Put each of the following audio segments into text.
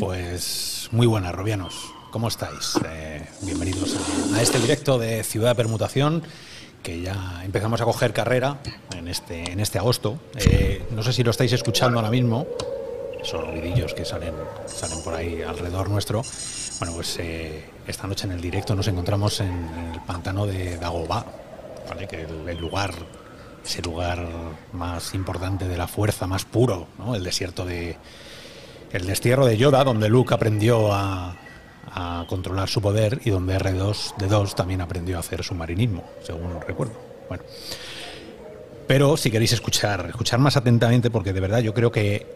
Pues muy buenas, Robianos. ¿Cómo estáis? Eh, bienvenidos a, este directo de Ciudad Permutación, que ya empezamos a coger carrera en este, en este agosto. Eh, no sé si lo estáis escuchando ahora mismo, son ruidillos que salen, salen por ahí alrededor nuestro. Bueno, pues eh, esta noche en el directo nos encontramos en el pantano de ¿vale? que el, el lugar, ese lugar más importante de la fuerza, más puro, el desierto de, el destierro de Yoda, donde Luke aprendió a, controlar su poder y donde R2D2 también aprendió a hacer submarinismo, según recuerdo. Bueno. Pero si queréis escuchar, escuchar más atentamente, porque de verdad yo creo que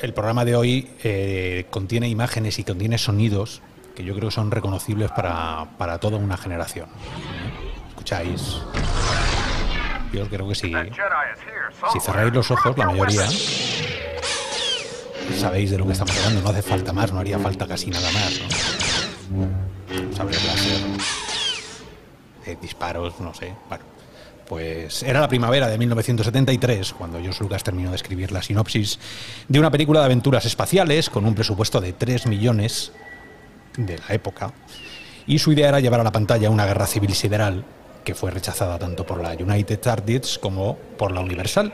el programa de hoy eh, contiene imágenes y contiene sonidos que yo creo que son reconocibles para, para toda una generación. ¿Escucháis? Yo creo que sí. Si cerráis los ojos, la mayoría sabéis de lo que estamos hablando, no hace falta más, no haría falta casi nada más. ¿no? Saber láser, eh, disparos, no sé. Bueno, pues era la primavera de 1973 cuando George Lucas terminó de escribir la sinopsis de una película de aventuras espaciales con un presupuesto de 3 millones de la época. Y su idea era llevar a la pantalla una guerra civil sideral que fue rechazada tanto por la United Artists como por la Universal.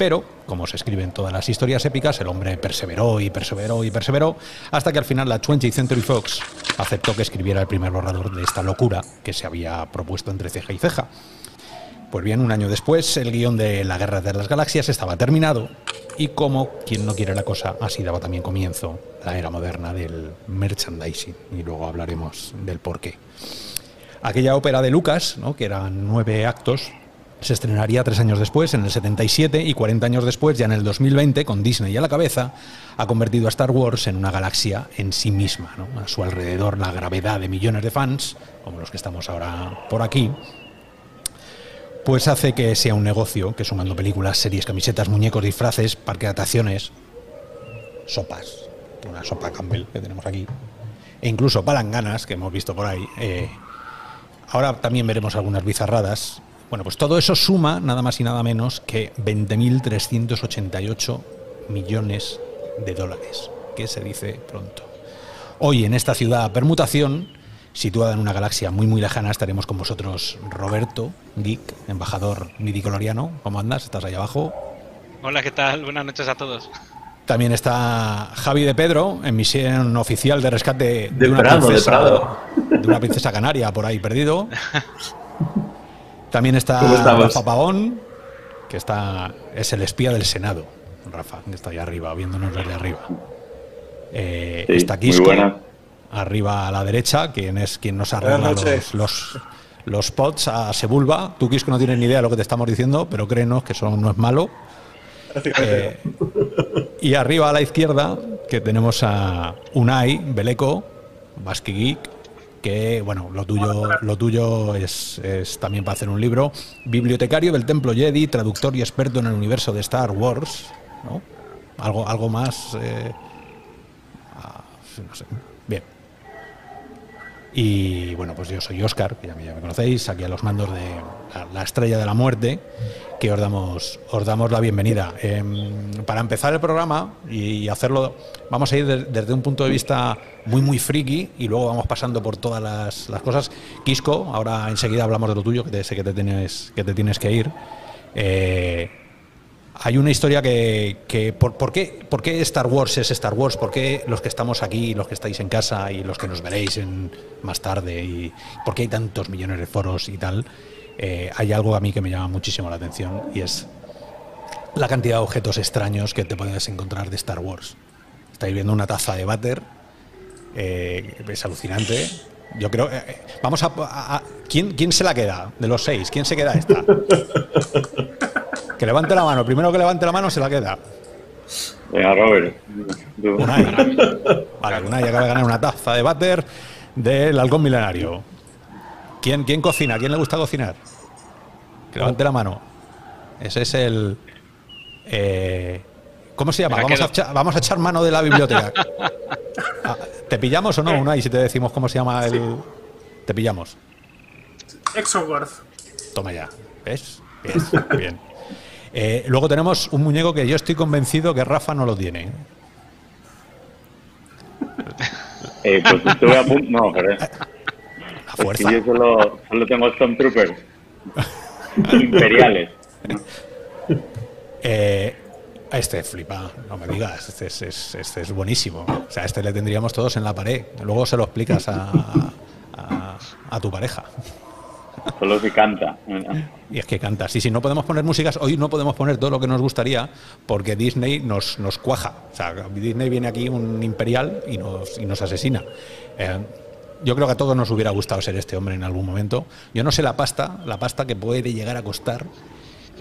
Pero, como se escribe en todas las historias épicas, el hombre perseveró y perseveró y perseveró hasta que al final la 20th Century Fox aceptó que escribiera el primer borrador de esta locura que se había propuesto entre ceja y ceja. Pues bien, un año después, el guion de La Guerra de las Galaxias estaba terminado y como quien no quiere la cosa, así daba también comienzo la era moderna del merchandising y luego hablaremos del porqué. Aquella ópera de Lucas, ¿no? que eran nueve actos, se estrenaría tres años después, en el 77, y 40 años después, ya en el 2020, con Disney a la cabeza, ha convertido a Star Wars en una galaxia en sí misma. A su alrededor, la gravedad de millones de fans, como los que estamos ahora por aquí, pues hace que sea un negocio que sumando películas, series, camisetas, muñecos, disfraces, parque de atracciones, sopas, una sopa Campbell que tenemos aquí, e incluso palanganas que hemos visto por ahí. Eh, ahora también veremos algunas bizarradas. Bueno, pues todo eso suma nada más y nada menos que 20.388 millones de dólares, que se dice pronto. Hoy en esta ciudad permutación, situada en una galaxia muy muy lejana, estaremos con vosotros Roberto, geek, embajador midicoloriano. ¿Cómo andas? ¿Estás ahí abajo? Hola, ¿qué tal? Buenas noches a todos. También está Javi de Pedro, en misión oficial de rescate de, De una, Prado, de princesa, Prado. de una princesa canaria por ahí perdido. También está. Rafa Pagón, que está es el espía del Senado. Rafa, que está ahí arriba, viéndonos desde arriba. Eh, Sí, está Quisco, arriba a la derecha, quien es quien nos arregla los, los, los pods a Sebulba. Tú, Quisco, no tienes ni idea de lo que te estamos diciendo, pero créenos que eso no es malo. Eh, y arriba a la izquierda, que tenemos a Unai Beleco, Basque Geek, que bueno, lo tuyo, lo tuyo es, también para hacer un libro. Bibliotecario del Templo Jedi, traductor y experto en el universo de Star Wars. ¿no? Algo, algo más. eh, ah, no sé. Bien. Y bueno, pues yo soy Oscar, que ya me, ya me conocéis, aquí a los mandos de la Estrella de la Muerte, que os damos, os damos la bienvenida. Em, para empezar el programa y hacerlo, vamos a ir de- desde un punto de vista muy, muy friki y luego vamos pasando por todas las, las cosas. Quisco, ahora enseguida hablamos de lo tuyo, que te- sé que te tienes que, te tienes que ir. Eh, hay una historia que, por, ¿por, qué, ¿por qué Star Wars es Star Wars? ¿Por qué los que estamos aquí, los que estáis en casa y los que nos veréis más tarde? y ¿Por qué hay tantos millones de foros y tal? Eh, hay algo a mí que me llama muchísimo la atención y es la cantidad de objetos extraños que te puedes encontrar de Star Wars. Estáis viendo una taza de váter, eh, es alucinante. Yo creo. eh, vamos a. a- a- ¿quién, ¿Quién se la queda? De los seis, ¿quién se queda esta? Que levante la mano. El primero que levante la mano se la queda. Venga, Robert. Unai. Vale, Unai acaba de ganar una taza de váter del halcón milenario. ¿Quién, ¿Quién cocina? ¿Quién le gusta cocinar? Que levante la mano. Ese es el. eh, ¿Cómo se llama? Vamos a, echar, vamos a echar mano de la biblioteca. Ah, ¿Te pillamos o no, Unai? Si te decimos cómo se llama el. Te pillamos. Exoworth. Toma ya. ¿Ves? Bien. bien. Eh, luego tenemos un muñeco que yo estoy convencido que Rafa no lo tiene. Eh, pues estuve a punto. No, pero. La fuerza. que yo solo, solo tengo Stormtroopers imperiales. Eh, este flipa, no me digas, este es, es- este es buenísimo. O sea, este le tendríamos todos en la pared. Luego se lo explicas a, a- a tu pareja. Solo si canta. Y es que canta. Sí, sí, no podemos poner músicas. Hoy no podemos poner todo lo que nos gustaría porque Disney nos, nos cuaja. O sea, Disney viene aquí un imperial y nos, y nos asesina. Eh, yo creo que a todos nos hubiera gustado ser este hombre en algún momento. Yo no sé la pasta, la pasta que puede llegar a costar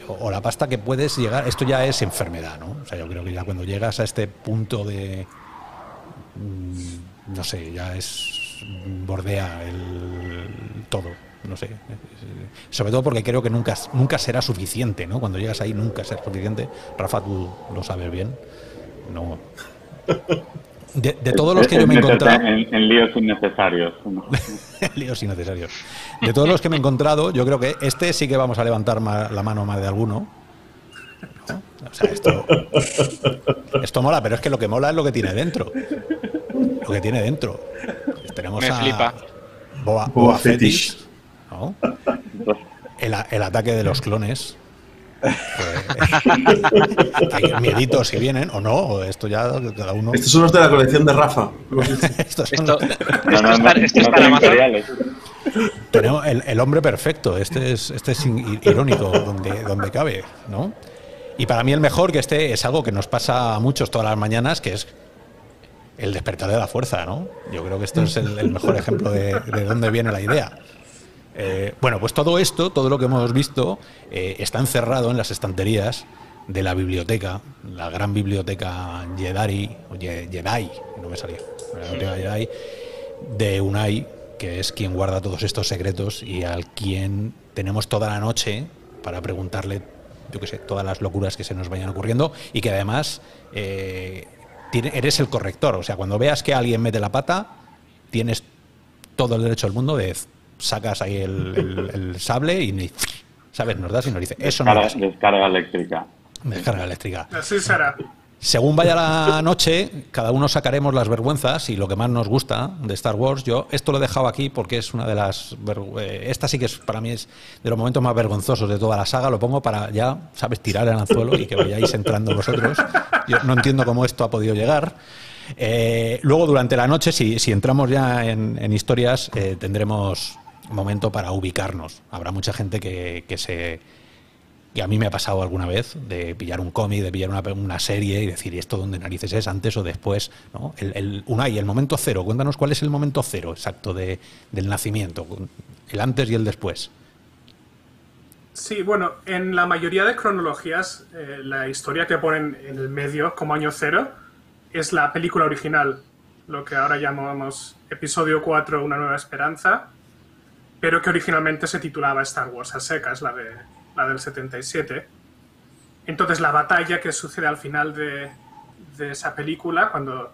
o, la pasta que puedes llegar. Esto ya es enfermedad, ¿no? O sea, yo creo que ya cuando llegas a este punto de. mm, No sé, ya es. bordea el todo. No sé. Sobre todo porque creo que nunca, nunca será suficiente, ¿no? Cuando llegas ahí nunca será suficiente. Rafa, tú lo sabes bien. No. De, de todos los que yo me he Es encontrado. En, en líos innecesarios. ¿no? líos innecesarios. De todos los que me he encontrado, yo creo que este sí que vamos a levantar ma- la mano más de alguno. ¿no? O sea, esto, esto mola, pero es que lo que mola es lo que tiene dentro. Lo que tiene dentro. Tenemos Me a flipa. Boa, Boa Boa Fetish. Fetish, ¿no? el, el ataque de los clones. Hay mieditos si vienen o no, o esto ya cada uno. Estos son los de la colección de Rafa. Estos son Esto, los- No, no. Tenemos el, el hombre perfecto, este es, este es irónico donde, donde cabe, ¿no? Y para mí el mejor que este es algo que nos pasa a muchos todas las mañanas, que es el despertar de la fuerza, ¿no? Yo creo que esto es el, el mejor ejemplo de, de dónde viene la idea. Eh, bueno, pues todo esto, todo lo que hemos visto, eh, está encerrado en las estanterías de la biblioteca, la gran biblioteca Jedi, o Ye- Jedi, no me salía, la biblioteca Jedi, de Unai, que es quien guarda todos estos secretos y al quien tenemos toda la noche para preguntarle, yo qué sé, todas las locuras que se nos vayan ocurriendo y que además eh, eres el corrector. O sea, cuando veas que alguien mete la pata, tienes todo el derecho del mundo de sacas ahí el, el- el sable y ni- ¿sabes? Nos das y nos dice, eso no es descarga eléctrica. descarga eléctrica. Así será. Según vaya la noche, cada uno sacaremos las vergüenzas y lo que más nos gusta de Star Wars. Yo esto lo he dejado aquí porque es una de las. eh, Esta sí que es para mí es de los momentos más vergonzosos de toda la saga. Lo pongo para ya, ¿sabes?, tirar el anzuelo y que vayáis entrando vosotros. Yo no entiendo cómo esto ha podido llegar. Eh, luego, durante la noche, si, si entramos ya en, en historias, eh, tendremos momento para ubicarnos. Habrá mucha gente que, que se que a mí me ha pasado alguna vez de pillar un cómic, de pillar una, serie y decir, ¿y esto dónde narices es? ¿Antes o después? ¿no? El, el, el momento cero. Cuéntanos cuál es el momento cero exacto de, del nacimiento, el antes y el después. Sí, bueno, en la mayoría de cronologías, eh, la historia que ponen en el medio como año cero es la película original, lo que ahora llamamos Episodio 4, Una Nueva Esperanza, pero que originalmente se titulaba Star Wars a secas, la, de, la del 77. Entonces la batalla que sucede al final de, de esa película, cuando,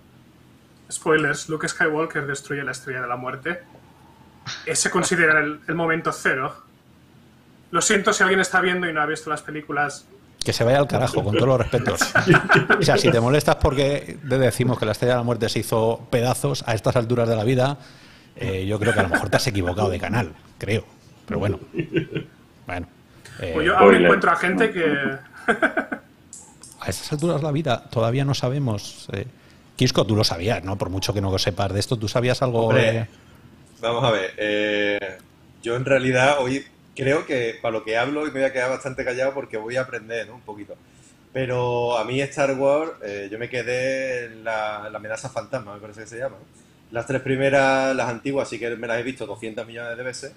spoilers, Luke Skywalker destruye la Estrella de la Muerte, se considera el, el momento cero. Lo siento si alguien está viendo y no ha visto las películas. Que se vaya al carajo, con todos los respetos. O sea, si te molestas porque decimos que la Estrella de la Muerte se hizo pedazos a estas alturas de la vida, eh, yo creo que a lo mejor te has equivocado de canal, creo. Pero bueno. Bueno. eh, Pues yo ahora encuentro a gente que. a estas alturas de la vida todavía no sabemos. Eh, Kisco, tú lo sabías, ¿no? Por mucho que no sepas de esto, ¿tú sabías algo? Hombre, de- Vamos a ver. eh, yo en realidad hoy creo que para lo que hablo y me voy a quedar bastante callado porque voy a aprender ¿no? un poquito. Pero a mí Star Wars, eh, yo me quedé en la, en la amenaza fantasma, me parece que se llama. ¿no? Las tres primeras, las antiguas, sí que me las he visto 200 millones de veces,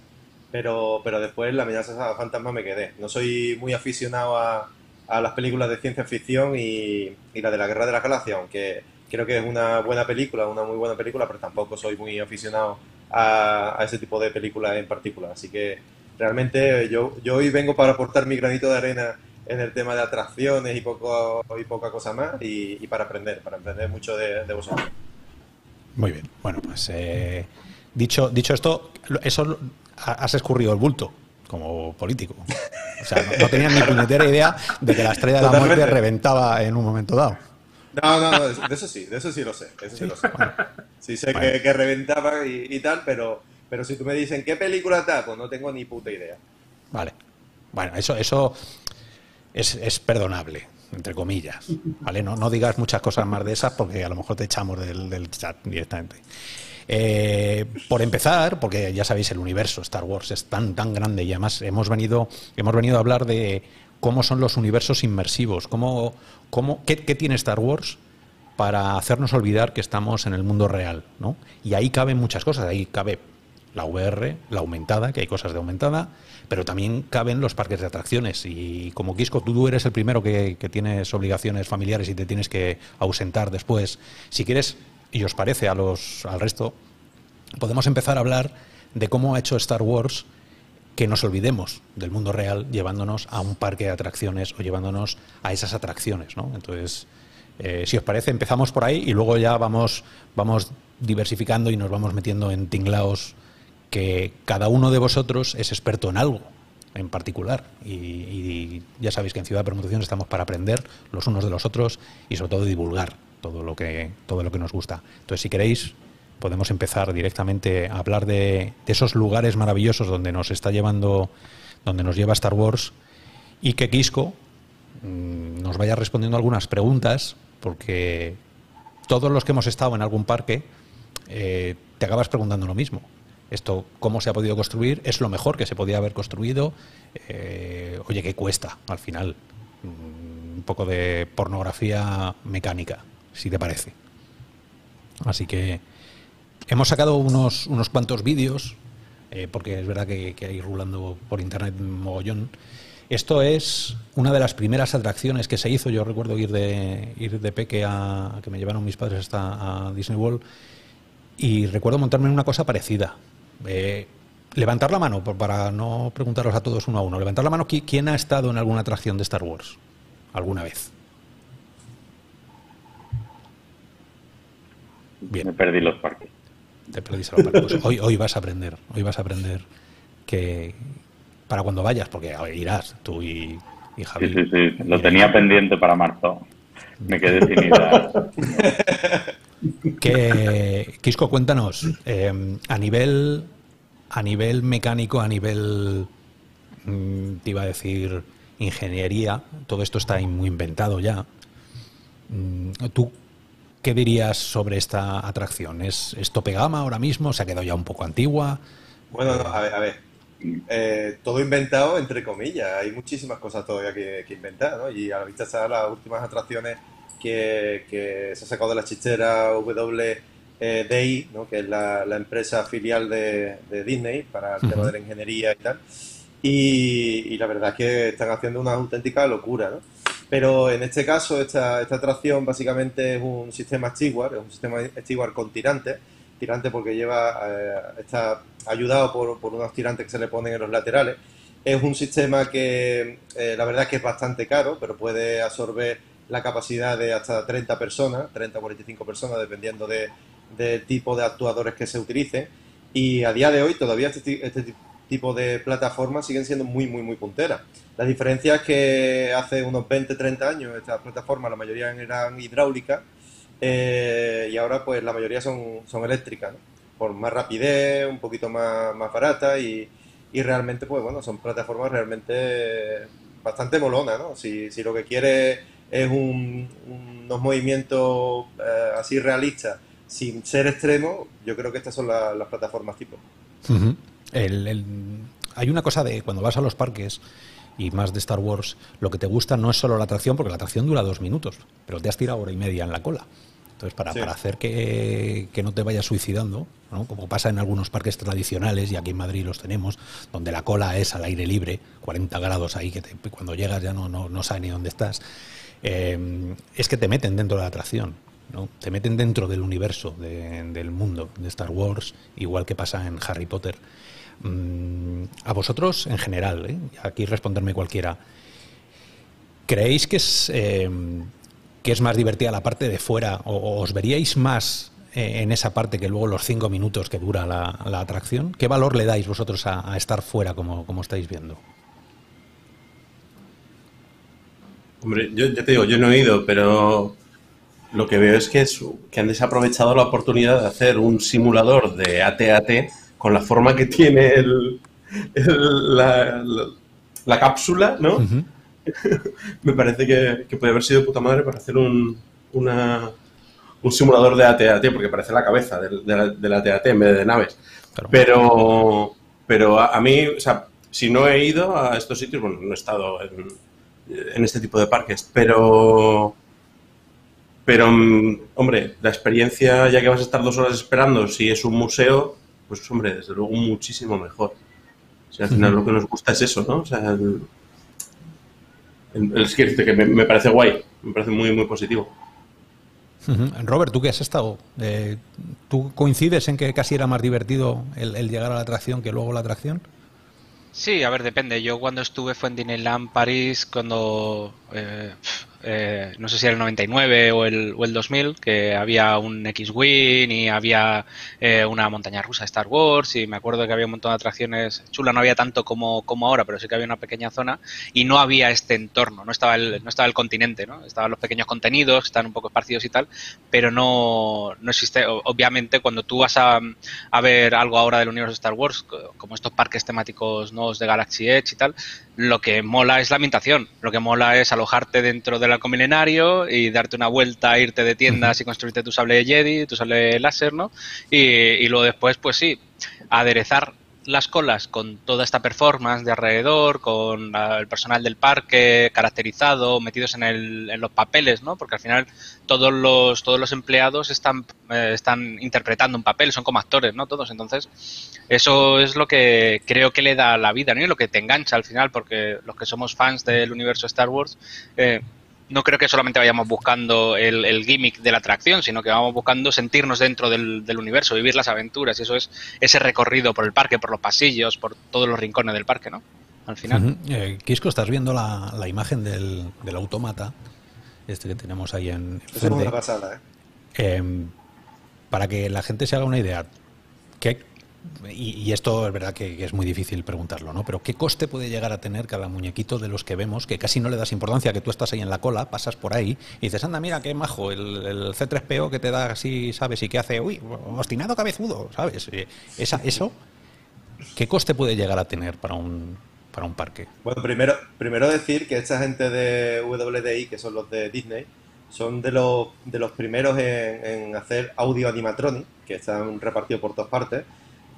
pero, pero después la amenaza fantasma me quedé. No soy muy aficionado a, a las películas de ciencia ficción y, la de la Guerra de las Galaxias, aunque creo que es una buena película, una muy buena película, pero tampoco soy muy aficionado a, ese tipo de películas en particular. Así que realmente yo, yo hoy vengo para aportar mi granito de arena en el tema de atracciones y, poco, y poca cosa más y, para aprender, para aprender mucho de vosotros. Muy bien. Bueno, pues eh, dicho, dicho esto, eso has escurrido el bulto como político. O sea, no, no tenías ni puñetera idea de que la estrella de la muerte reventaba en un momento dado. No, no, no, de eso sí, de eso sí lo sé, eso sí, lo sé. Sí sé que, que, reventaba y, y, tal, pero, pero si tú me dicen qué película está, pues no tengo ni puta idea. Vale. Bueno, eso, eso es, es perdonable, entre comillas. ¿Vale? No, no digas muchas cosas más de esas porque a lo mejor te echamos del, chat directamente. Eh, por empezar, porque ya sabéis, el universo Star Wars es tan, tan grande y además hemos venido, hemos venido a hablar de cómo son los universos inmersivos, cómo, cómo, qué, qué tiene Star Wars para hacernos olvidar que estamos en el mundo real, ¿no? Y ahí caben muchas cosas, ahí cabe la VR, la aumentada, que hay cosas de aumentada, pero también caben los parques de atracciones. Y como Quisco, tú eres el primero que, tienes obligaciones familiares y te tienes que ausentar después. Si quieres, y os parece a los, al resto, podemos empezar a hablar de cómo ha hecho Star Wars que nos olvidemos del mundo real llevándonos a un parque de atracciones o llevándonos a esas atracciones. ¿no? Entonces, eh, si os parece, empezamos por ahí y luego ya vamos, vamos diversificando y nos vamos metiendo en tinglaos que cada uno de vosotros es experto en algo en particular. Y, ya sabéis que en Ciudad de Permutación estamos para aprender los unos de los otros y sobre todo divulgar todo lo que, todo lo que nos gusta. Entonces, si queréis, podemos empezar directamente a hablar de, esos lugares maravillosos donde nos está llevando, donde nos lleva Star Wars y que Quisco mmm, nos vaya respondiendo algunas preguntas, porque todos los que hemos estado en algún parque eh, te acabas preguntando lo mismo esto cómo se ha podido construir, es lo mejor que se podía haber construido. Eh, oye, ¿qué cuesta al final? Un poco de pornografía mecánica, si te parece. Así que hemos sacado unos, unos cuantos vídeos, eh, porque es verdad que, que hay rulando por internet mogollón. Esto es una de las primeras atracciones que se hizo. Yo recuerdo ir de, ir de peque a que me llevaron mis padres hasta a Disney World y recuerdo montarme en una cosa parecida. Eh, levantar la mano, para no preguntaros a todos uno a uno, levantar la mano, ¿quién ha estado en alguna atracción de Star Wars? ¿Alguna vez? Bien. Me perdí los parques. Te perdiste los parques. Pues hoy, hoy vas a aprender, hoy vas a aprender que para cuando vayas, porque ver, irás tú y, y Javi. Sí, sí, sí, lo tenía pendiente para marzo. Me quedé sin ideas. Que, Quisco, cuéntanos, eh, a nivel a nivel mecánico, a nivel mmm, te iba a decir ingeniería, todo esto está muy inventado ya. ¿Tú qué dirías sobre esta atracción? ¿Es, es tope gama ahora mismo? ¿Se ha quedado ya un poco antigua? Bueno, no, a ver, a ver. Eh, todo inventado entre comillas. Hay muchísimas cosas todavía que, que inventar, ¿no? Y a la vista están las últimas atracciones que, que, se ha sacado de la chichera WDI, ¿no? que es la, la empresa filial de, de, Disney para el tema de la ingeniería y tal. Y, y, la verdad es que están haciendo una auténtica locura. ¿no? Pero en este caso, esta, esta atracción básicamente es un sistema Steward, es un sistema Steward con tirantes. Tirante porque lleva, eh, está ayudado por, por unos tirantes que se le ponen en los laterales. Es un sistema que eh, la verdad es que es bastante caro, pero puede absorber la capacidad de hasta 30 personas, 30 o 45 personas, dependiendo del de tipo de actuadores que se utilicen. Y a día de hoy todavía este, este, tipo de plataformas siguen siendo muy, muy, muy punteras. La diferencia es que hace unos 20, 30 años estas plataformas, la mayoría eran hidráulicas, eh, y ahora pues la mayoría son, son eléctricas, ¿no? por más rapidez, un poquito más, más barata y, y, realmente pues bueno, son plataformas realmente bastante molonas, ¿no? Si, si lo que quieres es un, unos movimientos eh, así realistas sin ser extremo, yo creo que estas son la, las plataformas tipo. Uh -huh. el, el, hay una cosa de cuando vas a los parques y más de Star Wars, lo que te gusta no es solo la atracción, porque la atracción dura dos minutos, pero te has tirado hora y media en la cola. Entonces, para, sí. para hacer que, que, no te vayas suicidando, ¿no? como pasa en algunos parques tradicionales, y aquí en Madrid los tenemos, donde la cola es al aire libre, 40 grados ahí, que te, cuando llegas ya no, no, no sabes ni dónde estás, eh, es que te meten dentro de la atracción. ¿no? Te meten dentro del universo, de, del mundo de Star Wars, igual que pasa en Harry Potter. Mm, a vosotros, en general, ¿eh? aquí responderme cualquiera, ¿creéis que es, eh, que es más divertida la parte de fuera o, os veríais más eh, en esa parte que luego los cinco minutos que dura la, la atracción? ¿Qué valor le dais vosotros a, a estar fuera como, como estáis viendo? Hombre, yo ya te digo, yo no he ido, pero lo que veo es que, que han desaprovechado la oportunidad de hacer un simulador de AT-AT con la forma que tiene el, la, cápsula, ¿no? Me parece que, que puede haber sido puta madre para hacer un, una, un simulador de AT-AT, porque parece la cabeza del, de, la, AT-AT en vez de naves. Pero, pero a, mí, o sea, si no he ido a estos sitios, bueno, no he estado en, en este tipo de parques, pero pero, mm, hombre, la experiencia, ya que vas a estar dos horas esperando, si es un museo, pues, hombre, desde luego muchísimo mejor. si al final lo que nos gusta es eso, ¿no? O sea, el, que me, parece guay, me parece muy, muy positivo. Robert, ¿tú qué has estado? Eh, ¿Tú coincides en que casi era más divertido el, llegar a la atracción que luego la atracción? Sí, a ver, depende. Yo cuando estuve fue en Disneyland París, cuando eh, eh, no sé si era el 99 o el, o el 2000, que había un X-Wing y había eh, una montaña rusa Star Wars y me acuerdo que había un montón de atracciones chulas, no había tanto como, como ahora, pero sí que había una pequeña zona y no había este entorno, no estaba el, no estaba el continente, ¿no? estaban los pequeños contenidos, están un poco esparcidos y tal, pero no, no existe, obviamente cuando tú vas a, a ver algo ahora del universo de Star Wars, como estos parques temáticos nuevos de Galaxy Edge y tal, lo que mola es la ambientación, lo que mola es alojarte dentro del arco milenario y darte una vuelta, irte de tiendas y construirte tu sable Jedi, tu sable láser, ¿no? Y, y luego después, pues sí, aderezar las colas con toda esta performance de alrededor, con el personal del parque caracterizado, metidos en, el, en los papeles, ¿no? Porque al final todos los, todos los empleados están, eh, están interpretando un papel, son como actores, ¿no? Todos. Entonces, eso es lo que creo que le da la vida, ¿no? Y lo que te engancha al final, porque los que somos fans del universo Star Wars, eh, no creo que solamente vayamos buscando el, gimmick de la atracción, sino que vamos buscando sentirnos dentro del, universo, vivir las aventuras. Y eso es ese recorrido por el parque, por los pasillos, por todos los rincones del parque, ¿no? Al final. Uh estás viendo la, imagen del, del autómata, este que tenemos ahí en. es una pasada, ¿eh? Em, para que la gente se haga una idea, ¿qué, y, esto es verdad que, es muy difícil preguntarlo, ¿no? Pero ¿qué coste puede llegar a tener cada muñequito de los que vemos, que casi no le das importancia, que tú estás ahí en la cola, pasas por ahí y dices, anda, mira qué majo, el, C3PO que te da así, ¿sabes? Y que hace, uy, obstinado cabezudo, ¿sabes? Eh, esa, eso, ¿qué coste puede llegar a tener para un, para un parque? Bueno, primero, primero decir que esta gente de WDI, que son los de Disney, son de los, de los primeros en, en hacer audio animatronic, que están repartidos por todas partes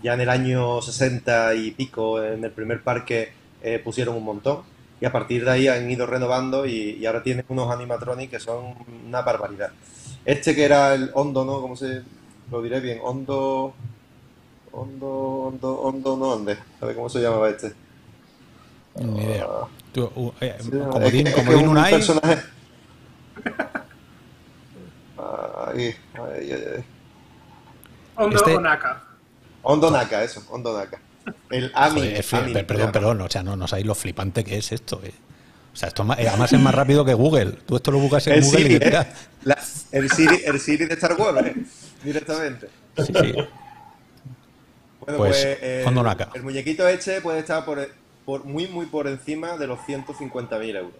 ya en el año 60 y pico, en el primer parque, eh, pusieron un montón. Y a partir de ahí han ido renovando y, ahora tienen unos animatronics que son una barbaridad. Este que era el Hondo, ¿no? ¿Cómo se lo diré bien? Hondo. Hondo, Hondo, Hondo, no, ¿dónde? ¿Sabe cómo se llamaba este? Ni idea. Ah. Uh, eh, como es, un personaje. ahí, ahí, ahí. Hondo este... Onaka. Ondonaka, eso, Ondonaka. El Ami. perdón, perdón, o sea, no, no sabéis lo flipante que es esto. Eh. O sea, esto eh, además es más rápido que Google. Tú esto lo buscas en Google y ¿eh? el, Siri, el Siri de Star Wars, ¿eh? directamente. Sí, sí. Bueno, pues, pues Ondonaka. el muñequito este puede estar por, por, muy, muy por encima de los 150.000 euros.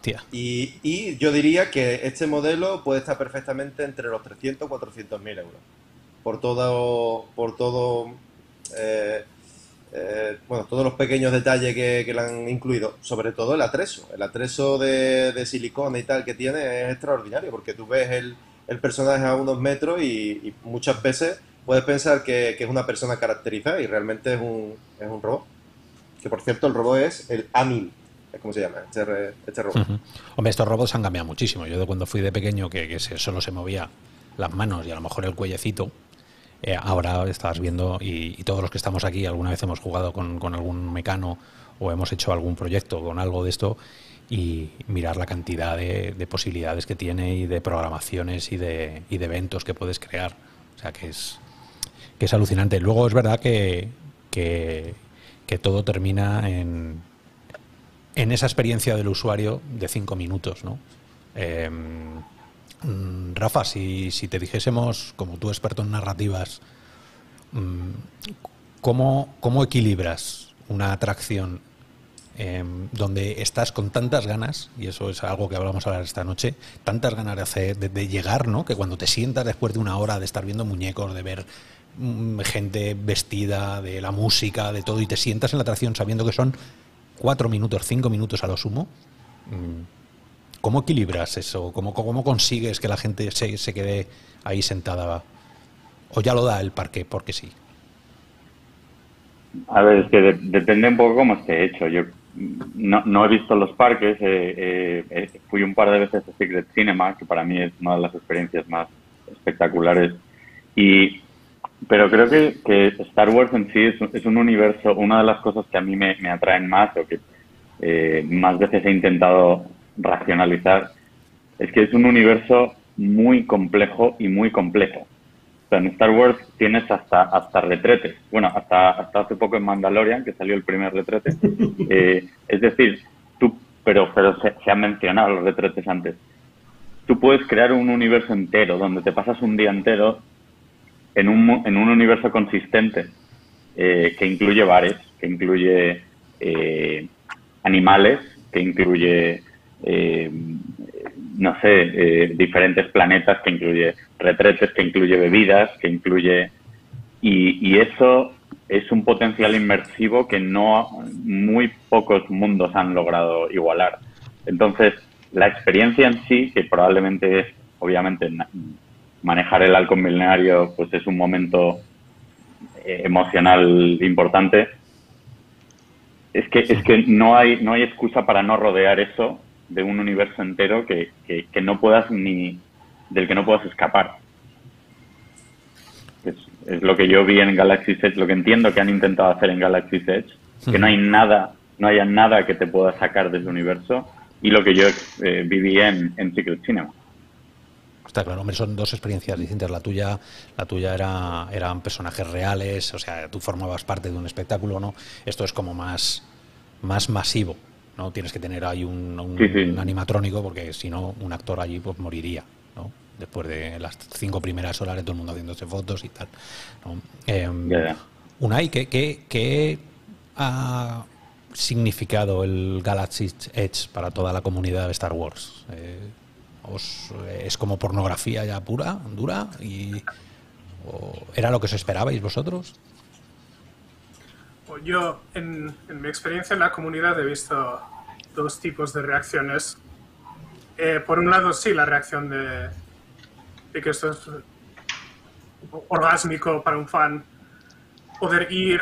Tía. Y, y yo diría que este modelo puede estar perfectamente entre los 300 y 400.000 euros por todo, por todo, eh, eh, bueno, todos los pequeños detalles que, le han incluido, sobre todo el atrezo, el atrezo de, de, silicona y tal que tiene es extraordinario, porque tú ves el, el personaje a unos metros y, muchas veces puedes pensar que, es una persona caracterizada y realmente es un, es un robot. Que por cierto, el robot es el Amil, es como se llama, este, este robot. Hombre, estos robots han cambiado muchísimo. Yo de cuando fui de pequeño que, que solo se movía las manos y a lo mejor el cuellecito, eh, ahora estás viendo, y, todos los que estamos aquí alguna vez hemos jugado con, algún mecano o hemos hecho algún proyecto con algo de esto y mirar la cantidad de, posibilidades que tiene y de programaciones y de, y de, eventos que puedes crear. O sea que es, que es alucinante. Luego es verdad que, que, todo termina en, en esa experiencia del usuario de cinco minutos, ¿no? Em, Rafa, si, si, te dijésemos, como tú experto en narrativas, mm, ¿cómo, equilibras una atracción em, donde estás con tantas ganas, y eso es algo que hablamos a hablar esta noche, tantas ganas de, hacer, de, llegar, ¿no? Que cuando te sientas después de una hora de estar viendo muñecos, de ver mm, gente vestida, de la música, de todo, y te sientas en la atracción sabiendo que son cuatro minutos, cinco minutos a lo sumo, mm, ¿cómo equilibras eso? ¿Cómo, cómo consigues que la gente se, se quede ahí sentada? ¿O ya lo da el parque porque sí? A ver, es que depende un poco cómo esté hecho. Yo no, no he visto los parques, eh, fui un par de veces a Secret Cinema, que para mí es una de las experiencias más espectaculares. Y, pero creo que, que Star Wars en sí es, un universo, una de las cosas que a mí me, me atraen más o que eh, más veces he intentado racionalizar, es que es un universo muy complejo y muy completo en Star Wars tienes hasta, hasta retretes. Bueno, hasta, hasta hace poco en Mandalorian, que salió el primer retrete. Eh, es decir, tú, pero, pero se, han mencionado los retretes antes. Tú puedes crear un universo entero donde te pasas un día entero en un, en un universo consistente eh, que incluye bares, que incluye eh, animales, que incluye no sé, eh, diferentes planetas, que incluye retretes, que incluye bebidas, que incluye... Y, y, eso es un potencial inmersivo que no muy pocos mundos han logrado igualar. Entonces, la experiencia en sí, que probablemente es, obviamente, manejar el halcón milenario, pues es un momento eh, emocional importante. Es que, es que no hay, no hay excusa para no rodear eso de un universo entero que, que, no puedas ni del que no puedas escapar. Es, es, lo que yo vi en Galaxy Edge, lo que entiendo que han intentado hacer en Galaxy Edge, que no hay nada, no haya nada que te pueda sacar de ese universo y lo que yo eh, viví en, en Secret Cinema. Está claro, hombre, son dos experiencias distintas. La tuya, la tuya era, eran personajes reales, o sea, tú formabas parte de un espectáculo, ¿no? Esto es como más, más masivo. ¿No? Tienes que tener ahí un, animatrónico porque si no, un actor allí pues moriría, ¿no? Después de las cinco primeras horas de todo el mundo haciéndose fotos y tal. ¿no? Em, Unai, ¿qué, ha significado el Galaxy Edge para toda la comunidad de Star Wars? Eh, ¿Es como pornografía ya pura, dura? Y, ¿Era lo que os esperabais vosotros? Yo, en, mi experiencia en la comunidad, he visto dos tipos de reacciones. Eh, por un lado, sí, la reacción de, que esto es orgásmico para un fan. Poder ir,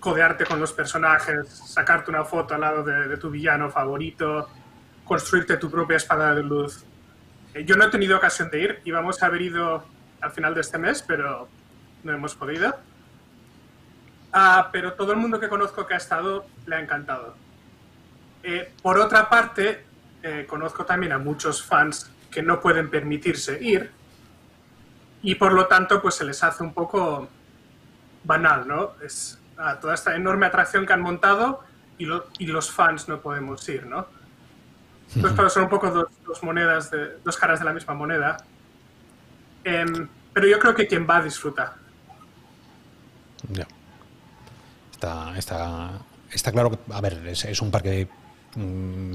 codearte con los personajes, sacarte una foto al lado de, tu villano favorito, construirte tu propia espada de luz. Eh, yo no he tenido ocasión de ir, íbamos a haber ido al final de este mes, pero no hemos podido. Ah, pero todo el mundo que conozco que ha estado le ha encantado. Eh, por otra parte, eh, conozco también a muchos fans que no pueden permitirse ir y por lo tanto pues se les hace un poco banal, ¿no? Es toda esta enorme atracción que han montado y, y, los fans no podemos ir, ¿no? Entonces, son un poco dos, monedas, de, dos caras de la misma moneda. Em, pero yo creo que quien va a disfrutar. Está, está, claro que, a ver, es, un parque mm,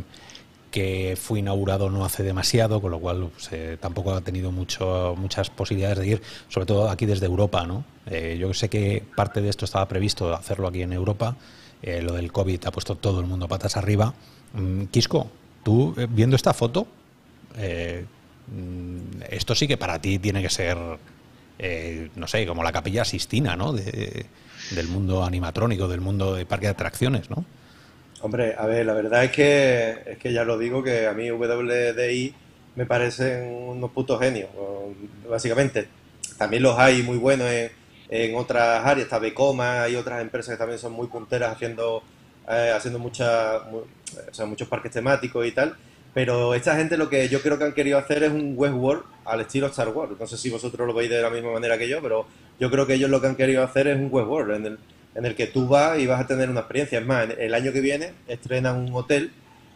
que fue inaugurado no hace demasiado, con lo cual pues, eh, tampoco ha tenido mucho, muchas posibilidades de ir, sobre todo aquí desde Europa. ¿no? Eh, yo sé que parte de esto estaba previsto hacerlo aquí en Europa. Eh, lo del COVID ha puesto todo el mundo patas arriba. Mm, Quisco, tú viendo esta foto, mm, esto sí que para ti tiene que ser, no sé, como la capilla Sistina, ¿no? Del mundo animatrónico, del mundo de parque de atracciones, ¿no? Hombre, a ver, la verdad es que, es que ya lo digo, que a mí WDI me parecen unos putos genios, básicamente. También los hay muy buenos en, en otras áreas, está Becoma, hay otras empresas que también son muy punteras haciendo, eh, haciendo mucha, o sea, muchos parques temáticos y tal. Pero esta gente lo que yo creo que han querido hacer es un Westworld al estilo Star Wars. No sé si vosotros lo veis de la misma manera que yo, pero yo creo que ellos lo que han querido hacer es un Westworld en el, en el que tú vas y vas a tener una experiencia. Es más, el año que viene estrenan un hotel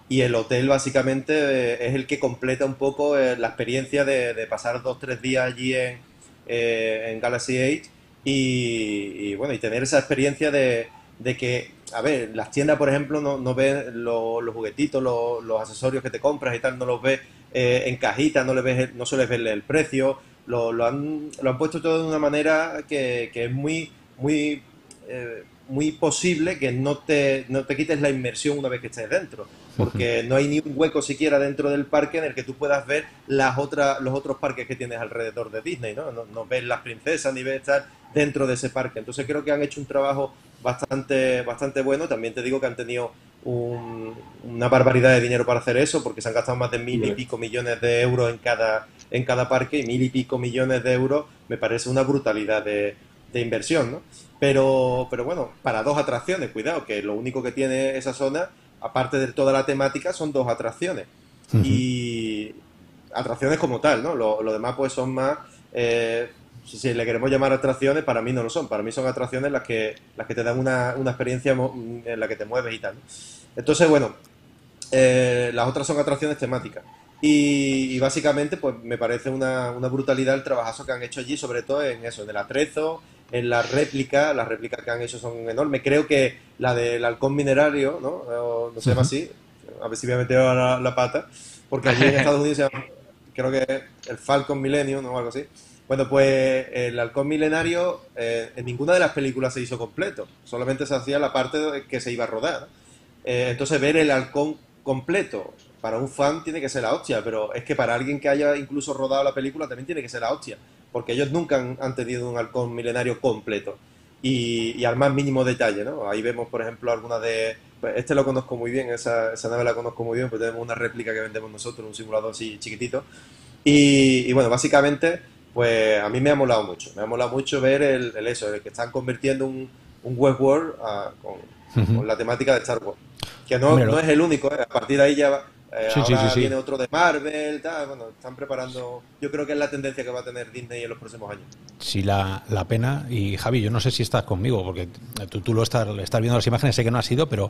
y el hotel básicamente eh, es el que completa un poco eh, la experiencia de, pasar dos, tres días allí en, eh, en Galaxy Age y, bueno, y tener esa experiencia de, de que a ver, las tiendas, por ejemplo, no, no ves los juguetitos, los, accesorios que te compras y tal, no los ves eh, en cajita, no, le ves, no sueles verle el precio, lo, lo, han, lo han puesto todo de una manera que, que es muy, muy, eh, muy posible que no te, no te quites la inmersión una vez que estés dentro porque no hay ni un hueco siquiera dentro del parque en el que tú puedas ver las otras, los otros parques que tienes alrededor de Disney, ¿no? No, ves las princesas ni ves estar dentro de ese parque. Entonces creo que han hecho un trabajo bastante, bastante bueno. También te digo que han tenido una barbaridad de dinero para hacer eso, porque se han gastado más de mil y pico millones de euros en cada, en cada parque, y mil y pico millones de euros me parece una brutalidad de, de inversión, ¿no? Pero, pero bueno, para dos atracciones, cuidado, que lo único que tiene esa zona aparte de toda la temática, son dos atracciones. Y atracciones como tal, ¿no? Lo, demás pues son más, eh, si, le queremos llamar atracciones, para mí no lo son. Para mí son atracciones las que, las que te dan una, una experiencia en la que te mueves y tal. Entonces, bueno, eh, las otras son atracciones temáticas. Y, básicamente, pues me parece una, una, brutalidad el trabajazo que han hecho allí, sobre todo en eso, en el atrezo, en la réplica, las réplicas que han hecho son enormes. Creo que la del halcón minerario, ¿no? no se llama así, a ver si me he metido la, la pata, porque allí en Estados Unidos se llama, creo que el Falcon Millennium o algo así. Bueno, pues el halcón milenario eh, en ninguna de las películas se hizo completo, solamente se hacía la parte que se iba a rodar. Eh, entonces ver el halcón completo para un fan tiene que ser la hostia, pero es que para alguien que haya incluso rodado la película también tiene que ser la hostia, porque ellos nunca han, tenido un halcón milenario completo y, al más mínimo detalle, ¿no? Ahí vemos, por ejemplo, alguna de... Pues, este lo conozco muy bien, esa, esa, nave la conozco muy bien, pues tenemos una réplica que vendemos nosotros, un simulador así chiquitito. Y, bueno, básicamente, pues a mí me ha molado mucho, me ha molado mucho ver el, eso, el que están convirtiendo un, un Westworld ah, con, la temática de Star Wars. Que no, no es el único, ¿eh? a partir de ahí ya eh, ahora viene otro de Marvel, bueno, están preparando, yo creo que es la tendencia que va a tener Disney en los próximos años. Sí, la, la pena, y Javi, yo no sé si estás conmigo, porque tú, tú lo estás, estás viendo las imágenes, sé que no ha sido, pero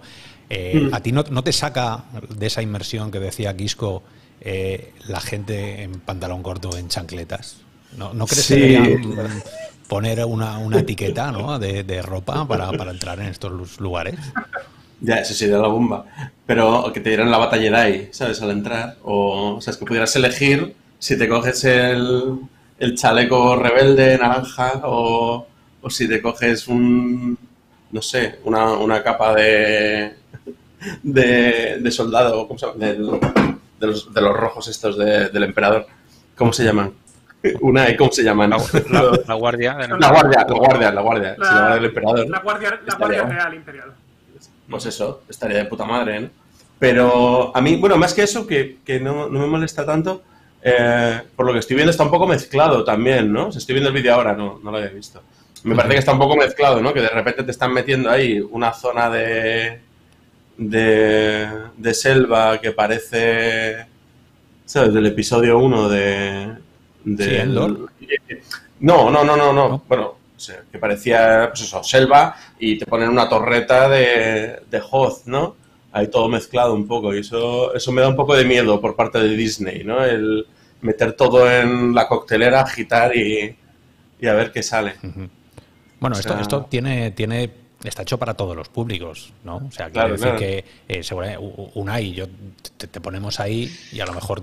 eh, mm. a ti no, no, te saca de esa inmersión que decía Quisco eh, la gente en pantalón corto, en chancletas. ¿No, no crees que deberían poner una, una etiqueta ¿no? de, de ropa para, para entrar en estos lugares? Ya, eso sería la bomba. Pero que te dieran la batalla ahí, ¿sabes? Al entrar. O, o sea, es que pudieras elegir si te coges el, el chaleco rebelde naranja o, o, si te coges un, no sé, una, una capa de, de, de soldado, ¿cómo se llama? de, los, de los rojos estos del emperador. ¿Cómo se llaman? Una, ¿cómo se llaman? La, la, guardia. La guardia, la guardia, la guardia. La, guardia del emperador. La guardia, la guardia real imperial pues eso, estaría de puta madre, ¿no? Pero a mí, bueno, más que eso, que, no, me molesta tanto, eh, por lo que estoy viendo está un poco mezclado también, ¿no? O estoy viendo el vídeo ahora, no, no lo había visto. Me parece que está un poco mezclado, ¿no? Que de repente te están metiendo ahí una zona de, de, selva que parece, ¿sabes? Del episodio 1 de... de no, no, no, no, no. Bueno, que parecía, pues eso, selva y te ponen una torreta de, de Hoth, ¿no? Ahí todo mezclado un poco y eso, eso me da un poco de miedo por parte de Disney, ¿no? El meter todo en la coctelera, agitar y, y a ver qué sale. Bueno, esto, esto tiene, tiene está hecho para todos los públicos, ¿no? O sea, quiero decir que eh, Unai, yo te, ponemos ahí y a lo mejor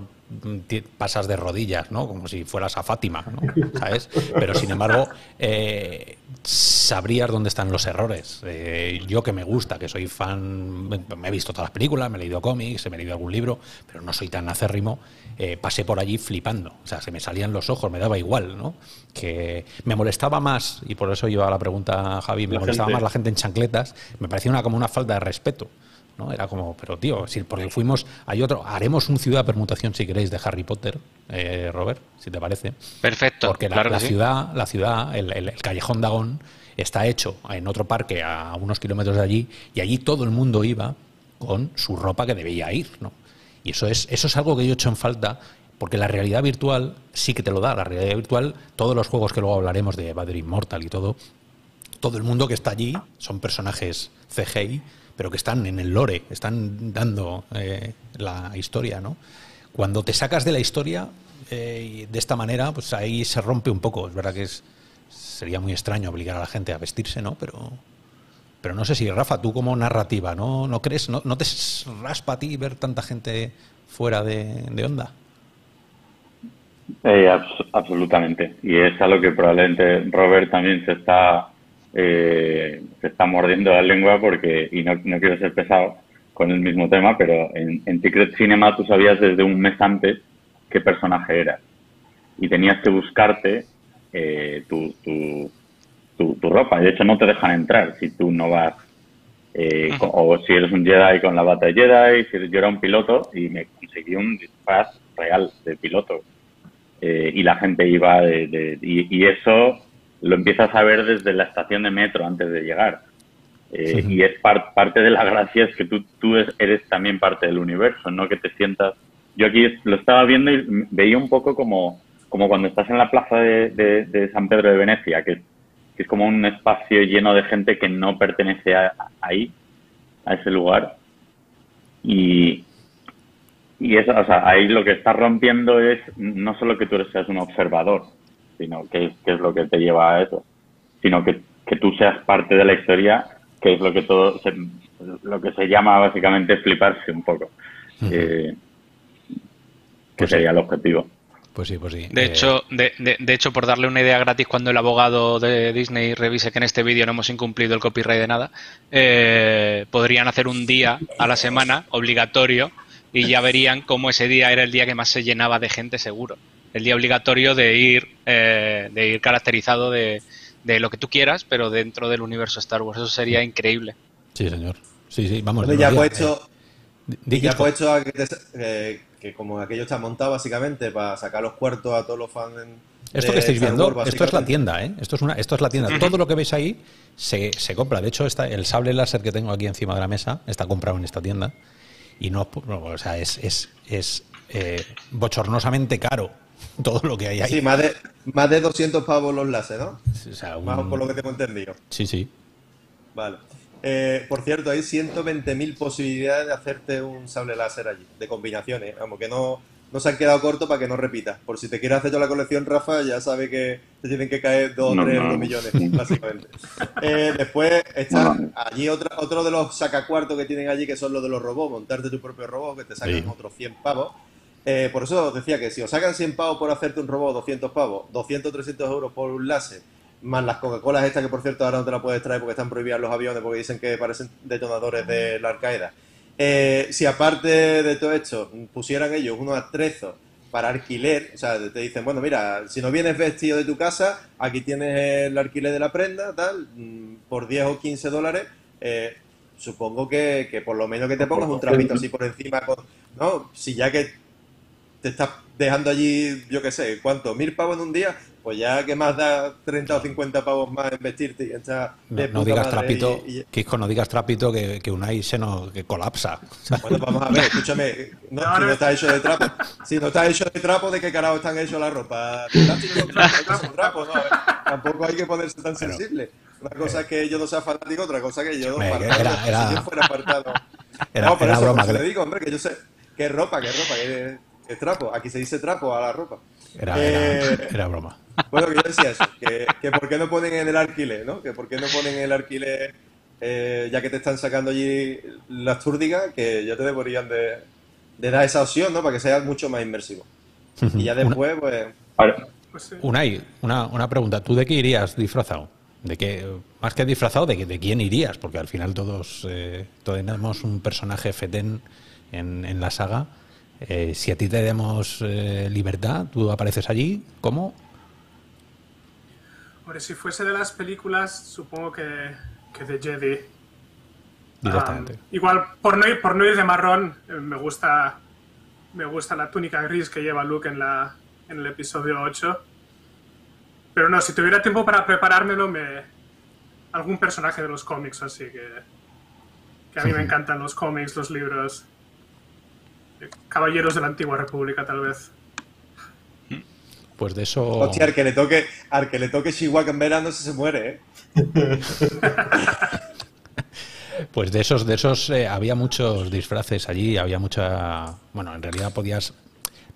pasas de rodillas, ¿no? Como si fueras a Fátima, ¿no? ¿Sabes? Pero sin embargo, eh, sabrías dónde están los errores. Eh, yo que me gusta, que soy fan, me he visto todas las películas, me he leído cómics, me he leído algún libro, pero no soy tan acérrimo, eh, pasé por allí flipando. O sea, se me salían los ojos, me daba igual, ¿no? Que me molestaba más, y por eso iba a la pregunta, Javi, me molestaba más la gente en chancletas, me parecía una, como una falta de respeto. ¿No? Era como, pero tío, si, porque fuimos, hay otro, haremos un ciudad permutación si queréis de Harry Potter, eh, Robert, si te parece. Perfecto. Porque la, ciudad, la ciudad, el, el, callejón Dagón está hecho en otro parque a unos kilómetros de allí y allí todo el mundo iba con su ropa que debía ir, ¿no? Y eso es, eso es algo que yo he hecho en falta porque la realidad virtual sí que te lo da. La realidad virtual, todos los juegos que luego hablaremos de Vader Immortal y todo, todo el mundo que está allí son personajes CGI pero que están en el lore, están dando eh, la historia, ¿no? Cuando te sacas de la historia eh, de esta manera, pues ahí se rompe un poco. Es verdad que sería muy extraño obligar a la gente a vestirse, ¿no? Pero, Pero no sé si, Rafa, tú como narrativa, ¿no, no crees, no, no te raspa a ti ver tanta gente fuera de, onda? Eh, absolutamente. Y es algo que probablemente Robert también se está, eh, se está mordiendo la lengua porque, y no, no, quiero ser pesado con el mismo tema, pero en, en Secret Cinema tú sabías desde un mes antes qué personaje eras. Y tenías que buscarte eh, tu, tu, tu, ropa. De hecho, no te dejan entrar si tú no vas. Eh, o si eres un Jedi con la bata de Jedi. Si yo era un piloto y me conseguí un disfraz real de piloto. Eh, y la gente iba de, y, eso lo empiezas a ver desde la estación de metro antes de llegar. Y es parte de la gracia es que tú, tú eres también parte del universo, no que te sientas yo aquí lo estaba viendo y veía un poco como, como cuando estás en la plaza de, San Pedro de Venecia, que, es como un espacio lleno de gente que no pertenece a, ahí, a ese lugar. Y, y eso, o sea, ahí lo que estás rompiendo es no solo que tú seas un observador, sino que, es lo que te lleva a eso, sino que, que tú seas parte de la historia, que es lo que todo, lo que se llama básicamente fliparse un poco que pues sería el objetivo. Pues sí, pues sí. De, hecho, de, de, hecho, por darle una idea gratis, cuando el abogado de Disney revise que en este vídeo no hemos incumplido el copyright de nada, eh, podrían hacer un día a la semana obligatorio y ya verían cómo ese día era el día que más se llenaba de gente seguro. El día obligatorio de ir, eh, de ir caracterizado de, de, lo que tú quieras, pero dentro del universo Star Wars. Eso sería increíble. Sí, señor. Sí, sí, vamos. ya he puesto, ya puesto a que te, que como aquello está montado básicamente para sacar los cuartos a todos los fans. esto que estáis viendo, esto es la tienda, ¿eh? Esto es, una, esto es la tienda. Todo lo que veis ahí se, se compra. De hecho, está, el sable láser que tengo aquí encima de la mesa está comprado en esta tienda. Y no, o sea, es, es, es eh, bochornosamente caro todo lo que hay ahí. Sí, más de, más de 200 pavos los láser, ¿no? O sea, Más por lo que tengo entendido. Sí, sí. Vale. Eh, por cierto, hay 120.000 posibilidades de hacerte un sable láser allí, de combinaciones. Vamos, que no, no se han quedado cortos para que no repitas. Por si te quieres hacer toda la colección, Rafa, ya sabe que te tienen que caer 2 o 3 millones, básicamente. Eh, después está allí otro, otro de los sacacuartos que tienen allí, que son los de los robots, montarte tu propio robot, que te sacan otros 100 pavos. Eh, por eso os decía que si os sacan 100 pavos por hacerte un robot, 200 pavos, 200 300 euros por un láser más las Coca-Colas estas que por cierto ahora no te las puedes traer porque están prohibidas los aviones porque dicen que parecen detonadores de la Al-Qaeda. Eh, si aparte de todo esto pusieran ellos unos atrezos para alquiler, o sea, te dicen, bueno, mira, si no vienes vestido de tu casa, aquí tienes el alquiler de la prenda, tal, mm, por 10 o 15 dólares, eh, supongo que, que, por lo menos que te pongas un trapito así por encima, ¿no? Si ya que te estás dejando allí, yo qué sé, ¿cuánto? ¿Mil pavos en un día? pues ya que más da 30 o 50 pavos más en vestirte y esta no, digas trapito, Kiko, no digas trapito que, que Unai se nos que colapsa. Bueno, vamos a ver, escúchame, no, si no está hecho de trapo, si no está hecho de trapo, ¿de qué carajo están hechos la ropa? trapo, no, tampoco hay que ponerse tan sensible. Una cosa es que yo no sea fanático, otra cosa es que yo, era, era, si yo fuera apartado. Era, no, por eso, broma, que le digo, hombre, que yo sé, qué ropa, qué ropa, qué, trapo. Aquí se dice trapo a la ropa. Era, eh, era, broma. Bueno, que yo decía eso, que, que, por qué no ponen en el alquiler, ¿no? Que por qué no ponen en el alquiler, eh, ya que te están sacando allí las túrdigas, que ya te deberían de, de, dar esa opción, ¿no? Para que sea mucho más inmersivo. Y ya después, pues... pues Unai, una, una pregunta. ¿Tú de qué irías disfrazado? ¿De qué, más que disfrazado, de, de quién irías? Porque al final todos, eh, todos tenemos un personaje fetén en, en la saga. Eh, si a ti te damos eh, libertad, tú apareces allí, ¿cómo? Hombre, si fuese de las películas, supongo que, de Jedi. Directamente. igual, por no, ir, por no ir de marrón, eh, me gusta me gusta la túnica gris que lleva Luke en, la, en el episodio 8. Pero no, si tuviera tiempo para preparármelo, me algún personaje de los cómics, así que, que a mí me encantan los cómics, los libros. Caballeros de la Antigua República, tal vez. Pues de eso. Hostia, al que le toque, al que le toque Chihuahua en verano se, se muere, ¿eh? pues de esos, de esos eh, había muchos disfraces allí, había mucha. Bueno, en realidad podías.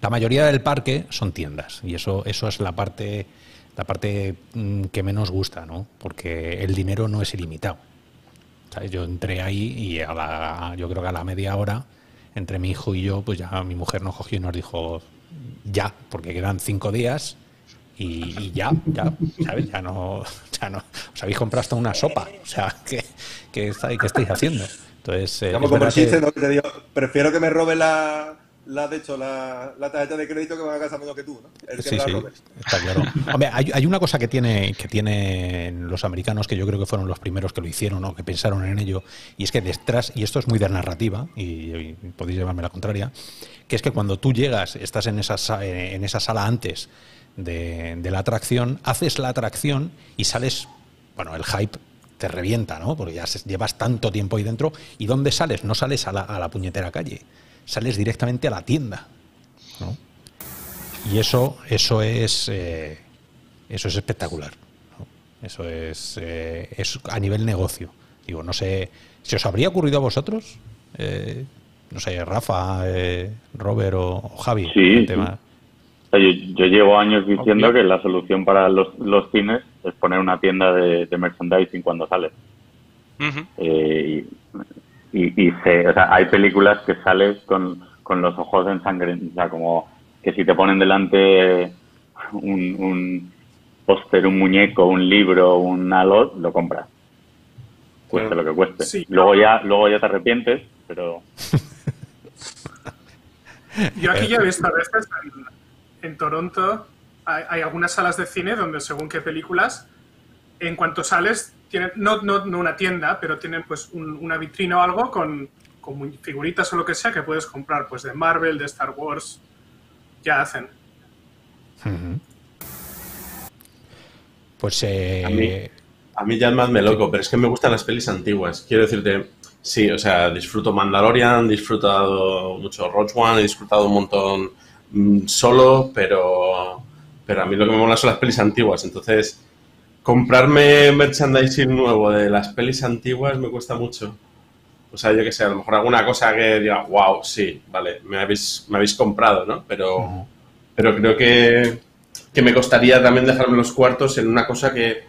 La mayoría del parque son tiendas. Y eso, eso es la parte, la parte mm, que menos gusta, ¿no? Porque el dinero no es ilimitado. ¿Sabes? Yo entré ahí y a la, yo creo que a la media hora, entre mi hijo y yo, pues ya mi mujer nos cogió y nos dijo ya, porque quedan cinco días y, y ya, ya, ¿sabes? Ya no, ya no. Os habéis comprado hasta una sopa. O sea, ¿qué, qué, estáis, qué estáis haciendo? Entonces, eh, es como que- ¿no? que te digo, prefiero que me robe la, la de hecho, la, la tarjeta de crédito que me haga menos que tú, ¿no? El que Sí, sí, está claro. Hombre, hay, hay una cosa que tiene que tienen los americanos que yo creo que fueron los primeros que lo hicieron o que pensaron en ello y es que detrás y esto es muy de narrativa y, y podéis llevarme la contraria que es que cuando tú llegas estás en esa sa- en esa sala antes de, de la atracción haces la atracción y sales bueno el hype te revienta, ¿no? Porque ya llevas tanto tiempo ahí dentro. ¿Y dónde sales? No sales a la, a la puñetera calle. Sales directamente a la tienda. ¿no? Y eso, eso es eh, eso es espectacular. ¿no? Eso es, eh, es a nivel negocio. Digo, no sé, ¿se os habría ocurrido a vosotros? Eh, no sé, Rafa, eh, Robert o, o Javi. Sí, el sí. tema. O sea, yo, yo llevo años diciendo que la solución para los, los cines es poner una tienda de, de merchandising cuando sales. Eh, y, y, se- o sea, hay películas que sales con, con los ojos en sangre, o sea, como que si te ponen delante un, un póster, un muñeco, un libro, un algo, lo compras. Cueste Claro. lo que cueste. Sí. Luego ya, luego ya te arrepientes, pero Yo aquí ya he visto a veces en, en Toronto hay, hay algunas salas de cine donde según qué películas, en cuanto sales, tienen, no, no, no una tienda, pero tienen pues un- una vitrina o algo con, con figuritas o lo que sea que puedes comprar, pues de Marvel, de Star Wars, ya hacen. Pues eh, A mí- A mí ya más me loco, pero es que me gustan las pelis antiguas. Quiero decirte, sí, o sea, disfruto Mandalorian, he disfrutado mucho Rogue One, he disfrutado un montón mm, solo, pero, pero a mí lo que me mola son las pelis antiguas. Entonces, comprarme merchandising nuevo de las pelis antiguas me cuesta mucho. O sea, yo que sé, a lo mejor alguna cosa que diga, wow, sí, vale, me habéis, me habéis comprado, ¿no? Pero, pero creo que, que me costaría también dejarme los cuartos en una cosa que,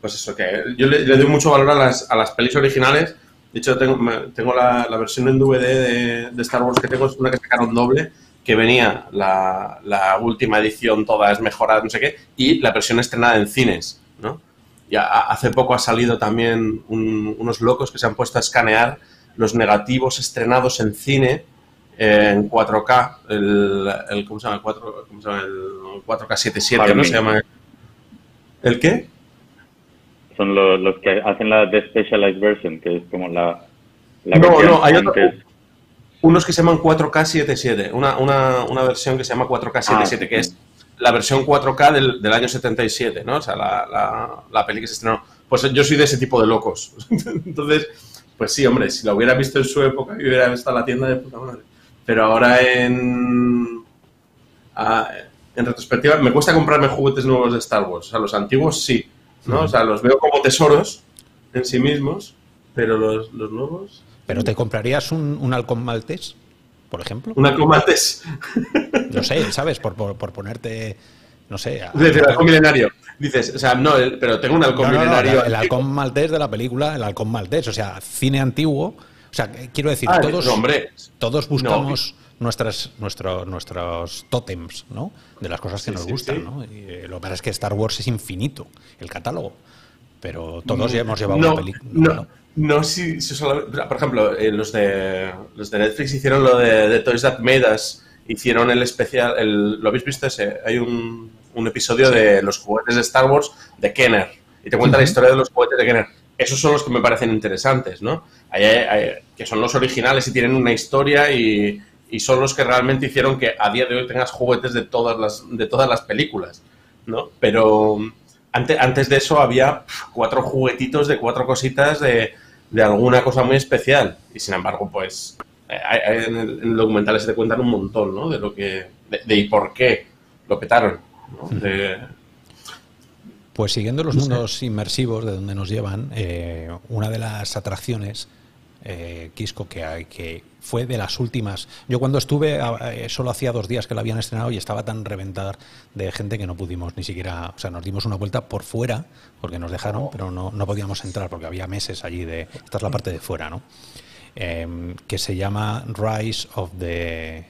pues eso, que yo le, le doy mucho valor a las, a las pelis originales. De hecho, tengo, tengo la, la versión en DVD de, de Star Wars que tengo, es una que sacaron doble, que venía la, la última edición, todas mejoradas, no sé qué, y la versión estrenada en cines, ¿no? Y a- hace poco ha salido también un- unos locos que se han puesto a escanear los negativos estrenados en cine eh, en 4K, el, el- ¿cómo se llama? El 4, ¿cómo se llama? El 4K77, ¿no? Se llama... ¿El qué? son los, los que hacen la de Specialized Version, que es como la... la No, no, hay otro-. Unos que se llaman 4K77, una, una, una versión que se llama 4K77, Ah, que es la versión 4K del, del año 77, ¿no? O sea, la, la, la peli que se estrenó. Pues yo soy de ese tipo de locos. Entonces, pues sí, hombre, si la hubiera visto en su época, yo hubiera visto a la tienda de puta madre. Pero ahora en... a- en retrospectiva, me cuesta comprarme juguetes nuevos de Star Wars. O sea, los antiguos sí, ¿no? O sea, los veo como tesoros en sí mismos, pero los, los nuevos... ¿Pero te comprarías un, un halcón maltés, por ejemplo? Una comates. No sé, ¿sabes? Por, por, por ponerte, no sé... a- Dices, el halcón milenario. Dices, o sea, no, el- pero tengo un halcón No, no, no, milenario. el halcón maltés de la película, el halcón maltés, o sea, cine antiguo. O sea, quiero decir, Ah, todos, hombre. todos buscamos nuestras, nuestro, nuestros tótems, ¿no? De las cosas que Sí, nos sí, gustan, sí. ¿no? Y, eh, lo que pasa es que Star Wars es infinito, el catálogo. Pero todos ya hemos llevado una película. No, sí, sí, solo- por ejemplo, eh, los, de, los de Netflix hicieron lo de, de Toys That Made Us, hicieron el especial, el, ¿lo habéis visto ese? Hay un, un episodio de los juguetes de Star Wars de Kenner, y te cuenta la historia de los juguetes de Kenner. Esos son los que me parecen interesantes, ¿no? Hay- que son los originales y tienen una historia y, y son los que realmente hicieron que a día de hoy tengas juguetes de todas las, de todas las películas, ¿no? Pero antes, antes de eso había cuatro juguetitos de cuatro cositas de, de alguna cosa muy especial. Y sin embargo, pues eh, en, el, en el documental se te cuentan un montón, ¿no? De lo que. de, de y por qué lo petaron. ¿no? De- Pues siguiendo los mundos inmersivos de donde nos llevan, eh, una de las atracciones eh, Quisco, que, que fue de las últimas. Yo cuando estuve, a- eh, solo hacía dos días que la habían estrenado y estaba tan reventada de gente que no pudimos ni siquiera, o sea, nos dimos una vuelta por fuera, porque nos dejaron, pero no, no podíamos entrar porque había meses allí de, esta es la parte de fuera, ¿no? Em, que se llama Rise of the...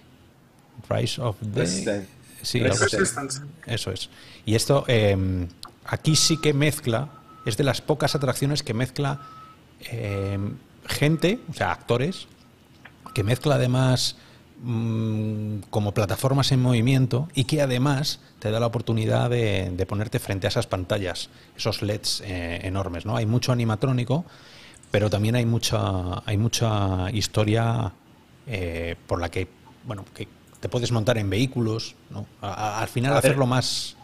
Rise of the... Resistance. Sí. Resistance. Eso es. Y esto eh, aquí sí que mezcla, es de las pocas atracciones que mezcla eh, gente, o sea, actores, que mezcla además mm, como plataformas en movimiento y que además te da la oportunidad de, de ponerte frente a esas pantallas, esos LEDs eh, enormes, ¿no? Hay mucho animatrónico, pero también hay mucha, hay mucha historia eh, por la que, bueno, que te puedes montar en vehículos, ¿no? A- a- al final A ver. hacerlo más,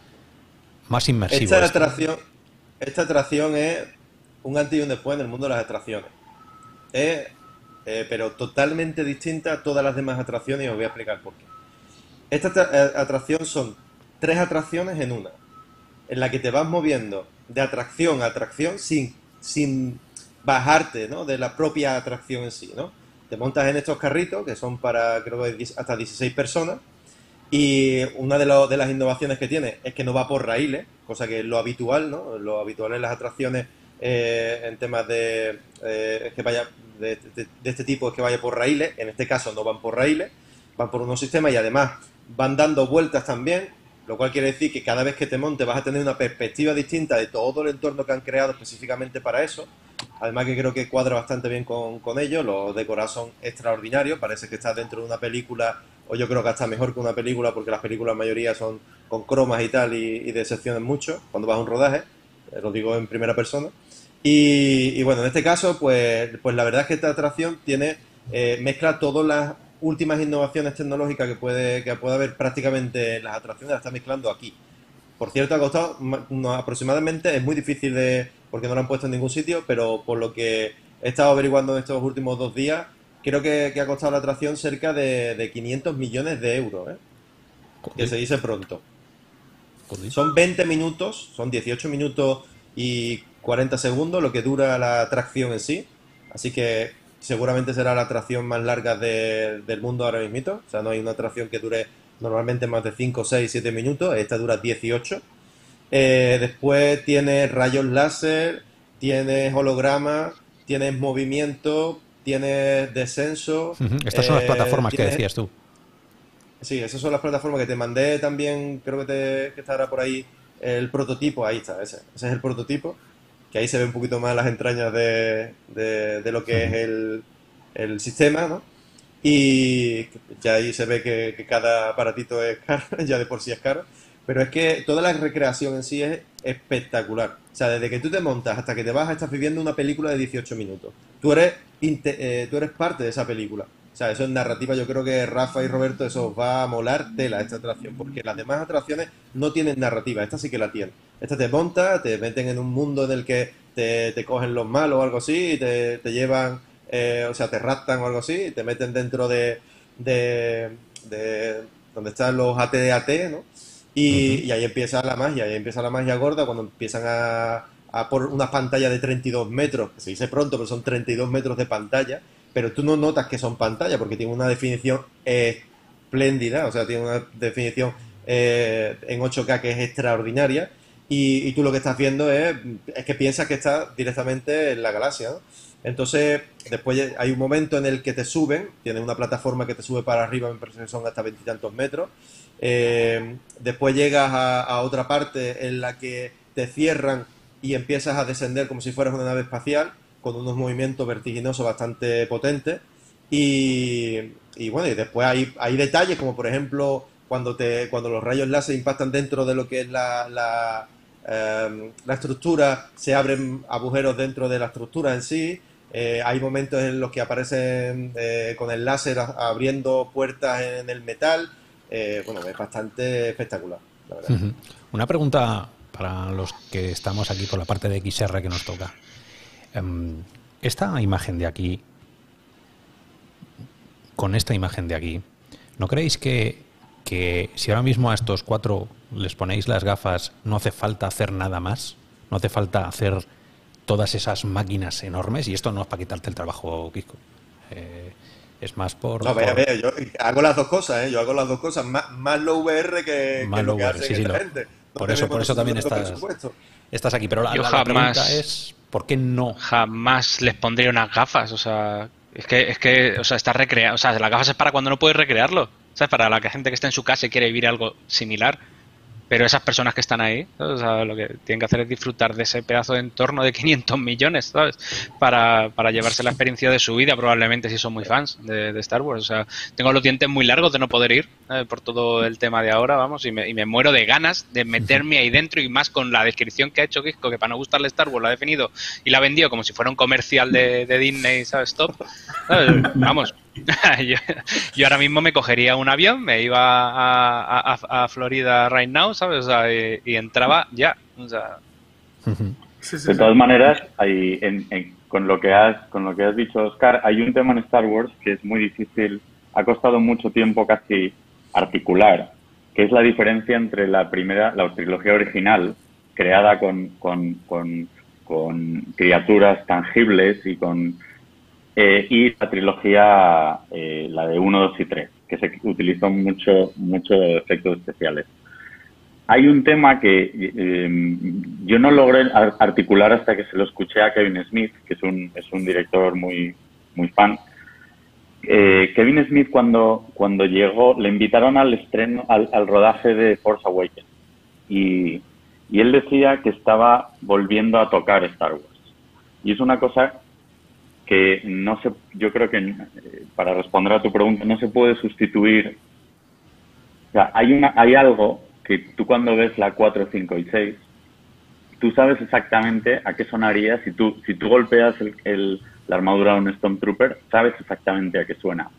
más inmersivo. Esta atracción, esta atracción es un antes y un después en el mundo de las atracciones. Es, eh, pero totalmente distinta a todas las demás atracciones y os voy a explicar por qué. Esta eh, atracción son tres atracciones en una, en la que te vas moviendo de atracción a atracción sin, sin bajarte ¿no? de la propia atracción en sí. ¿no? Te montas en estos carritos, que son para creo que hasta 16 personas, y una de, lo- de las innovaciones que tiene es que no va por raíles, cosa que es lo habitual, ¿no? Lo habitual en las atracciones eh, en temas de, eh, que vaya de, este tipo es que vaya por raíles. En este caso no van por raíles, van por unos sistemas y además van dando vueltas también, lo cual quiere decir que cada vez que te montes vas a tener una perspectiva distinta de todo el entorno que han creado específicamente para eso. Además que creo que cuadra bastante bien con, con ello, los decorados son extraordinarios, parece que estás dentro de una película, o yo creo que hasta mejor que una película, porque las películas la mayoría son con cromas y tal, y, y mucho, cuando vas a un rodaje, eh, lo digo en primera persona. Y, y bueno, en este caso, pues, pues la verdad es que esta atracción tiene, eh, mezcla todas las últimas innovaciones tecnológicas que puede, que puede haber prácticamente en las atracciones, las está mezclando aquí. Por cierto, ha costado no, aproximadamente, es muy difícil de, porque no lo han puesto en ningún sitio, pero por lo que he estado averiguando en estos últimos dos días, creo que, que ha costado la atracción cerca de, de 500 millones de euros, ¿eh? que se dice pronto. Son 20 minutos, son 18 minutos y 40 segundos lo que dura la atracción en sí. Así que seguramente será la atracción más larga de- del mundo ahora mismo. O sea, no hay una atracción que dure normalmente más de 5, 6, 7 minutos. Esta dura 18. Eh, después tienes rayos láser, tienes holograma, tienes movimiento, tienes descenso. Estas son las eh, plataformas que decías tú. Sí, esas son las plataformas que te mandé también, creo que, te, que estará por ahí el prototipo, ahí está, ese, ese es el prototipo, que ahí se ve un poquito más las entrañas de, de- lo que es el, el sistema, ¿no? Y ya ahí se ve que, cada aparatito es caro, ya de por sí es caro, pero es que toda la recreación en sí es espectacular. O sea, desde que tú te montas hasta que te vas, estás viviendo una película de 18 minutos. Tú eres, eh, tú eres parte de esa película. O sea, eso en narrativa yo creo que Rafa y Roberto eso os va a molar tela esta atracción, porque las demás atracciones no tienen narrativa, esta sí que la tiene. Esta te monta, te meten en un mundo en el que te, te cogen los malos o algo así, y te, te llevan, eh, o sea, te raptan o algo así, y te meten dentro de, de, de donde están los AT-AT, ¿no? Y, y ahí empieza la magia, ahí empieza la magia gorda cuando empiezan a, a por una pantalla de 32 metros, que se dice pronto, pero son 32 metros de pantalla, pero tú no notas que son pantalla porque tiene una definición espléndida, o sea, tiene una definición eh, en 8K que es extraordinaria y, tú lo que estás viendo es, es que piensas que estás directamente en la galaxia, ¿no? Entonces, después hay un momento en el que te suben, tienes una plataforma que te sube para arriba, me parece que son hasta veintitantos metros. Eh, después llegas a, otra parte en la que te cierran y empiezas a descender como si fueras una nave espacial, con unos movimientos vertiginosos bastante potentes. Y, bueno, y después hay detalles como por ejemplo cuando, te, cuando los rayos láser impactan dentro de lo que es la, la, la estructura, se abren agujeros dentro de la estructura en sí. Eh, hay momentos en los que aparecen eh, con el láser abriendo puertas en el metal. Eh, bueno, es bastante espectacular, la verdad. Una pregunta para los que estamos aquí por la parte de XR que nos toca. Em, esta imagen de aquí, con esta imagen de aquí, ¿no creéis que, que si ahora mismo a estos cuatro les ponéis las gafas, no hace falta hacer nada más? ¿No hace falta hacer todas esas máquinas enormes, y esto no es para quitarte el trabajo, Kiko. Eh, es más por. No, vea, por- vea, yo hago las dos cosas, ¿eh? Yo hago las dos cosas. Más, más lo VR que, Más que lo que hace sí, sí, lo- gente. No por eso- por eso también estás-. Estás aquí, pero la, Yo la- la pregunta jamás- es: ¿por qué no? Jamás les pondría unas gafas, o sea, es que, es que, o sea, está recreado, o sea, las gafas es para cuando no puedes recrearlo, ¿sabes? Para la gente que está en su casa y quiere vivir algo similar. Pero esas personas que están ahí, ¿sabes? O sea, lo que tienen que hacer es disfrutar de ese pedazo de entorno de 500 millones, ¿sabes? Para, para llevarse la experiencia de su vida, probablemente, si son muy fans de, de Star Wars. O sea, tengo los dientes muy largos de no poder ir ¿sabes? por todo el tema de ahora, vamos, y me, y me muero de ganas de meterme ahí dentro y más con la descripción que ha hecho Kisco, que para no gustarle Star Wars la ha definido y la ha vendido como si fuera un comercial de, de Disney, ¿sabes? Stop. ¿Sabes? Vamos. yo, yo ahora mismo me cogería un avión, me iba a, a- a Florida right now, ¿sabes? O sea, y, y entraba ya. O sea, De todas maneras, hay, en- en- con, lo que has, con lo que has dicho, Oscar, hay un tema en Star Wars que es muy difícil, ha costado mucho tiempo casi articular, que es la diferencia entre la primera, la trilogía original, creada con, con, con, con criaturas tangibles y con eh, y la trilogía, eh, la de 1, 2 y 3, que se utilizó mucho, mucho efectos especiales. Hay un tema que eh, yo no logré ar- articular hasta que se lo escuché a Kevin Smith, que es un, es un director muy, muy fan. Eh, Kevin Smith cuando, cuando llegó, le invitaron al estreno, al, al rodaje de Force Awakens. Y, y él decía que estaba volviendo a tocar Star Wars. Y es una cosa que no se, yo creo que eh, para responder a tu pregunta, no se puede sustituir. O sea, hay, una, hay algo que tú cuando ves la 4, 5 y 6, tú sabes exactamente a qué sonaría si tú, si tú golpeas el, la armadura de un Stormtrooper, sabes exactamente a qué suena.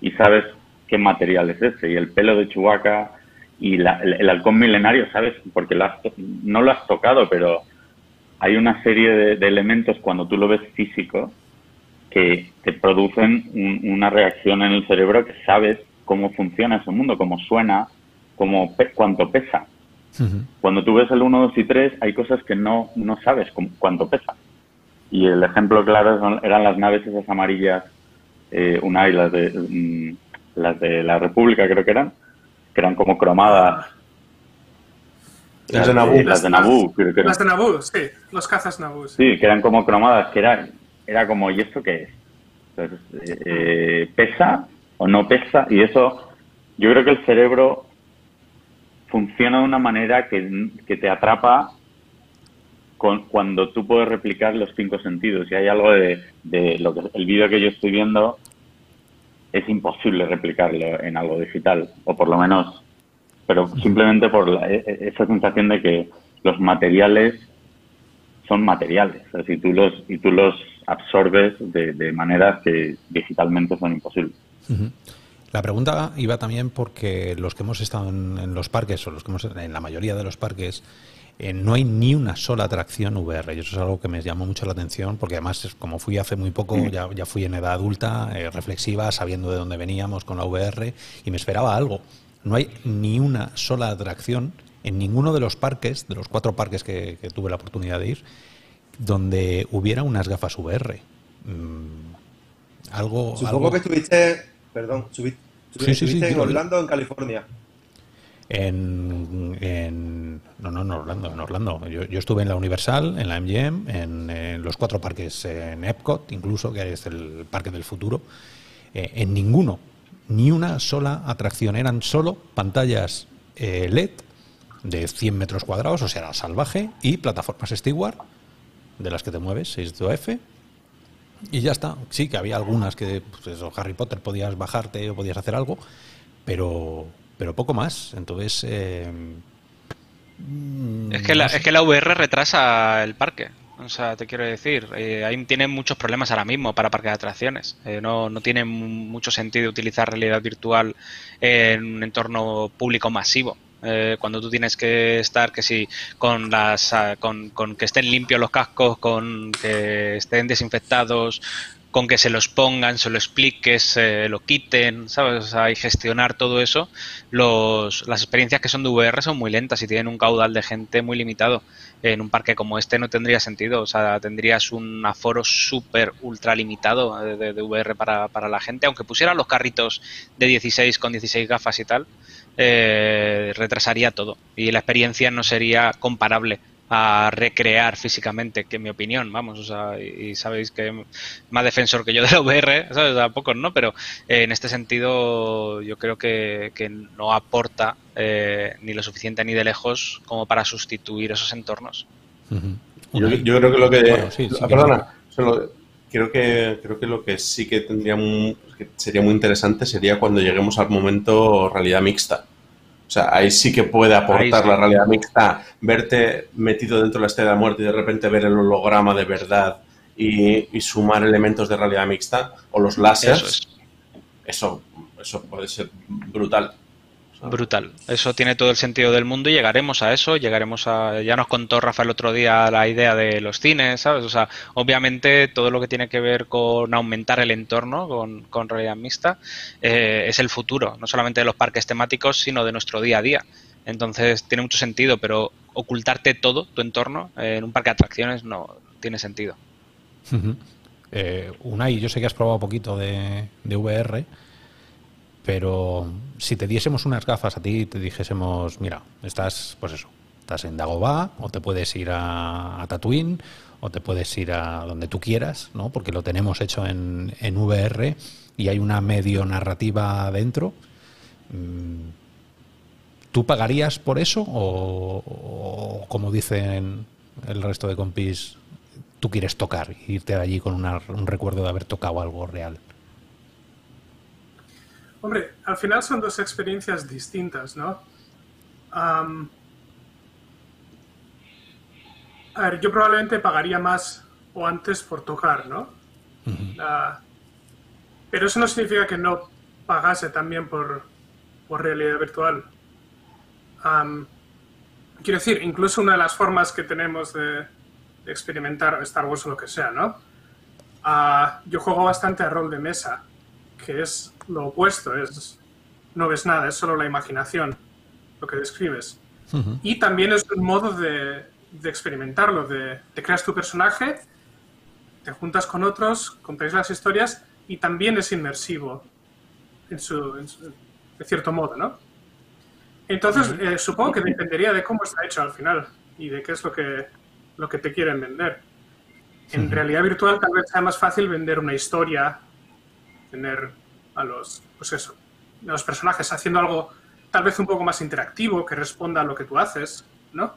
Y sabes qué material es ese. Y el pelo de Chewbacca y la- el, el halcón milenario, sabes, porque lo has no lo has tocado, pero hay una serie de, de elementos cuando tú lo ves físico que te producen un- una reacción en el cerebro que sabes cómo funciona ese mundo, cómo suena, cómo pe- cuánto pesa. Cuando tú ves el 1, 2 y 3, hay cosas que no, no sabes cómo- cuánto pesa. Y el ejemplo claro son- eran las naves esas amarillas, eh, Unai, las de, mm, las de la República creo que eran, que eran como cromadas. Las de Naboo. Las de Naboo, creo que eran. Las de Naboo, sí. Los cazas Naboo. sí. Sí, que eran como cromadas, que era, era como, ¿y esto qué es? Entonces, eh, eh, ¿pesa o no pesa? Y eso, yo creo que el cerebro funciona de una manera que, que te atrapa con, cuando tú puedes replicar los cinco sentidos. Y hay algo de, de lo que el vídeo que yo estoy viendo es imposible replicarlo en algo digital, o por lo menos, pero simplemente por la- e- e- esa sensación de que los materiales son materiales, o sea, si tú los, y tú los absorbes de, de maneras que digitalmente son imposibles. La pregunta iba también porque los que hemos estado en, en los parques, o los que hemos en la mayoría de los parques, eh, no hay ni una sola atracción VR. Y eso es algo que me llamó mucho la atención, porque además, como fui hace muy poco, ya, ya fui en edad adulta, eh, reflexiva, sabiendo de dónde veníamos con la VR, y me esperaba algo. No hay ni una sola atracción en ninguno de los parques, de los cuatro parques que, que tuve la oportunidad de ir, donde hubiera unas gafas VR. Mm, algo, Supongo algo que estuviste, perdón, sí, sí, estuviste en. Orlando, en California. En, en- no, no, en Orlando, en Orlando. Yo, yo estuve en la Universal, en la MGM, en, en los cuatro parques, en Epcot, incluso, que es el parque del futuro. Eh, en ninguno, ni una sola atracción. Eran solo pantallas eh, LED de 100 metros cuadrados, o sea, era salvaje, y plataformas Steward, de las que te mueves, 6F. Y ya está. Sí, que había algunas que, pues eso, Harry Potter podías bajarte o podías hacer algo, pero, pero poco más. Entonces. eh, Es que, la, no sé. es que la VR retrasa el parque. O sea, te quiero decir, eh, ahí tienen muchos problemas ahora mismo para parques de atracciones. Eh, no, no tiene mu- mucho sentido utilizar realidad virtual en un entorno público masivo. Eh, cuando tú tienes que estar, que si con las, ah, con, con que estén limpios los cascos, con que estén desinfectados, con que se los pongan, se lo expliques, lo quiten, ¿sabes? O sea, y gestionar todo eso, los, las experiencias que son de VR son muy lentas y tienen un caudal de gente muy limitado. En un parque como este no tendría sentido, o sea, tendrías un aforo súper ultra limitado de, de VR para, para, la gente, aunque pusieran los carritos de 16 con 16 gafas y tal, eh, retrasaría todo. Y la experiencia no sería comparable a recrear físicamente, que en mi opinión, vamos, o sea, y, sabéis que más defensor que yo de la VR, ¿sabes? A pocos no, pero eh, en este sentido yo creo que, no aporta eh, ni lo suficiente ni de lejos como para sustituir esos entornos. yo, creo que lo que... Ah, perdona, creo que creo que lo que sí que tendría que sería muy interesante sería cuando lleguemos al momento realidad mixta o sea, ahí sí que puede aportar la realidad mixta, verte metido dentro de la estrella de la muerte y de repente ver el holograma de verdad y, sumar elementos de realidad mixta o los láseres. eso, eso puede ser brutal. Brutal. Eso tiene todo el sentido del mundo y llegaremos a eso, llegaremos a... Ya nos contó Rafa el otro día la idea de los cines, ¿sabes? O sea, obviamente todo lo que tiene que ver con aumentar el entorno con, realidad mixta eh, es el futuro, no solamente de los parques temáticos, sino de nuestro día a día. Entonces tiene mucho sentido, pero ocultarte todo tu entorno en un parque de atracciones no tiene sentido. Eh, Unai, yo sé que has probado poquito de, de VR. Pero si te diésemos unas gafas a ti y te dijésemos, mira, estás, pues eso, estás en Dagobah, o te puedes ir a, Tatooine, o te puedes ir a donde tú quieras, ¿no? Porque lo tenemos hecho en, en VR y hay una medio narrativa dentro. Mm, ¿Tú pagarías por eso? O, como dicen el resto de compis, tú quieres tocar, irte allí con un recuerdo de haber tocado algo real? Hombre, al final son dos experiencias distintas, ¿no? a ver, yo probablemente pagaría más o antes por tocar, ¿no? Pero eso no significa que no pagase también por, realidad virtual. quiero decir, incluso una de las formas que tenemos de, experimentar Star Wars o lo que sea, ¿no? Ah, yo juego bastante a rol de mesa que es lo opuesto, es no ves nada, es solo la imaginación lo que describes. Y también es un modo de, experimentarlo, de, te creas tu personaje, te juntas con otros, contáis las historias y también es inmersivo en su, de cierto modo, ¿no? Entonces, eh, supongo que dependería de cómo está hecho al final y de qué es lo que, lo que te quieren vender. En realidad virtual tal vez sea más fácil vender una historia tener a los, pues eso, a los personajes haciendo algo tal vez un poco más interactivo que responda a lo que tú haces, ¿no?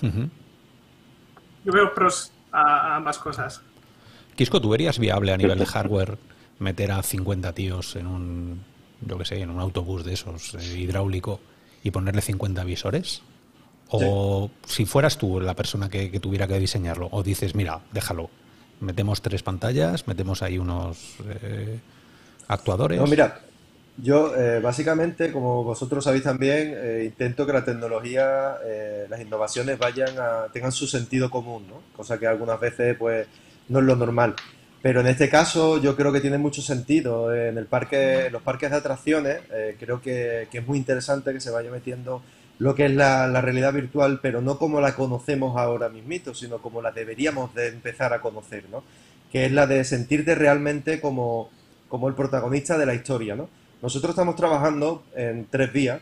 Yo veo pros a, ambas cosas. Quisco, ¿tú verías viable a nivel de hardware meter a 50 tíos en un, yo que sé, en un autobús de esos eh, hidráulico y ponerle 50 visores? O si fueras tú la persona que, tuviera que diseñarlo, o dices, mira, déjalo, metemos tres pantallas, metemos ahí unos eh, actuadores. No, mira, yo eh, básicamente, como vosotros sabéis también, eh, intento que la tecnología, eh, las innovaciones vayan a, tengan su sentido común, ¿no? Cosa que algunas veces pues no es lo normal. Pero en este caso yo creo que tiene mucho sentido. En el parque, los parques de atracciones, creo que, es muy interesante que se vaya metiendo lo que es la, la, realidad virtual, pero no como la conocemos ahora mismito, sino como la deberíamos de empezar a conocer, ¿no? Que es la de sentirte realmente como como el protagonista de la historia, ¿no? Nosotros estamos trabajando en tres vías,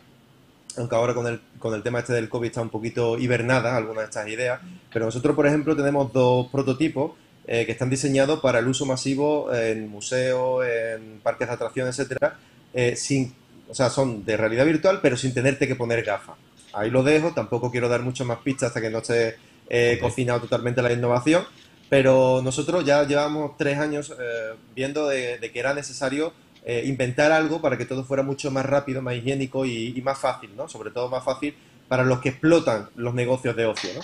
aunque ahora con el, con el tema este del COVID está un poquito hibernada algunas de estas ideas, pero nosotros, por ejemplo, tenemos dos prototipos eh, que están diseñados para el uso masivo en museos, en parques de atracción, etcétera, eh, sin, o sea, son de realidad virtual, pero sin tenerte que poner gafas. Ahí lo dejo, tampoco quiero dar mucho más pistas hasta que no esté eh, cocinado totalmente la innovación, pero nosotros ya llevamos tres años eh, viendo de, que era necesario eh, inventar algo para que todo fuera mucho más rápido, más higiénico y, más fácil, ¿no? Sobre todo más fácil para los que explotan los negocios de ocio, ¿no?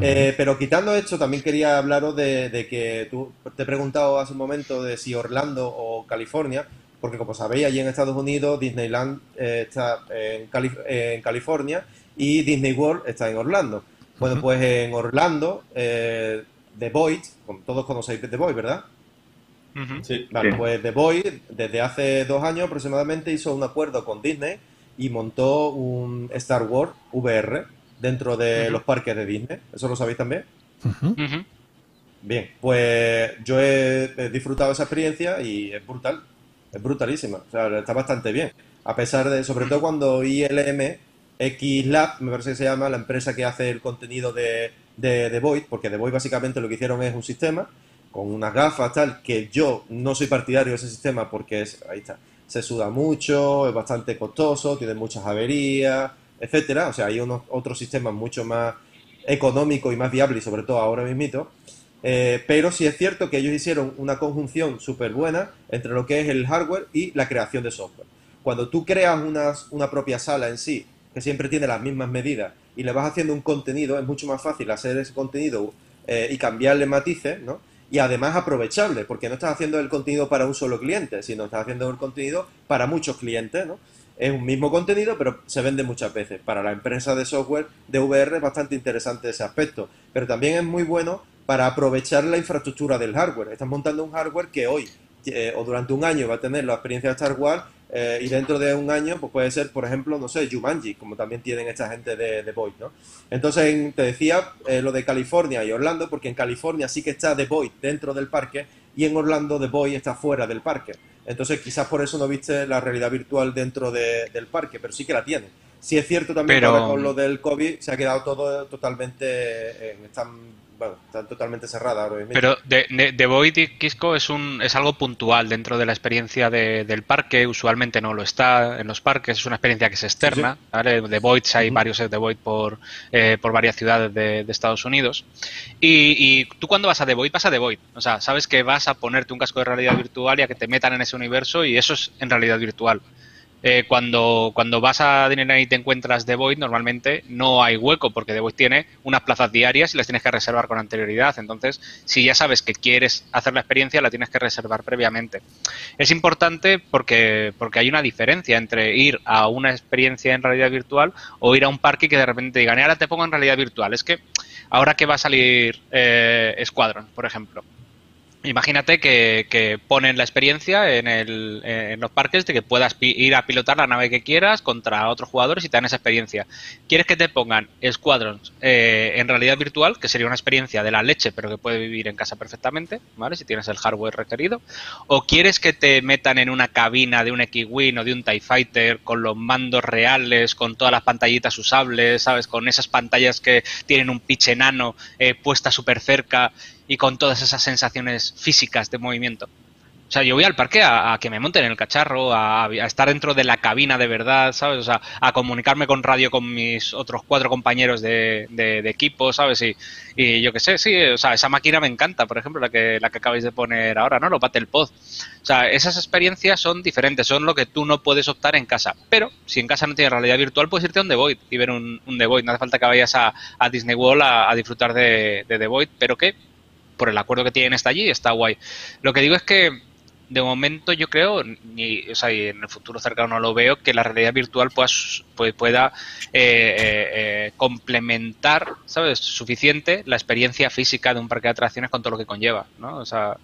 Eh, pero quitando esto, también quería hablaros de, que tú te he preguntado hace un momento de si Orlando o California, porque como sabéis, allí en Estados Unidos Disneyland está en, en, California y Disney World está en Orlando. Bueno, pues en Orlando The Void, todos conocéis The Void, ¿verdad? Sí. Vale, Sí. pues The Void desde hace dos años aproximadamente hizo un acuerdo con Disney y montó un Star Wars VR dentro de los parques de Disney. ¿Eso lo sabéis también? Ujú. Bien, pues yo he, he disfrutado esa experiencia y es brutal, es brutalísima, o sea, está bastante bien. A pesar de, sobre todo cuando ILM X Lab, me parece que se llama, la empresa que hace el contenido de, de The Void, porque The Void básicamente lo que hicieron es un sistema con unas gafas tal, que yo no soy partidario de ese sistema porque es, ahí está, se suda mucho, es bastante costoso, tiene muchas averías, etcétera. O sea, hay unos otros sistemas mucho más económicos y más viables, sobre todo ahora mismito. Eh, pero sí es cierto que ellos hicieron una conjunción súper buena entre lo que es el hardware y la creación de software. Cuando tú creas una propia sala en sí, que siempre tiene las mismas medidas, y le vas haciendo un contenido, es mucho más fácil hacer ese contenido eh, y cambiarle matices, ¿no? Y además aprovechable, porque no estás haciendo el contenido para un solo cliente, sino estás haciendo el contenido para muchos clientes, ¿no? Es un mismo contenido, pero se vende muchas veces. Para la empresa de software de VR es bastante interesante ese aspecto, pero también es muy bueno para aprovechar la infraestructura del hardware. Estás montando un hardware que hoy eh, o durante un año va a tener la experiencia de Star Wars eh, y dentro de un año pues puede ser, por ejemplo, no sé, Jumanji, como también tienen esta gente de, de Void, ¿no? Entonces, en- te decía eh, lo de California y Orlando, porque en California sí que está The Void dentro del parque y en Orlando The Void está fuera del parque. Entonces, quizás por eso no viste la realidad virtual dentro de- del parque, pero sí que la tiene. Sí es cierto también Pero- que ahora con lo del COVID se ha quedado todo totalmente, en- están, bueno, totalmente ahora mismo. Pero The, The- The Void y Kisco es, un, es algo puntual dentro de la experiencia de- del parque, usualmente no lo está en los parques, es una experiencia que es externa, ¿vale? The Voids hay Ujú. varios The Void por, eh, por varias ciudades de, de Estados Unidos. Y, y tú cuando vas a The Void, vas a The Void, o sea, sabes que vas a ponerte un casco de realidad virtual y a que te metan en ese universo y eso es en realidad virtual. Eh, cuando, cuando vas a Disneyland y te encuentras The Void, normalmente no hay hueco, porque The Void tiene unas plazas diarias y las tienes que reservar con anterioridad. Entonces, si ya sabes que quieres hacer la experiencia, la tienes que reservar previamente. Es importante porque, porque hay una diferencia entre ir a una experiencia en realidad virtual o ir a un parque que de repente digan, "Eh, ahora te pongo en realidad virtual. Es que ahora que va a salir eh, Squadron, por ejemplo. Imagínate que, ponen la experiencia en, el, en los parques de que puedas ir a pilotar la nave que quieras contra otros jugadores y te dan esa experiencia. ¿Quieres que te pongan Squadrons eh, en realidad virtual, que sería una experiencia de la leche, pero que puede vivir en casa perfectamente, ¿vale? Si tienes el hardware requerido. ¿O quieres que te metan en una cabina de un X-Wing o de un TIE Fighter con los mandos reales, con todas las pantallitas usables, ¿sabes? Con esas pantallas que tienen un pitch enano eh, puesta súper cerca y con todas esas sensaciones físicas de movimiento. O sea, yo voy al parque a, que me monten en el cacharro, a, estar dentro de la cabina de verdad, ¿sabes? O sea, a comunicarme con radio con mis otros cuatro compañeros de, de- equipo, ¿sabes? Y, y yo qué sé, sí, o sea, esa máquina me encanta, por ejemplo, la que, la que acabáis de poner ahora, ¿no? Los Battle Pod. O sea, esas experiencias son diferentes, son lo que tú no puedes optar en casa. Pero si en casa no tienes realidad virtual, puedes irte a un The Void y ver un, un The Void. No hace falta que vayas a, a Disney World a, a disfrutar de, de The Void, pero que por el acuerdo que tienen está allí, está guay. Lo que digo es que de momento yo creo, ni, o sea, y en el futuro cercano no lo veo, que la realidad virtual pueda, puede- pueda eh, eh, eh, complementar, ¿sabes? Suficiente la experiencia física de un parque de atracciones con todo lo que conlleva, ¿no? O sea,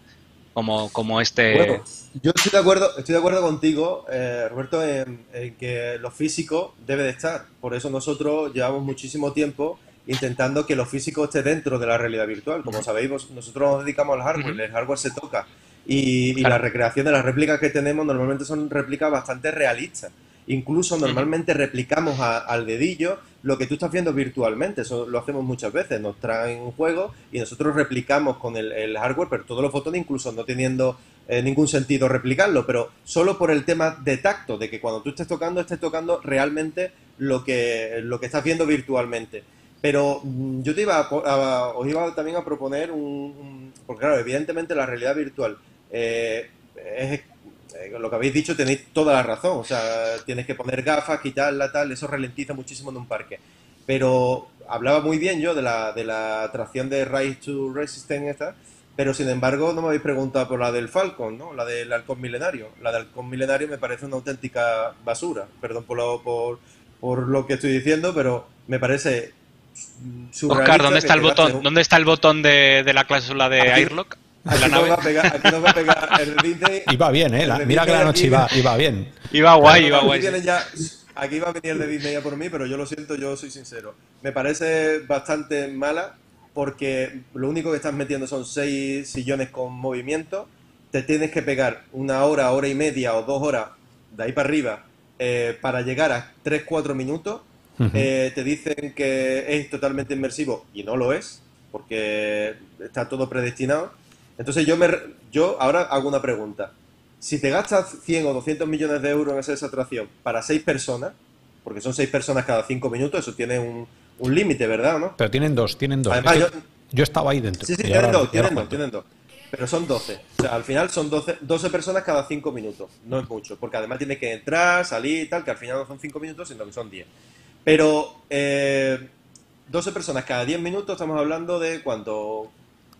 como, como este... Yo estoy de acuerdo, estoy de acuerdo contigo, eh, Roberto, en que lo físico debe de estar. Por eso nosotros llevamos muchísimo tiempo intentando que lo físico esté dentro de la realidad virtual. Como sabéis, vos- nosotros nos dedicamos al hardware, el hardware se toca. Y, y Claro. la recreación de las réplicas que tenemos normalmente son réplicas bastante realistas. Incluso normalmente replicamos a- al dedillo lo que tú estás viendo virtualmente. Eso lo hacemos muchas veces. Nos traen un juego y nosotros replicamos con el, el hardware, pero todos los botones, incluso no teniendo eh, ningún sentido replicarlo, pero solo por el tema de tacto, de que cuando tú estés tocando, estés tocando realmente lo que, lo que estás viendo virtualmente. Pero mm, yo te iba a, os iba también a proponer un, porque claro, evidentemente la realidad virtual eh, es eh, lo que habéis dicho tenéis toda la razón, o sea, tienes que poner gafas, quitarla, tal, eso ralentiza muchísimo en un parque. Pero hablaba muy bien yo de la, de la atracción de Rise to Resistance esta, pero sin embargo no me habéis preguntado por la del Falcon, ¿no? La del halcón milenario. La del halcón milenario me parece una auténtica basura, perdón por lo, por, por lo que estoy diciendo, pero me parece Oscar, ¿dónde está el botón? un- ¿Dónde está el botón de, de la cláusula de Aquí. Airlock? Aquí nos va a pegar, aquí nos va a pegar el de Disney. Iba bien, ¿eh? La- mira que la noche aquí- iba, iba bien. Iba guay, iba Aquí guay. viene ya- aquí va a venir el de Disney ya por mí, pero yo lo siento, yo soy sincero. Me parece bastante mala porque lo único que estás metiendo son seis sillones con movimiento. Te tienes que pegar una hora, hora y media o dos horas de ahí para arriba eh, para llegar a 3-4 minutos. Eh, te dicen que es totalmente inmersivo y no lo es, porque está todo predestinado. Entonces yo, me, yo ahora hago una pregunta. Si te gastas 100 o 200 millones de euros en hacer esa atracción para seis personas, porque son seis personas cada cinco minutos, eso tiene un, un límite, ¿verdad? ¿no? Pero tienen dos, tienen dos. Además, yo- yo estaba ahí dentro. Sí, sí, tienen ahora- dos, tienen dos, tienen dos. Pero son 12. O sea, al final son 12, 12 personas cada 5 minutos. No es mucho, porque además tienes que entrar, salir y tal, que al final no son 5 minutos, sino que son 10. Pero eh, 12 personas cada 10 minutos, estamos hablando de cuánto?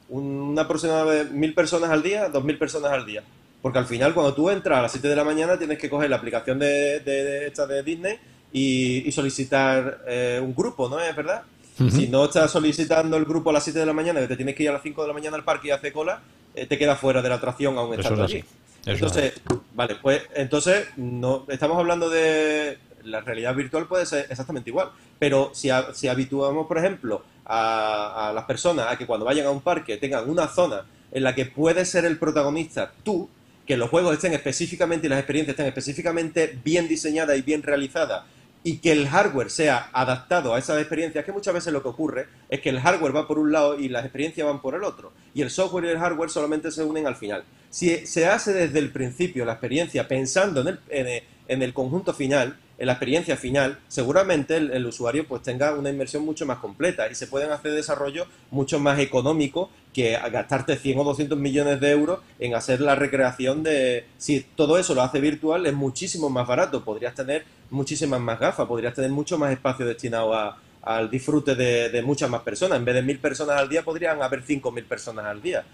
Una de 1.000 personas al día, 2.000 personas al día. Porque al final, cuando tú entras a las 7 de la mañana, tienes que coger la aplicación de, de- de esta de Disney y, y solicitar eh, un grupo, ¿no es verdad? Si no estás solicitando el grupo a las 7 de la mañana, que te tienes que ir a las 5 de la mañana al parque y hacer cola, eh, te quedas fuera de la atracción aún estando es allí. Eso es Entonces, vale, pues entonces no estamos hablando de la realidad virtual puede ser exactamente igual, pero si, a- si habituamos, por ejemplo, a, a las personas a que cuando vayan a un parque tengan una zona en la que puedes ser el protagonista tú, que los juegos estén específicamente y las experiencias estén específicamente bien diseñadas y bien realizadas y que el hardware sea adaptado a esas experiencias, que muchas veces lo que ocurre es que el hardware va por un lado y las experiencias van por el otro, y el software y el hardware solamente se unen al final. Si se hace desde el principio la experiencia pensando en el, en el, en el conjunto final, en la experiencia final, seguramente el, usuario pues tenga una inversión mucho más completa y se pueden hacer desarrollos mucho más económicos que gastarte 100 o 200 millones de euros en hacer la recreación de... Si todo eso lo hace virtual es muchísimo más barato, podrías tener muchísimas más gafas, podrías tener mucho más espacio destinado a, al disfrute de, de muchas más personas. En vez de mil personas al día podrían haber 5.000 personas al día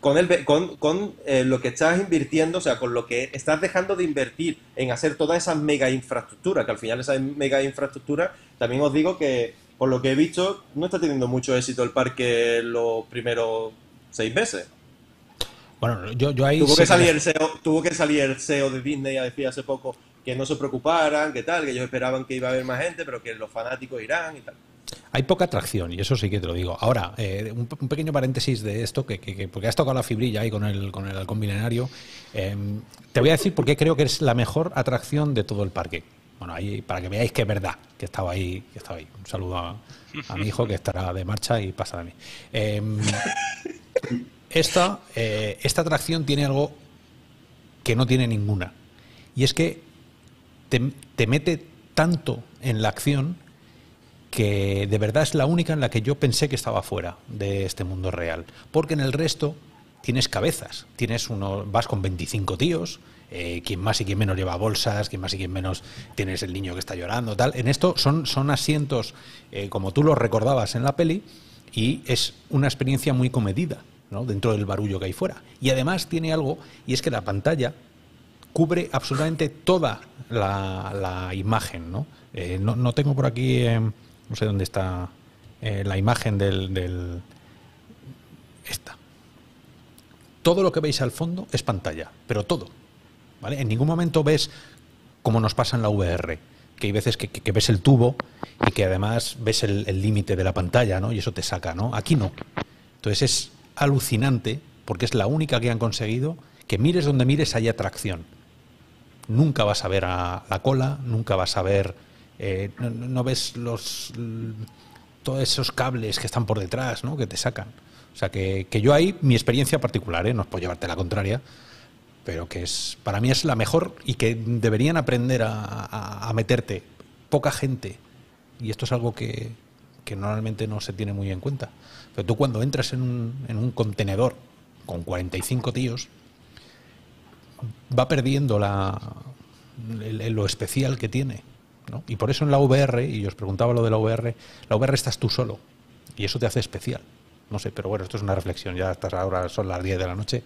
Con, el, con, con eh, lo que estás invirtiendo, o sea, con lo que estás dejando de invertir en hacer toda esa mega infraestructura, que al final esa mega infraestructura, también os digo que, por lo que he visto, no está teniendo mucho éxito el parque los primeros seis meses. Bueno, yo, yo ahí Tuvo sí que, salir el CEO, tuvo que salir el CEO de Disney a decir hace poco que no se preocuparan, que tal, que ellos esperaban que iba a haber más gente, pero que los fanáticos irán y tal. Hay poca atracción, y eso sí que te lo digo. Ahora, eh, un, pequeño paréntesis de esto, que, que- que- porque has tocado la fibrilla ahí con el, con el halcón milenario. eh, te voy a decir por qué creo que es la mejor atracción de todo el parque. Bueno, ahí para que veáis que es verdad, que estaba ahí. Que estaba ahí. Un saludo a, a mi hijo que estará de marcha y pasa de mí. Eh, esta, eh, esta atracción tiene algo que no tiene ninguna. Y es que te mete tanto en la acción que de verdad es la única en la que yo pensé que estaba fuera de este mundo real. Porque en el resto tienes cabezas, tienes uno, vas con 25 tíos, eh, quien más y quien menos lleva bolsas, quien más y quien menos tienes el niño que está llorando, tal. En esto son, son asientos eh, como tú los recordabas en la peli y es una experiencia muy comedida, ¿no? Dentro del barullo que hay fuera. Y además tiene algo, y es que la pantalla cubre absolutamente toda la, imagen, ¿no? Eh, no, no tengo por aquí, eh, no sé dónde está eh, la imagen del, Esta. Todo lo que veis al fondo es pantalla, pero todo. ¿Vale? En ningún momento ves como nos pasa en la VR, que hay veces que, ves el tubo y que además ves el límite de la pantalla, ¿no? Y eso te saca, ¿no? Aquí no. Entonces es alucinante porque es la única que han conseguido que mires donde mires hay atracción. Nunca vas a ver a la cola, nunca vas a ver, eh, no, ves los todos esos cables que están por detrás, ¿no? Que te sacan. O sea que, que yo ahí mi experiencia particular, ¿eh? no es por llevarte la contraria, pero que es para mí es la mejor y que deberían aprender a, a- meterte poca gente y esto es algo que, que normalmente no se tiene muy en cuenta. Pero tú cuando entras en un, en un contenedor con 45 tíos, va perdiendo la, lo especial que tiene. Y por eso en la VR, y os preguntaba lo de la VR, la VR estás tú solo y eso te hace especial. No sé, pero bueno, esto es una reflexión. Ya estas ahora son las 10 de la noche,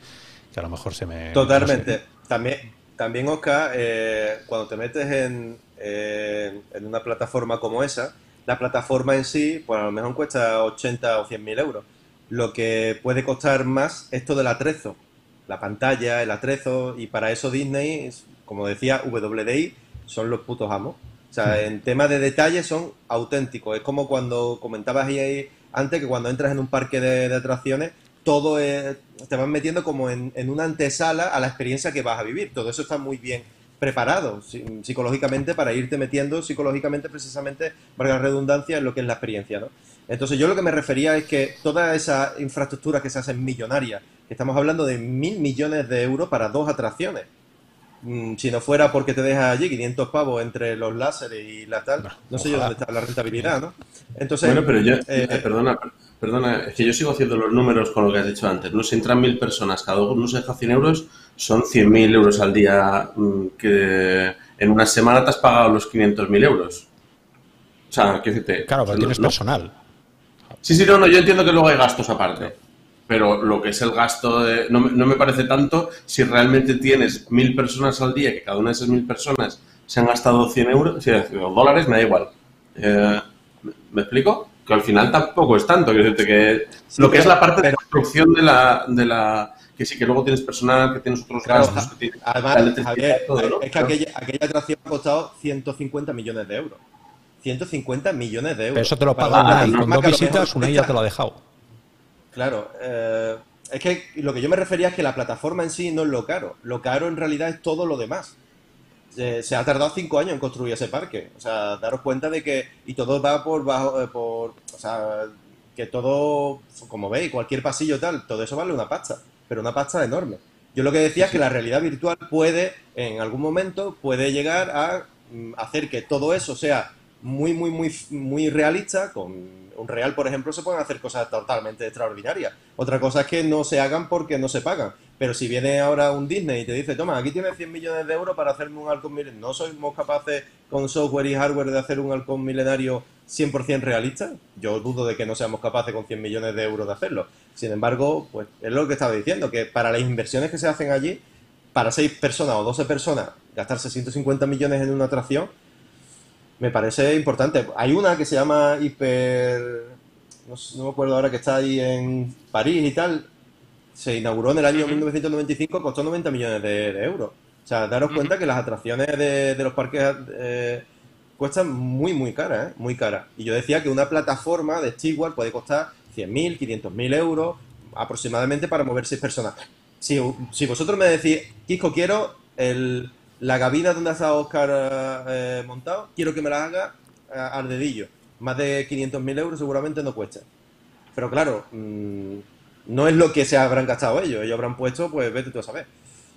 que a lo mejor se me... Totalmente. También, también Oscar, eh, cuando te metes en, eh, en una plataforma como esa, la plataforma en sí, pues a lo mejor cuesta 80 o 100 mil euros. lo que puede costar más es todo el atrezo, la pantalla, el atrezo, y para eso Disney, como decía WDI, son los putos amos. O sea, en tema de detalles son auténticos. Es como cuando comentabas ahí antes que cuando entras en un parque de, atracciones, todo te van metiendo como en, una antesala a la experiencia que vas a vivir. Todo eso está muy bien preparado psicológicamente para irte metiendo psicológicamente precisamente, valga la redundancia, en lo que es la experiencia, ¿no? Entonces yo lo que me refería es que toda esa infraestructura que se hacen millonarias, que estamos hablando de mil millones de euros para dos atracciones, si no fuera porque te dejas allí 500 pavos entre los láseres y la tal, no, sé yo dónde está la rentabilidad, ¿no? Entonces, bueno, pero yo, eh, eh, perdona, perdona, es que yo sigo haciendo los números con lo que has dicho antes, ¿no? Si entran mil personas, cada uno se deja 100 euros, son 100.000 euros al día mm, que en una semana te has pagado los 500.000 euros. O sea, ¿qué decirte? Claro, pero tienes personal. Sí, sí, no, no, yo entiendo que luego hay gastos aparte. Pero lo que es el gasto, de, no, me parece tanto si realmente tienes mil personas al día, que cada una de esas mil personas se han gastado 100 euros, 100 dólares, me da igual. Eh, ¿Me explico? Que al final tampoco es tanto. Que, que lo que es la parte de construcción de la, de la. Que sí, que luego tienes personal, que tienes otros gastos. Que además, es que aquella, aquella atracción ha costado 150 millones de euros. 150 millones de euros. Pero eso te lo paga Unai. Con dos visitas, Unai ya te lo ha dejado. Claro. Eh, es que lo que yo me refería es que la plataforma en sí no es lo caro. Lo caro en realidad es todo lo demás. se ha tardado cinco años en construir ese parque. O sea, daros cuenta de que... Y todo va por bajo... Eh, por, o sea, que todo, como veis, cualquier pasillo tal, todo eso vale una pasta. Pero una pasta enorme. Yo lo que decía es que la realidad virtual puede, en algún momento, puede llegar a mm, hacer que todo eso sea muy, muy, muy, muy realista. Con un real, por ejemplo, se pueden hacer cosas totalmente extraordinarias. Otra cosa es que no se hagan porque no se pagan. Pero si viene ahora un Disney y te dice, toma, aquí tienes 100 millones de euros para hacerme un halcón milenario, ¿no somos capaces con software y hardware de hacer un halcón milenario 100% realista? Yo dudo de que no seamos capaces con 100 millones de euros de hacerlo. Sin embargo, pues es lo que estaba diciendo, que para las inversiones que se hacen allí, para 6 personas o 12 personas, gastarse 150 millones en una atracción, me parece importante. Hay una que se llama Hiper... No, me acuerdo ahora que está ahí en París y tal. Se inauguró en el año 1995, costó 90 millones de, euros. O sea, daros cuenta que las atracciones de, los parques eh, cuestan muy, muy caras, ¿eh? Muy caras. Y yo decía que una plataforma de Steward puede costar 100.000, 500.000 euros aproximadamente para mover seis personas. Si, si vosotros me decís, Kiko, quiero el, la cabina donde estado Oscar eh, montado, quiero que me la haga eh, al dedillo. Más de 500.000 euros seguramente no cuesta. Pero claro, mm, no es lo que se habrán gastado ellos. Ellos habrán puesto, pues vete tú a saber.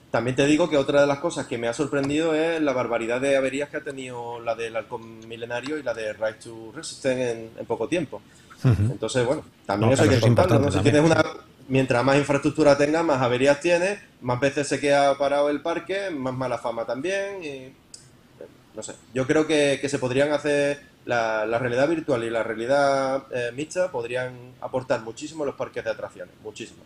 También te digo que otra de las cosas que me ha sorprendido es la barbaridad de averías que ha tenido la del halcón milenario y la de Rise to Resistance en, poco tiempo. Entonces, bueno, también eso hay que contarlo. ¿no? Si tienes una, mientras más infraestructura tenga, más averías tiene, más veces se queda parado el parque, más mala fama también. Y, no sé, yo creo que, se podrían hacer la, realidad virtual y la realidad eh, mixta, podrían aportar muchísimo los parques de atracciones, muchísimo.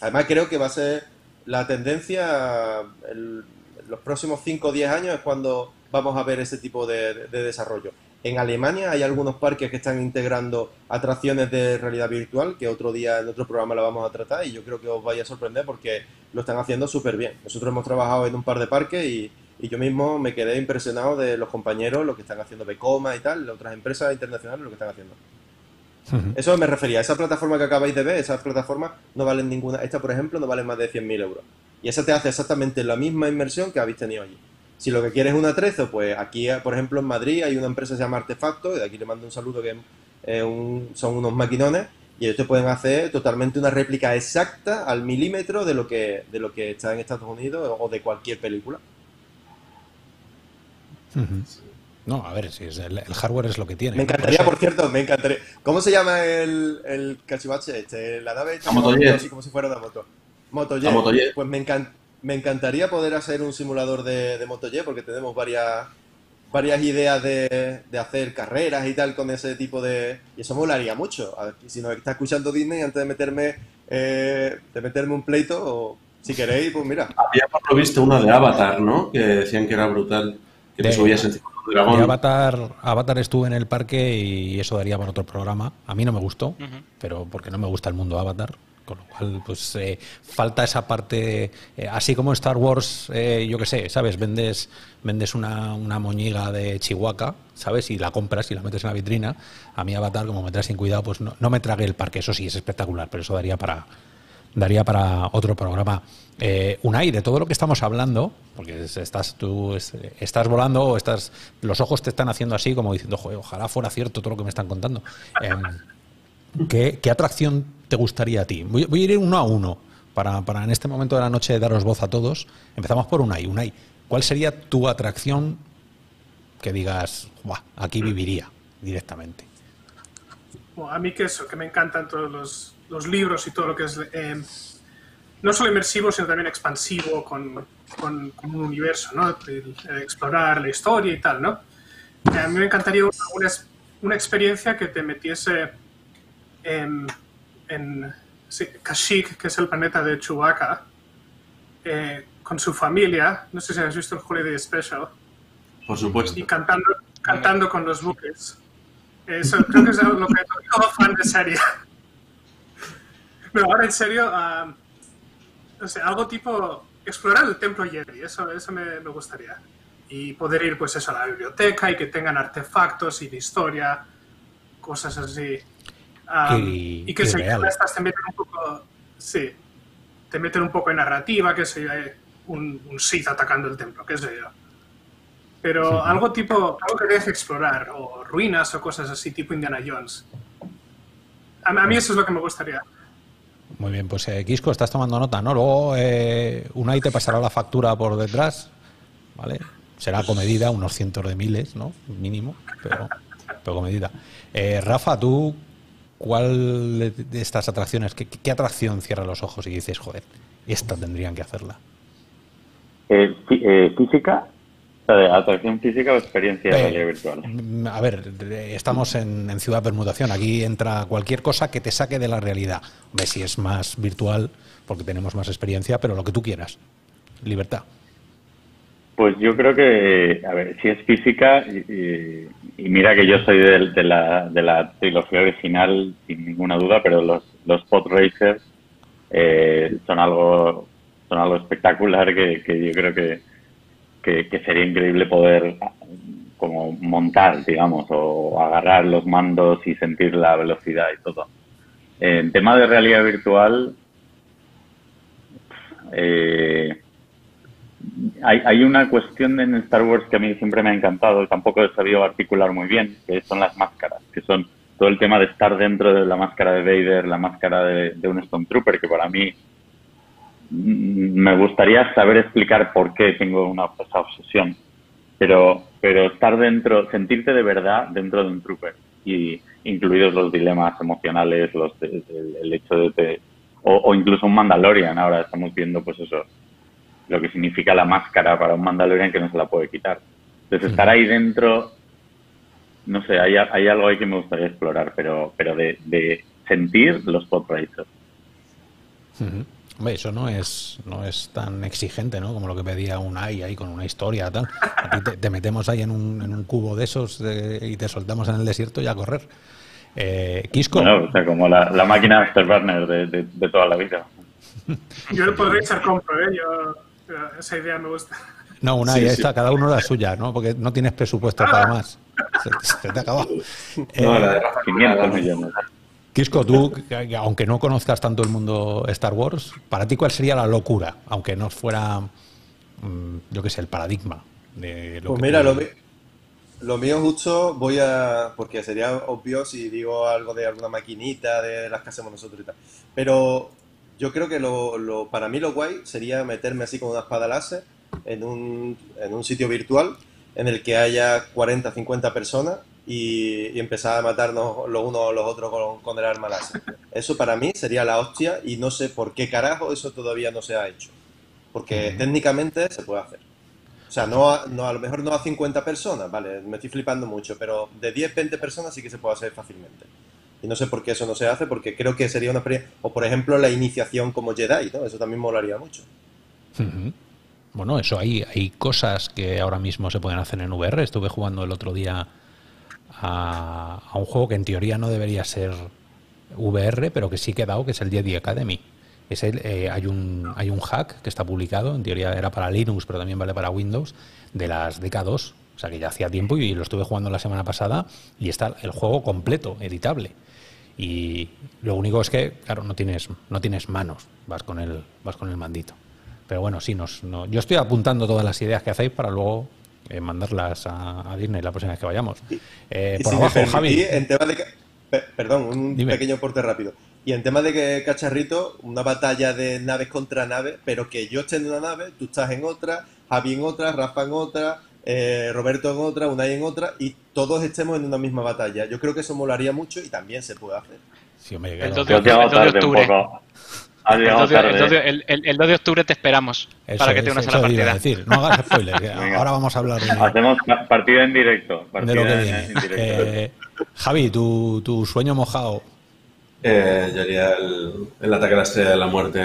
Además, creo que va a ser la tendencia, en los próximos 5 o 10 años es cuando vamos a ver ese tipo de desarrollo. En Alemania hay algunos parques que están integrando atracciones de realidad virtual, que otro día en otro programa la vamos a tratar y yo creo que os vaya a sorprender porque lo están haciendo súper bien. Nosotros hemos trabajado en un par de parques y, yo mismo me quedé impresionado de los compañeros, lo que están haciendo Becoma y tal, otras empresas internacionales, lo que están haciendo. Eso me refería. Esa plataforma que acabáis de ver, esas plataformas no valen ninguna. Esta, por ejemplo, no vale más de 100.000 euros. Y esa te hace exactamente la misma inversión que habéis tenido allí. Si lo que quieres es un atrezo, pues aquí, por ejemplo, en Madrid hay una empresa que se llama Artefacto, y de aquí le mando un saludo que son unos maquinones, y ellos te pueden hacer totalmente una réplica exacta al milímetro de lo que, de lo que está en Estados Unidos o de cualquier película. No, a ver, si es el, hardware es lo que tiene. Me encantaría, por cierto, me encantaría. ¿Cómo se llama el, el cachivache este? La nave hecha así como si fuera una moto. Moto Pues me encanta me encantaría poder hacer un simulador de, de MotoG porque tenemos varias varias ideas de, hacer carreras y tal con ese tipo de... Y eso molaría mucho. si nos está escuchando Disney, antes de meterme eh, de meterme un pleito, o si queréis, pues mira. Habíamos visto una de Avatar, ¿no? Que decían que era brutal. Que te subías encima dragón. Avatar, Avatar estuve en el parque y eso daría para otro programa. A mí no me gustó, pero porque no me gusta el mundo Avatar. Con lo cual, pues eh, falta esa parte, eh, así como Star Wars, eh, yo qué sé, ¿sabes? Vendes, vendes una, una moñiga de Chihuahua, ¿sabes? Y la compras y la metes en la vitrina. A mí Avatar, como me trae sin cuidado, pues no, no me trague el parque. Eso sí, es espectacular, pero eso daría para, daría para otro programa. Eh, Unai, de todo lo que estamos hablando, porque es- estás tú es- estás volando o estás, los ojos te están haciendo así como diciendo, "Joder, ojalá fuera cierto todo lo que me están contando. Em, ¿qué, qué atracción te gustaría a ti? Voy, voy a ir uno a uno para, para en este momento de la noche daros voz a todos. Empezamos por Unai. Unai, ¿cuál sería tu atracción que digas, "Buah, aquí viviría directamente? Bueno, a mí que eso, que me encantan todos los, los libros y todo lo que es eh, no solo inmersivo, sino también expansivo con, con- con un universo, ¿no? El- el explorar la historia y tal, ¿no? Eh, a mí me encantaría una, una experiencia que te metiese en, en Kashyyyk, que es el planeta de Chewbacca, eh, con su familia. No sé si has visto el Holiday Special Por supuesto. y cantando, cantando con los buques. Eso creo que es lo que todo fan de serie. No, ahora en serio, ah, no sé, algo tipo explorar el templo Jedi, eso, eso me, me gustaría. Y poder ir, pues eso, a la biblioteca y que tengan artefactos y de historia, cosas así. Ah, Y- y, que y se estas te meten un poco, sí, te meten un poco en narrativa, que eh, un, un Sith atacando el templo, qué sé yo. Pero algo tipo, algo que deje explorar, o ruinas o cosas así, tipo Indiana Jones. A, a mí eso es lo que me gustaría. Muy bien, pues eh, Quisco, estás tomando nota, ¿no? Luego eh, Unai te pasará la factura por detrás, ¿vale? Será comedida, unos cientos de miles, ¿no? Mínimo, pero, pero comedida. Eh, Rafa, tú, ¿cuál de estas atracciones, qué, qué atracción cierra los ojos y dices, joder, esta tendrían que hacerla? Eh, fí- eh, ¿Física? ¿Atracción física o experiencia Eh, realidad virtual? mm, A ver, estamos en, en Ciudad Permutación. Aquí entra cualquier cosa que te saque de la realidad. Ve si es más virtual, porque tenemos más experiencia, pero lo que tú quieras. Libertad. Pues yo creo que, a ver, si es física, y, mira que yo soy de, la, de la trilogía original, sin ninguna duda, pero los, los pod racers eh, son algo son algo espectacular que, que yo creo que, que, que sería increíble poder como montar, digamos, o agarrar los mandos y sentir la velocidad y todo. En tema de realidad virtual, eh, hay, hay una cuestión en Star Wars que a mí siempre me ha encantado y tampoco he sabido articular muy bien, que son las máscaras, que son todo el tema de estar dentro de la máscara de Vader, la máscara de, de un Stormtrooper, que para mí mm, me gustaría saber explicar por qué tengo una esa obsesión, pero, pero estar dentro, sentirte de verdad dentro de un trooper y incluidos los dilemas emocionales, los de- el, el hecho de, te- o, o incluso un Mandalorian, ahora estamos viendo pues eso, lo que significa la máscara para un Mandalorian que no se la puede quitar. Entonces estar ahí dentro, no sé, hay, hay algo ahí que me gustaría explorar, pero, pero de, de sentir los pod racers. Hombre, eso no es, no es tan exigente, ¿no? Como lo que pedía un AI ahí con una historia tal. A ti te, te metemos ahí en un, en un cubo de esos de- y te soltamos en el desierto y a correr. Eh, Quisco, Bueno, o sea, como la, la máquina Afterburner de, de, de toda la vida. Yo le podría echar compro, ¿eh? Yo, eh, esa idea me gusta. no, una Sí, ahí sí. está, cada uno la suya, ¿no? Porque no tienes presupuesto para más. Se, se te ha acabado. No, Eh, la de Rafa 500 millones. Quisco, tú, que- que aunque no conozcas tanto el mundo Star Wars, para ti, ¿cuál sería la locura? Aunque no fuera, mm, yo qué sé, el paradigma de lo Pues que mira, tú- lo, lo mío justo voy a... Porque sería obvio si digo algo de alguna maquinita de las que hacemos nosotros y tal. Pero yo creo que lo, lo- para mí lo guay sería meterme así con una espada láser en un, en un sitio virtual en el que haya 40, 50 personas y, y empezar a matarnos los unos a los otros con, con el arma láser. Eso para mí sería la hostia y no sé por qué carajo eso todavía no se ha hecho. Porque técnicamente se puede hacer. O sea, no a, no, a lo mejor no a 50 personas, vale, me estoy flipando mucho, pero de 10, 20 personas sí que se puede hacer fácilmente. Y no sé por qué eso no se hace, porque creo que sería una experiencia. O por ejemplo, la iniciación como Jedi, ¿no? Eso también molaría mucho. Bueno, eso hay, hay cosas que ahora mismo se pueden hacer en VR. Estuve jugando el otro día a, a un juego que en teoría no debería ser VR, pero que sí que he dado, que es el Jedi Academy. Es el, eh, hay, un, hay un hack que está publicado, en teoría era para Linux, pero también vale para Windows, de las DK2, o sea que ya hacía tiempo y lo estuve jugando la semana pasada y está el juego completo, editable. Y lo único es que, claro, no tienes, no tienes manos, vas con el, vas con el mandito. Pero bueno, sí, nos, no, yo estoy apuntando todas las ideas que hacéis para luego eh, mandarlas a, a, Disney la próxima vez que vayamos. Eh, y por si abajo, Javi. En tema de, pe- perdón, un Dime. pequeño aporte rápido. Y en tema de que cacharrito, una batalla de naves contra naves, pero que yo esté en una nave, tú estás en otra, Javi en otra, Rafa en otra, eh, Roberto en otra, Unai en otra, y todos estemos en una misma batalla. Yo creo que eso molaría mucho y también se puede hacer. Sí, hombre, El claro. llegado el dos de tarde un octubre. El llegado 2 de, el tarde. dos de- el- 2 octubre te esperamos Eso- para que te unas a la partida. decir. No hagas spoiler, que ahora vamos a hablar de, Hacemos pa- partida en directo. de Partida lo que en- viene. en directo. Eh, Javi, tu, tu sueño mojado. Eh, yo haría el, el ataque a la estrella de la muerte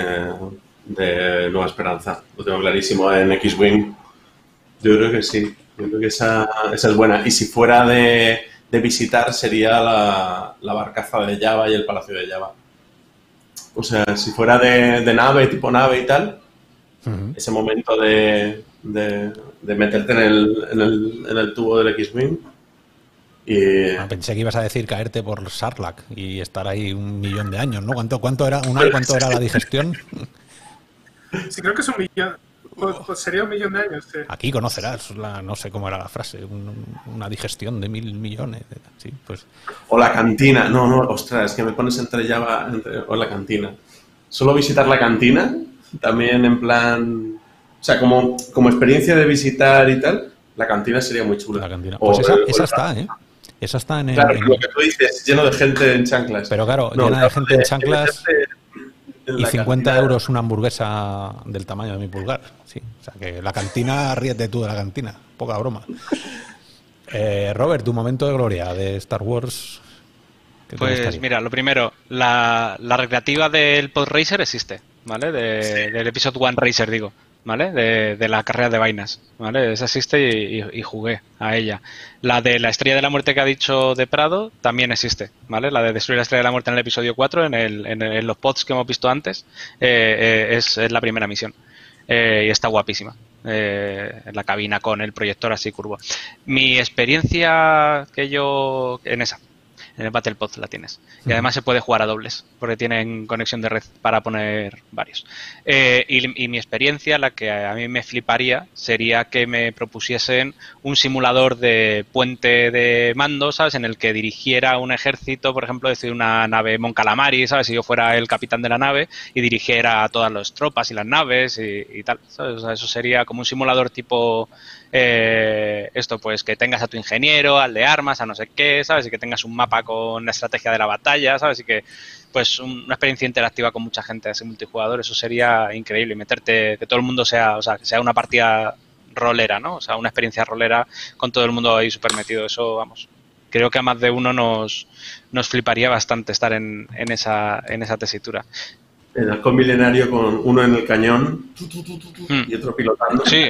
de Nueva Esperanza. Lo tengo clarísimo en X-Wing. Yo creo que sí. Yo creo que esa, esa es buena. Y si fuera de, de visitar, sería la, la barcaza de Java y el palacio de Java. O sea, si fuera de, de nave, tipo nave y tal, ese momento de, de, de meterte en el, en, el, en el tubo del X-Wing y... Ah, pensé que ibas a decir caerte por Sarlacc y estar ahí un millón de años, ¿no? ¿Cuánto, cuánto era una, cuánto era la digestión? Sí, creo que es un millón. Pues, pues sería un millón de años. sí. Aquí conocerás la, no sé cómo era la frase, un- una digestión de mil millones. Sí, pues O la cantina. No, no, ostras, es que me pones entre Java entre- o la cantina. Solo visitar la cantina, también en plan... O sea, como, como experiencia de visitar y tal, la cantina sería muy chula. la cantina. O Pues esa, el- o esa el- está, ¿eh? Esa está en el. Claro, en- lo que tú dices, lleno de gente en chanclas. Pero claro, No, llena de gente en de- chanclas de gente en y la 50 cantina. euros una hamburguesa del tamaño de mi pulgar. Sí, o sea que la cantina, ríete tú de la cantina. Poca broma. Eh, Robert, tu momento de gloria de Star Wars. ¿qué te Pues mira, lo primero, la, la recreativa del Pod Racer existe, ¿vale? De- Del Episode One Racer, digo, ¿vale? De, de la carrera de vainas, ¿vale? Esa existe y, jugué a ella. La de la Estrella de la Muerte que ha dicho de Prado también existe, ¿vale? La de Destruir la Estrella de la Muerte en el episodio 4, en, el, en, los pods que hemos visto antes, eh, eh, es, es la primera misión. Eh, y está guapísima. Eh, en la cabina con el proyector así curvo. Mi experiencia que yo en esa, en el BattlePod la tienes. Y además se puede jugar a dobles, porque tienen conexión de red para poner varios. Eh, y, y mi experiencia, la que a mí me fliparía, sería que me propusiesen un simulador de puente de mando, ¿sabes? En el que dirigiera un ejército, por ejemplo, decir una nave Mon Calamari, ¿sabes? Si yo fuera el capitán de la nave y dirigiera a todas las tropas y las naves y, y tal, ¿sabes? O sea, eso sería como un simulador tipo eh, esto, pues que tengas a tu ingeniero, al de armas, a no sé qué, ¿sabes? Y que tengas un mapa con la estrategia de la batalla, ¿sabes? Y que, pues, un- una experiencia interactiva con mucha gente, así multijugador, eso sería increíble. Y meterte, que todo el mundo sea, o sea, que sea una partida rolera, ¿no? O sea, una experiencia rolera con todo el mundo ahí súper metido, eso, vamos. Creo que a más de uno nos, nos fliparía bastante estar en, en, esa, en esa tesitura. El halcón milenario con uno en el cañón Mm. y otro pilotando. Sí,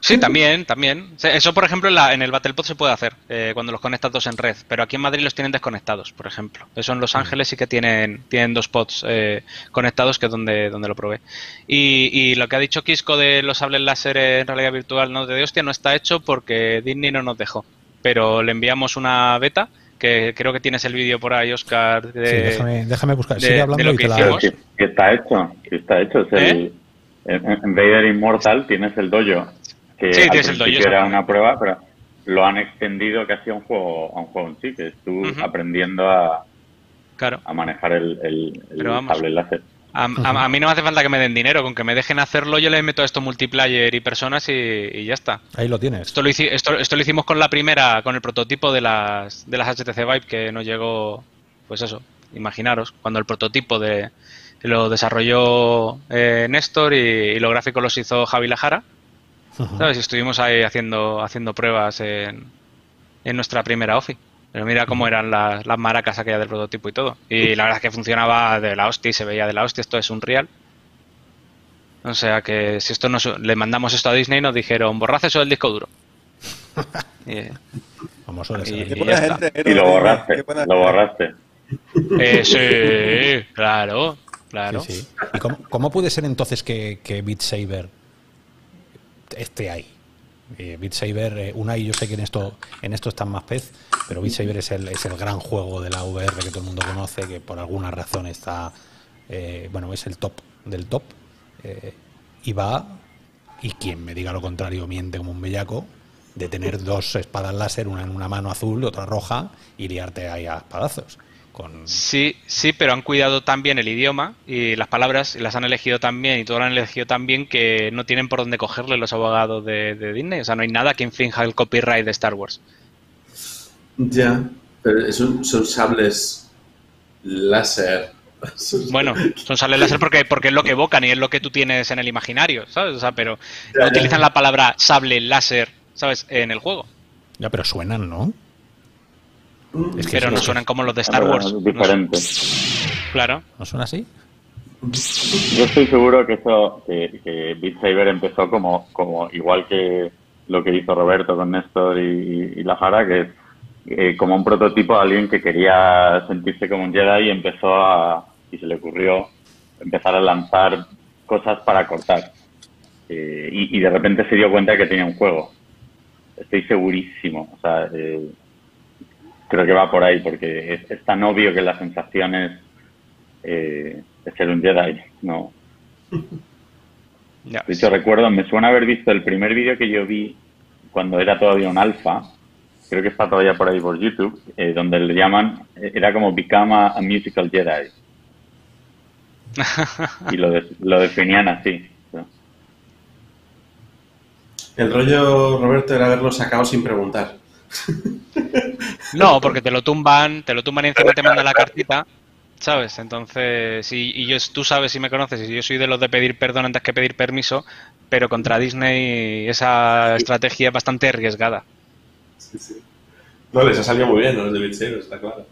sí, también, también. Eso, por ejemplo, en, la- en el BattlePod se puede hacer eh, cuando los conectas dos en red, pero aquí en Madrid los tienen desconectados, por ejemplo. Eso en Los Ángeles sí que tienen, tienen dos pods eh, conectados, que es donde, donde lo probé. Y, y lo que ha dicho Kisco de los sables láser en realidad virtual, no de hostia, no está hecho porque Disney no nos dejó. Pero le enviamos una beta, que creo que tienes el vídeo por ahí, Oscar. De, Sí, déjame, déjame buscar. de- Sigue de hablando lo y que te la. que, que está hecho, que está hecho. Es el, ¿Eh? en, en Vader Immortal tienes el dojo, que Sí, al tienes el dojo, era una prueba, pero lo han extendido casi a un juego, a un juego en sí, que es tú Ujú. aprendiendo a, Claro. a manejar el, el, el Pero vamos. sable láser. A, a- a mí no me hace falta que me den dinero, con que me dejen hacerlo yo le meto esto multiplayer y personas y, y ya está. Ahí lo tienes. Esto lo, hici- esto, esto lo hicimos con la primera, con el prototipo de las, de las HTC Vive que nos llegó, pues eso, imaginaros, cuando el prototipo de lo desarrolló eh, Néstor y, y los gráficos los hizo Javi Lajara. ¿sabes? Y estuvimos ahí haciendo, haciendo pruebas en, en nuestra primera OFI. Pero mira cómo eran las, las maracas aquellas del prototipo y todo. Y la verdad es que funcionaba de la hostia y se veía de la hostia. Esto es un real. O sea que si esto nos, le mandamos esto a Disney nos dijeron borrad eso del disco duro. Y, Como suele Y- ser. Gente, lo borraste, lo borraste. eh, sí, claro, claro. Sí, sí. ¿Y cómo, cómo puede ser entonces que, que Beat Saber esté ahí? Eh, Beat Saber, eh, Unai, yo sé que en esto, en esto están más pez, pero Beat Saber es el, es el gran juego de la VR que todo el mundo conoce, que por alguna razón está, eh, bueno, es el top del top. eh, y va, y quien me diga lo contrario miente como un bellaco, de tener dos espadas láser, una en una mano azul, otra roja, y liarte ahí a espadazos. Con, Sí, sí, pero han cuidado tan bien el idioma y las palabras y las han elegido tan bien y todo lo han elegido tan bien que no tienen por dónde cogerle los abogados de, de Disney. O sea, no hay nada que infrinja el copyright de Star Wars. Ya, pero son, son sables láser. Bueno, son sales láser porque, porque es lo que evocan y es lo que tú tienes en el imaginario, ¿sabes? O sea, pero Ya, no ya. utilizan la palabra sable láser, ¿sabes? En el juego. Ya, pero suenan, ¿no? Es que Pero no suenan como los de Star Wars. Es diferente. Claro. ¿No suena así? Yo estoy seguro que eso, que, que Beat Saber empezó como, como igual que lo que hizo Roberto con Néstor y, y la Jara, que es eh, como un prototipo de alguien que quería sentirse como un Jedi y empezó a, y se le ocurrió empezar a lanzar cosas para cortar. Eh, y, y de repente se dio cuenta que tenía un juego. Estoy segurísimo. O sea, eh, creo que va por ahí, porque es, es tan obvio que la sensación es, eh, es ser un Jedi, ¿no? De hecho, recuerdo, me suena haber visto el primer vídeo que yo vi cuando era todavía un alfa, creo que está todavía por ahí por YouTube, eh, donde le llaman, era como Become a, a Musical Jedi. y lo, de- lo definían así. El rollo, Roberto, era haberlo sacado sin preguntar. No, porque te lo tumban, te lo tumban y encima te mandan la cartita, ¿sabes? Entonces, y, y yo, tú sabes si me conoces, y yo soy de los de pedir perdón antes que pedir permiso, pero contra Disney esa estrategia es bastante arriesgada. Sí, sí. No, les ha salido muy bien los de Saber, está claro.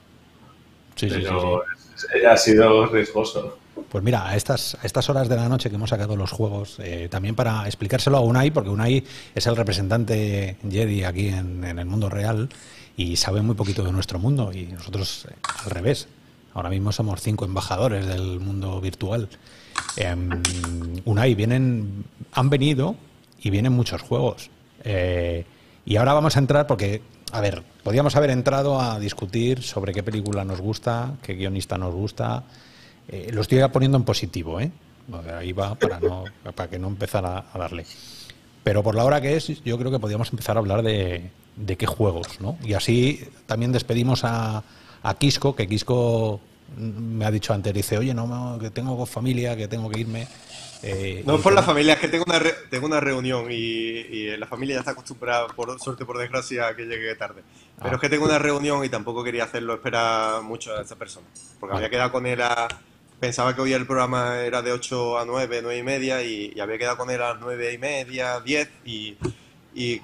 Sí, sí, sí, Pero sí. eh, ha sido riesgoso. Pues mira, a estas, a estas horas de la noche que hemos sacado los juegos, eh, también para explicárselo a Unai, porque Unai es el representante Jedi aquí en, en el mundo real y sabe muy poquito de nuestro mundo y nosotros eh, al revés. Ahora mismo somos cinco embajadores del mundo virtual. Em, Unai, vienen, han venido y vienen muchos juegos. Eh, y ahora vamos a entrar porque, a ver, podríamos haber entrado a discutir sobre qué película nos gusta, qué guionista nos gusta. Eh, lo estoy poniendo en positivo, ¿eh? Ahí va para, no, para que no empezara a darle. Pero por la hora que es, yo creo que podríamos empezar a hablar de, de qué juegos, ¿no? Y así también despedimos a, a Quisco, que Quisco me ha dicho antes, dice, oye, no, que tengo familia, que tengo que irme. Eh, No es por que la familia, es que tengo una, re- tengo una reunión y, y la familia ya está acostumbrada, por suerte por desgracia, a que llegue tarde. Pero Ah. es que tengo una reunión y tampoco quería hacerlo esperar mucho a esa persona. Porque Vale. había quedado con él a... Pensaba que hoy el programa era de 8 a 9, 9 y media y, y había quedado con él a las 9 y media, 10 y, y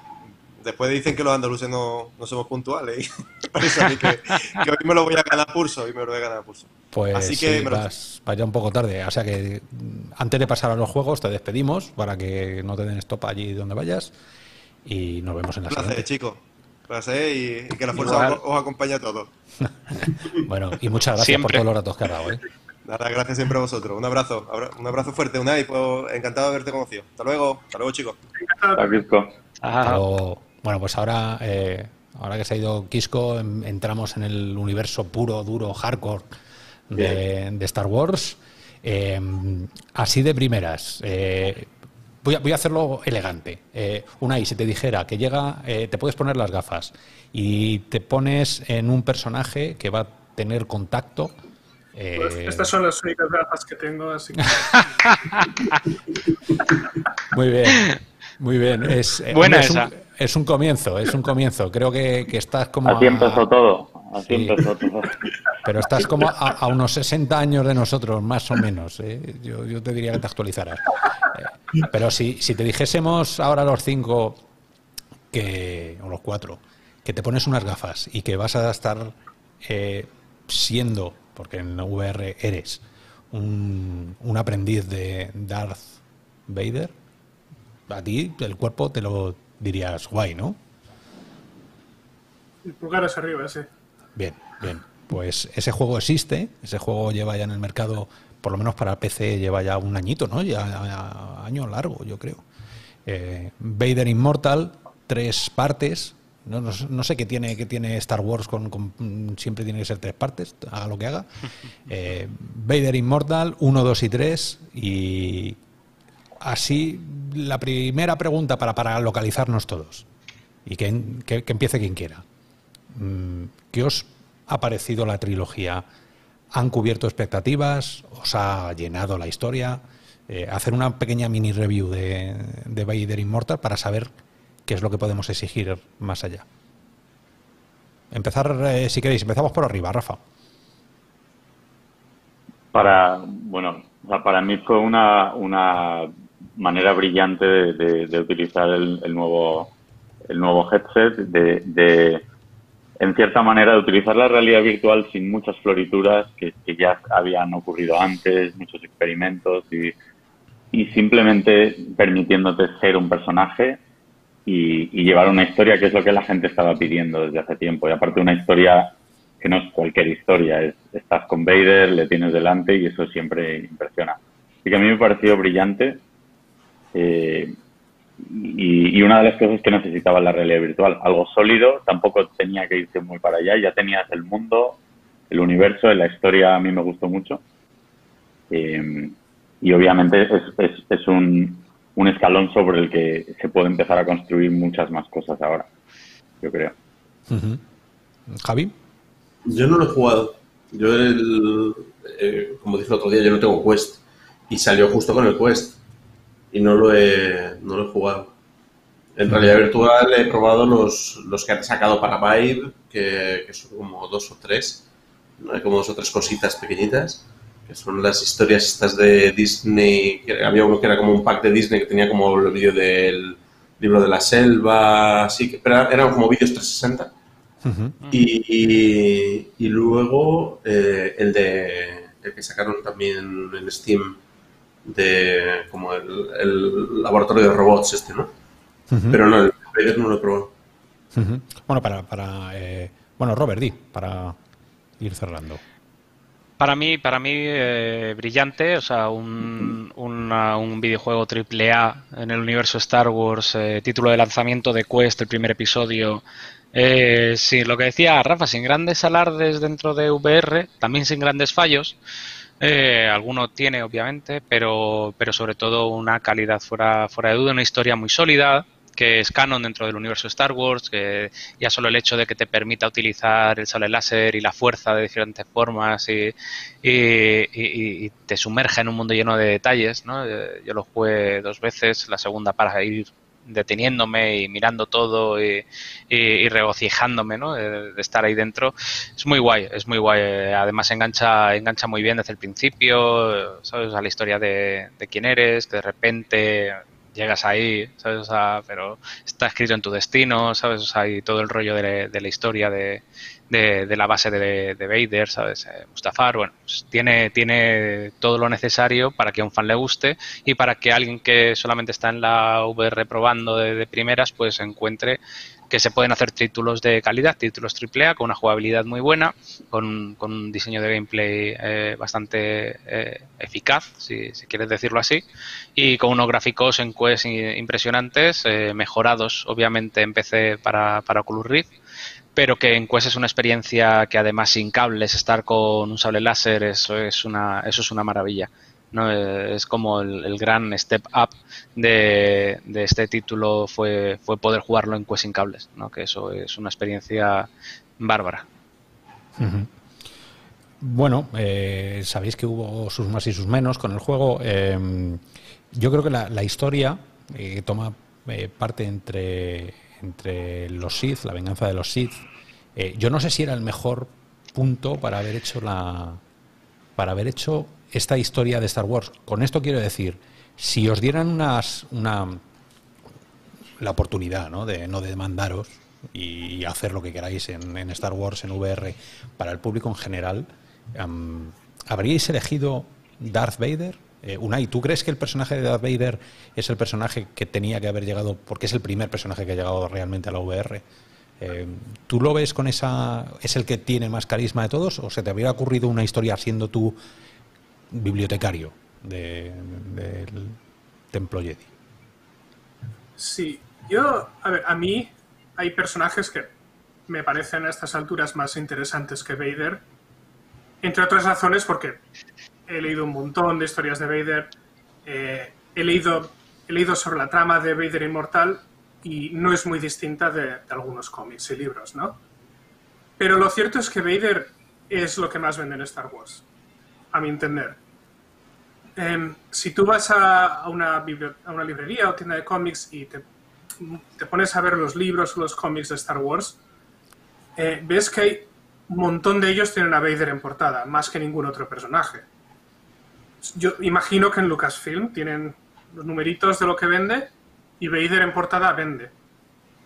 después dicen que los andaluces no, no somos puntuales y parece a mí que, que hoy me lo voy a ganar a pulso, hoy me lo voy a ganar pulso. Pues Así que sí, me lo- vas, vas ya un poco tarde. O sea que mm, antes de pasar a los juegos te despedimos para que no te den stop allí donde vayas y nos vemos en la placer, siguiente. chicos. Un placer y, y que la fuerza os, os acompañe a todos. Bueno, y muchas gracias Siempre. por todos los ratos que has dado. ¿eh? Nada, gracias siempre a vosotros. Un abrazo, abra- un abrazo fuerte, Unai, pues, encantado de haberte conocido. Hasta luego, hasta luego, chicos. Hasta Pero, bueno, pues ahora, eh, ahora que se ha ido Quisco, em- entramos en el universo puro, duro, hardcore de, de Star Wars. Eh, así de primeras. eh, voy, a, voy a hacerlo elegante. Eh, Unai, si te dijera que llega, eh, te puedes poner las gafas y te pones en un personaje que va a tener contacto. Eh, Pues estas son las únicas gafas que tengo, así que Muy bien, muy bien. Es, eh, Buena hombre, es un- esa. es un comienzo, es un comienzo. Creo que, que estás como. Así a- empezó todo. Así Sí. empezó todo. Pero estás como a, a unos 60 años de nosotros, más o menos. ¿eh? Yo, yo te diría que te actualizaras. Eh, pero si, si te dijésemos ahora los cinco, que, o los cuatro, que te pones unas gafas y que vas a estar eh, siendo, porque en VR eres, un, un aprendiz de Darth Vader, a ti el cuerpo te lo dirías guay, ¿no? El pulgar hacia arriba, sí. Bien, bien. Pues ese juego existe, ese juego lleva ya en el mercado, por lo menos para PC, lleva ya un añito, ¿no? Ya año largo, yo creo. Eh, Vader Immortal, tres partes. No, sé qué tiene, qué tiene Star Wars con, Siempre tiene que ser tres partes, haga lo que haga. Eh, Vader Immortal, 1, 2 y 3. Y así, la primera pregunta para, para localizarnos todos. Y que, que empiece quien quiera. Mm, ¿Qué os ha parecido la trilogía? ¿Han cubierto expectativas? ¿Os ha llenado la historia? Eh, hacer una pequeña mini review de, de Vader Immortal para saber qué es lo que podemos exigir más allá. Empezar, eh, si queréis, empezamos por arriba, Rafa. Para, bueno, para mí fue una, una manera brillante de, utilizar el, nuevo el nuevo headset, de, en cierta manera, de utilizar la realidad virtual sin muchas florituras que, ya habían ocurrido antes, muchos experimentos y, y simplemente permitiéndote ser un personaje y, llevar una historia que es lo que la gente estaba pidiendo desde hace tiempo. Y aparte una historia que no es cualquier historia, es, estás con Vader, le tienes delante y eso siempre impresiona. Así que a mí me ha parecido brillante eh, y, y, una de las cosas que necesitaba la realidad virtual, algo sólido, tampoco tenía que irse muy para allá, ya tenías el mundo, el universo, la historia a mí me gustó mucho. Eh, y obviamente es, es, un, un, escalón sobre el que se puede empezar a construir muchas más cosas ahora, yo creo. Javi. Yo no lo he jugado. Yo, eh, como dije el otro día, yo no tengo Quest. Y salió justo con el Quest. Y no lo he, no lo he jugado. En realidad virtual he probado los, los que han sacado para Vive, que, que son como dos o tres. ¿no? Hay como dos o tres cositas pequeñitas que son las historias estas de Disney, que había uno que era como un pack de Disney que tenía como el vídeo del libro de la selva, así que pero eran como vídeos 360. y, y, luego eh, el de el que sacaron también en Steam de como el, laboratorio de robots este, ¿no? Pero no, el Vader no lo he probado. Bueno, para, para eh, bueno, Robert, di, para ir cerrando. Para mí, para mí eh, brillante, o sea, un, un videojuego triple A en el universo Star Wars, eh, título de lanzamiento de Quest, el primer episodio. Eh, sí, lo que decía Rafa, sin grandes alardes dentro de VR, también sin grandes fallos. Eh, alguno tiene, obviamente, pero, pero sobre todo una calidad fuera, fuera de duda, una historia muy sólida, que es canon dentro del universo Star Wars, que ya solo el hecho de que te permita utilizar el sable láser y la fuerza de diferentes formas y, te sumerge en un mundo lleno de detalles. ¿no? Eh, yo lo jugué dos veces, la segunda para ir deteniéndome y mirando todo y, regocijándome ¿no? de, estar ahí dentro. Es muy guay, es muy guay. Además engancha, engancha muy bien desde el principio, ¿sabes? A la historia de, de quién eres, que de repente llegas ahí, ¿sabes? pero está escrito en tu destino, ¿sabes? O sea, y todo el rollo de, la historia de, de, la base de, Vader, ¿sabes? Eh, Mustafar, bueno, pues tiene, tiene todo lo necesario para que a un fan le guste y para que alguien que solamente está en la VR probando de, primeras, pues encuentre que se pueden hacer títulos de calidad, títulos AAA, con una jugabilidad muy buena, con, con un diseño de gameplay eh, bastante eh, eficaz, si, si, quieres decirlo así, y con unos gráficos en Quest impresionantes, eh, mejorados obviamente en PC para, para Oculus Rift, pero que en Quest es una experiencia que además sin cables, estar con un sable láser, eso es una, eso es una maravilla. ¿No? Es como el, gran step up de, este título fue, fue poder jugarlo en Quest sin cables, ¿no? que eso es una experiencia bárbara. Bueno, eh, sabéis que hubo sus más y sus menos con el juego. Em, yo creo que la, historia eh, toma eh, parte entre, entre los Sith, la venganza de los Sith. yo no sé si era el mejor punto para haber hecho la para haber hecho esta historia de Star Wars. Con esto quiero decir, si os dieran unas, una, la oportunidad ¿no? de no demandaros y hacer lo que queráis en, Star Wars, en VR, para el público en general, ¿habríais elegido Darth Vader Eh, Unai, ¿tú crees que el personaje de Darth Vader es el personaje que tenía que haber llegado, porque es el primer personaje que ha llegado realmente a la VR? Eh, ¿Tú lo ves con esa... ¿Es el que tiene más carisma de todos? ¿O se te habría ocurrido una historia siendo tú bibliotecario de- del Templo Jedi? Sí, yo, a ver, a mí hay personajes que me parecen a estas alturas más interesantes que Vader, entre otras razones porque he leído un montón de historias de Vader, eh, he, leído, he leído sobre la trama de Vader Inmortal y no es muy distinta de, de algunos cómics y libros, ¿no? Pero lo cierto es que Vader es lo que más vende en Star Wars, a mi entender. Em, si tú vas a, a una bibli- a una librería o tienda de cómics y te, te pones a ver los libros o los cómics de Star Wars, eh, ves que hay un montón de ellos tienen a Vader en portada, más que ningún otro personaje. Yo imagino que en Lucasfilm tienen los numeritos de lo que vende y Vader en portada vende.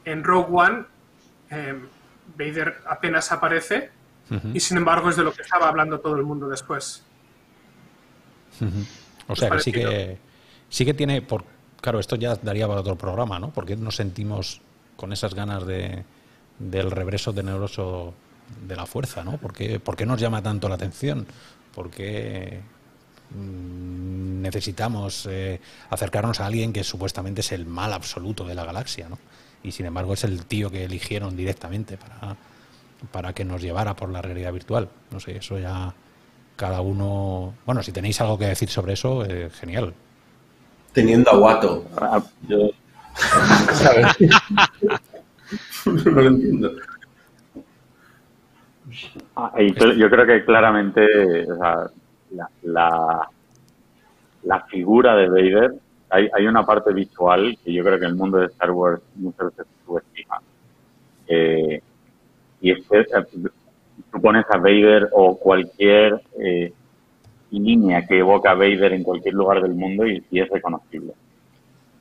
En Rogue One, em, Vader apenas aparece y sin embargo es de lo que estaba hablando todo el mundo después. O sea que sí que sí que tiene por claro esto ya daría para otro programa, ¿no? Porque nos sentimos con esas ganas de del regreso tenebroso de la fuerza, ¿no? ¿Por qué, por qué nos llama tanto la atención? ¿Por qué mm, necesitamos eh, acercarnos a alguien que supuestamente es el mal absoluto de la galaxia, ¿no? Y sin embargo es el tío que eligieron directamente para, para que nos llevara por la realidad virtual. No sé, eso ya cada uno. Bueno, si tenéis algo que decir sobre eso, eh, genial. Teniendo a Watto. Ah, Yo... No lo entiendo. Ah, y yo creo que claramente o sea, la, la, la figura de Vader, hay, hay una parte visual que yo creo que el mundo de Star Wars muchas veces subestima. Eh, y es que eh, tú pones a Vader o cualquier eh, línea que evoca a Vader en cualquier lugar del mundo y, y es reconocible.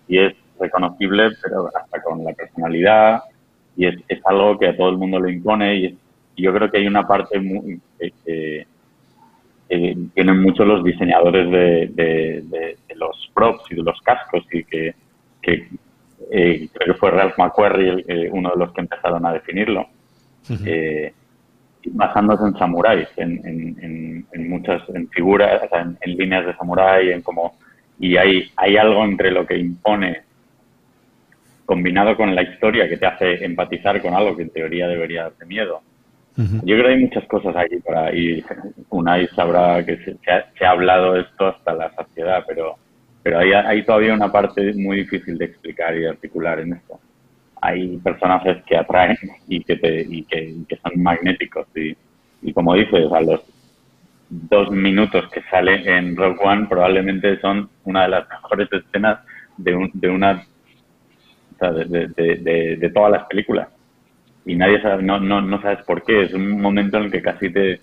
Y es reconocible, pero hasta con la personalidad, y es, es algo que a todo el mundo le impone y es y yo creo que hay una parte muy, que, que- que tienen mucho los diseñadores de, de- de- de los props y de los cascos y que, que, eh, creo que fue Ralph McQuarrie el- eh, uno de los que empezaron a definirlo eh, basándose en samuráis en, en, en, en muchas en figuras o sea, en, en líneas de samurái en como y hay hay algo entre lo que impone combinado con la historia que te hace empatizar con algo que en teoría debería darte miedo. Yo creo que hay muchas cosas aquí para y Unai sabrá que se, se ha, se ha hablado esto hasta la saciedad, pero pero hay, hay todavía una parte muy difícil de explicar y de articular en esto. Hay personajes que atraen y que te, y que, y que son magnéticos y, y como dices, a los dos minutos que sale en Rogue One probablemente son una de las mejores escenas de, un, de una o sea, de, de, de, de- de todas las películas y nadie sabe, no, no, no sabes por qué. Es un momento en el que casi te,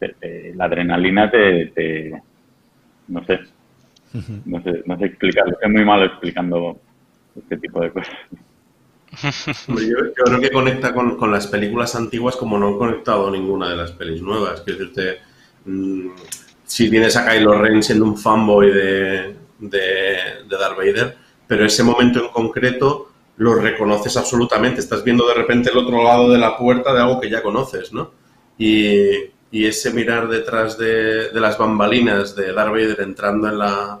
te- te- la adrenalina te, te- no sé, no sé, no sé explicarlo. Es muy malo explicando este tipo de cosas. Yo, creo que conecta con, con las películas antiguas como no han conectado ninguna de las pelis nuevas. Que decirte, mm, si tienes a Kylo Ren siendo un fanboy de, de, de Darth Vader, pero ese momento en concreto lo reconoces absolutamente. Estás viendo de repente el otro lado de la puerta de algo que ya conoces, ¿no? Y, y ese mirar detrás de, de las bambalinas de Darth Vader entrando en la,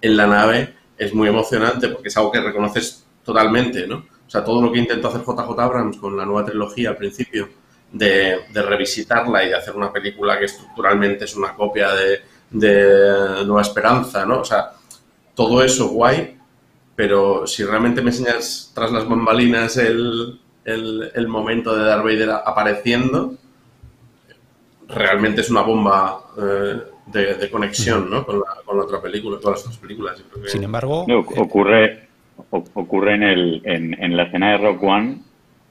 en la nave es muy emocionante porque es algo que reconoces totalmente, ¿no? O sea, todo lo que intentó hacer JJ Abrams con la nueva trilogía al principio, de, de revisitarla y de hacer una película que estructuralmente es una copia de, de Nueva Esperanza, ¿no? O sea, todo eso guay, pero si realmente me enseñas tras las bambalinas el, el, el momento de Darth Vader apareciendo, realmente es una bomba eh, de, de conexión, ¿no? Con la, con la otra película, todas las otras películas. Sin embargo, No, eh, ocurre, ocurre en, el, en, la escena de Rock One,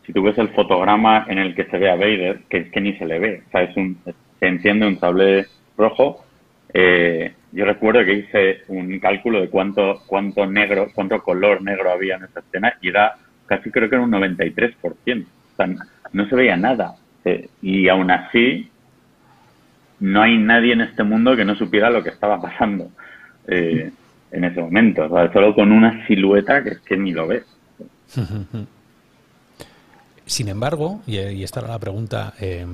si tú ves el fotograma en el que se ve a Vader, que es que ni se le ve, o sea, es un, se enciende un sable rojo. eh, yo recuerdo que hice un cálculo de cuánto, cuánto negro, cuánto color negro había en esa escena y era casi creo que era un 93%. O no se veía nada. Eh, y aún así, no hay nadie en este mundo que no supiera lo que estaba pasando. eh, en ese momento. Solo con una silueta que ni lo ves. Sin embargo, y, esta era la pregunta, eh,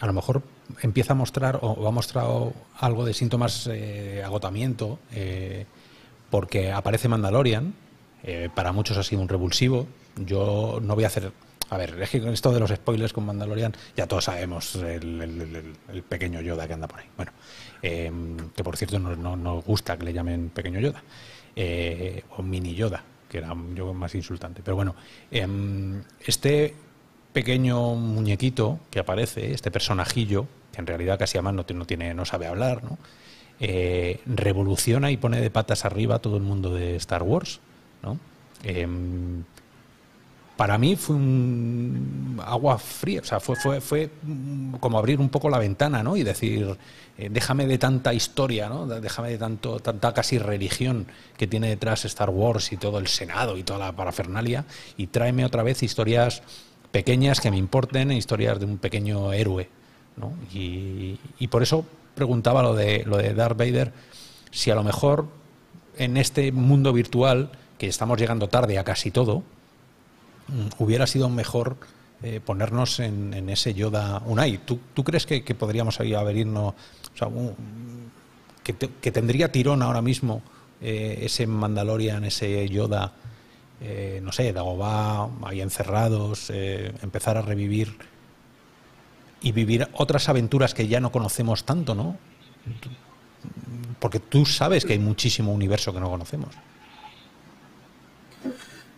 a lo mejor empieza a mostrar o ha mostrado algo de síntomas de agotamiento eh, porque aparece Mandalorian. Eh, para muchos ha sido un revulsivo. Yo no voy a hacer. A ver, es que con esto de los spoilers con Mandalorian, ya todos sabemos el, el- el- el pequeño Yoda que anda por ahí. Bueno, eh, que por cierto no no gusta que le llamen pequeño Yoda. Eh, o mini Yoda, que era yo más insultante. Pero bueno, em, este pequeño muñequito que aparece, este personajillo, que en realidad casi además no, no tiene, no sabe hablar, ¿no? Eh, revoluciona y pone de patas arriba todo el mundo de Star Wars, ¿no? Em, para mí fue un agua fría, o sea, fue, fue, fue como abrir un poco la ventana, ¿no? Y decir, eh, déjame de tanta historia, ¿no? Déjame de tanto, tanta casi religión que tiene detrás Star Wars y todo el Senado y toda la parafernalia, y tráeme otra vez historias pequeñas que me importen, historias de un pequeño héroe, ¿no? Y, y por eso preguntaba lo de, lo de Darth Vader, si a lo mejor en este mundo virtual, que estamos llegando tarde a casi todo, hubiera sido mejor eh, ponernos en, ese Yoda Unai. ¿Tú, tú crees que, podríamos sea, un- que, que tendría tirón ahora mismo eh, ese Mandalorian, ese Yoda, eh, no sé, Dagobah, ahí encerrados, eh, empezar a revivir y vivir otras aventuras que ya no conocemos tanto, ¿no? Porque tú sabes que hay muchísimo universo que no conocemos.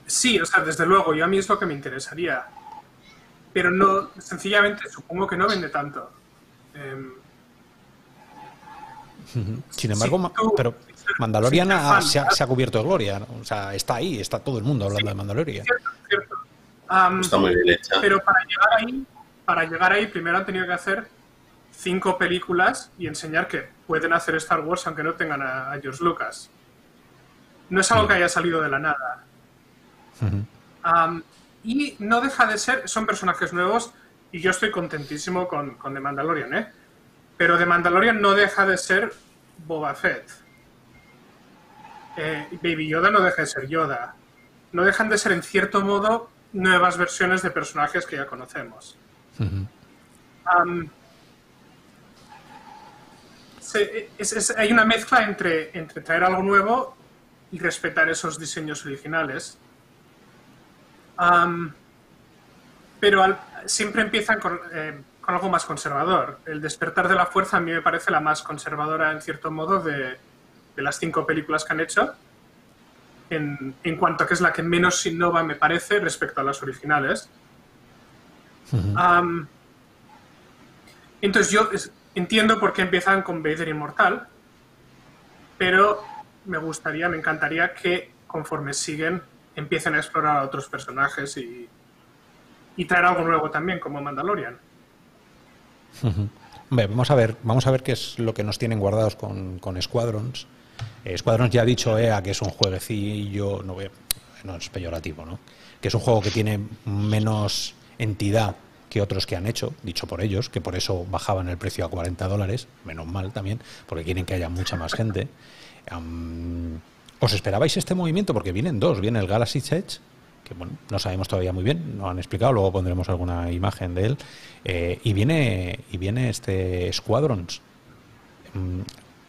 Sí, o sea, desde luego, yo a mí es lo que me interesaría. Pero no, sencillamente supongo que no vende tanto. Em, Sin embargo, Sí, ma- tú- pero Mandalorian ha- fan, se, ha, ¿verdad? se ha cubierto de gloria, ¿no? o sea, está ahí, está todo el mundo hablando de Mandalorian. cierto, cierto. Am, Está muy bien hecha. pero para llegar ahí, para llegar ahí, primero han tenido que hacer cinco películas y enseñar que pueden hacer Star Wars aunque no tengan a, a George Lucas. No es algo que haya salido de la nada. Y no deja de ser, son personajes nuevos y yo estoy contentísimo con, con The Mandalorian, ¿eh? Pero The Mandalorian no deja de ser Boba Fett. Eh, Baby Yoda no deja de ser Yoda. No dejan de ser, en cierto modo, nuevas versiones de personajes que ya conocemos. Hay una mezcla entre, entre traer algo nuevo y respetar esos diseños originales. Pero al- siempre empiezan con, eh, con algo más conservador. El despertar de la fuerza a mí me parece la más conservadora, en cierto modo, de, de las cinco películas que han hecho. En, en cuanto a que es la que menos innova, me parece, respecto a las originales. Entonces yo entiendo por qué empiezan con Vader Inmortal, pero me gustaría, me encantaría que conforme siguen empiecen a explorar a otros personajes y, traer algo nuevo también, como Mandalorian. Vamos a ver, vamos a ver qué es lo que nos tienen guardados con, con Squadrons. Eh, Squadrons ya ha dicho EA que es un jueguecillo, no, no es peyorativo, ¿no? Que es un juego que tiene menos entidad que otros que han hecho, dicho por ellos, que por eso bajaban el precio a 40 dólares, menos mal también, porque quieren que haya mucha más gente. ¿Os esperabais este movimiento? Porque vienen dos, viene el Galaxy Edge, que bueno, no sabemos todavía muy bien, no han explicado, luego pondremos alguna imagen de él, eh, y viene y viene este Squadrons. Mm,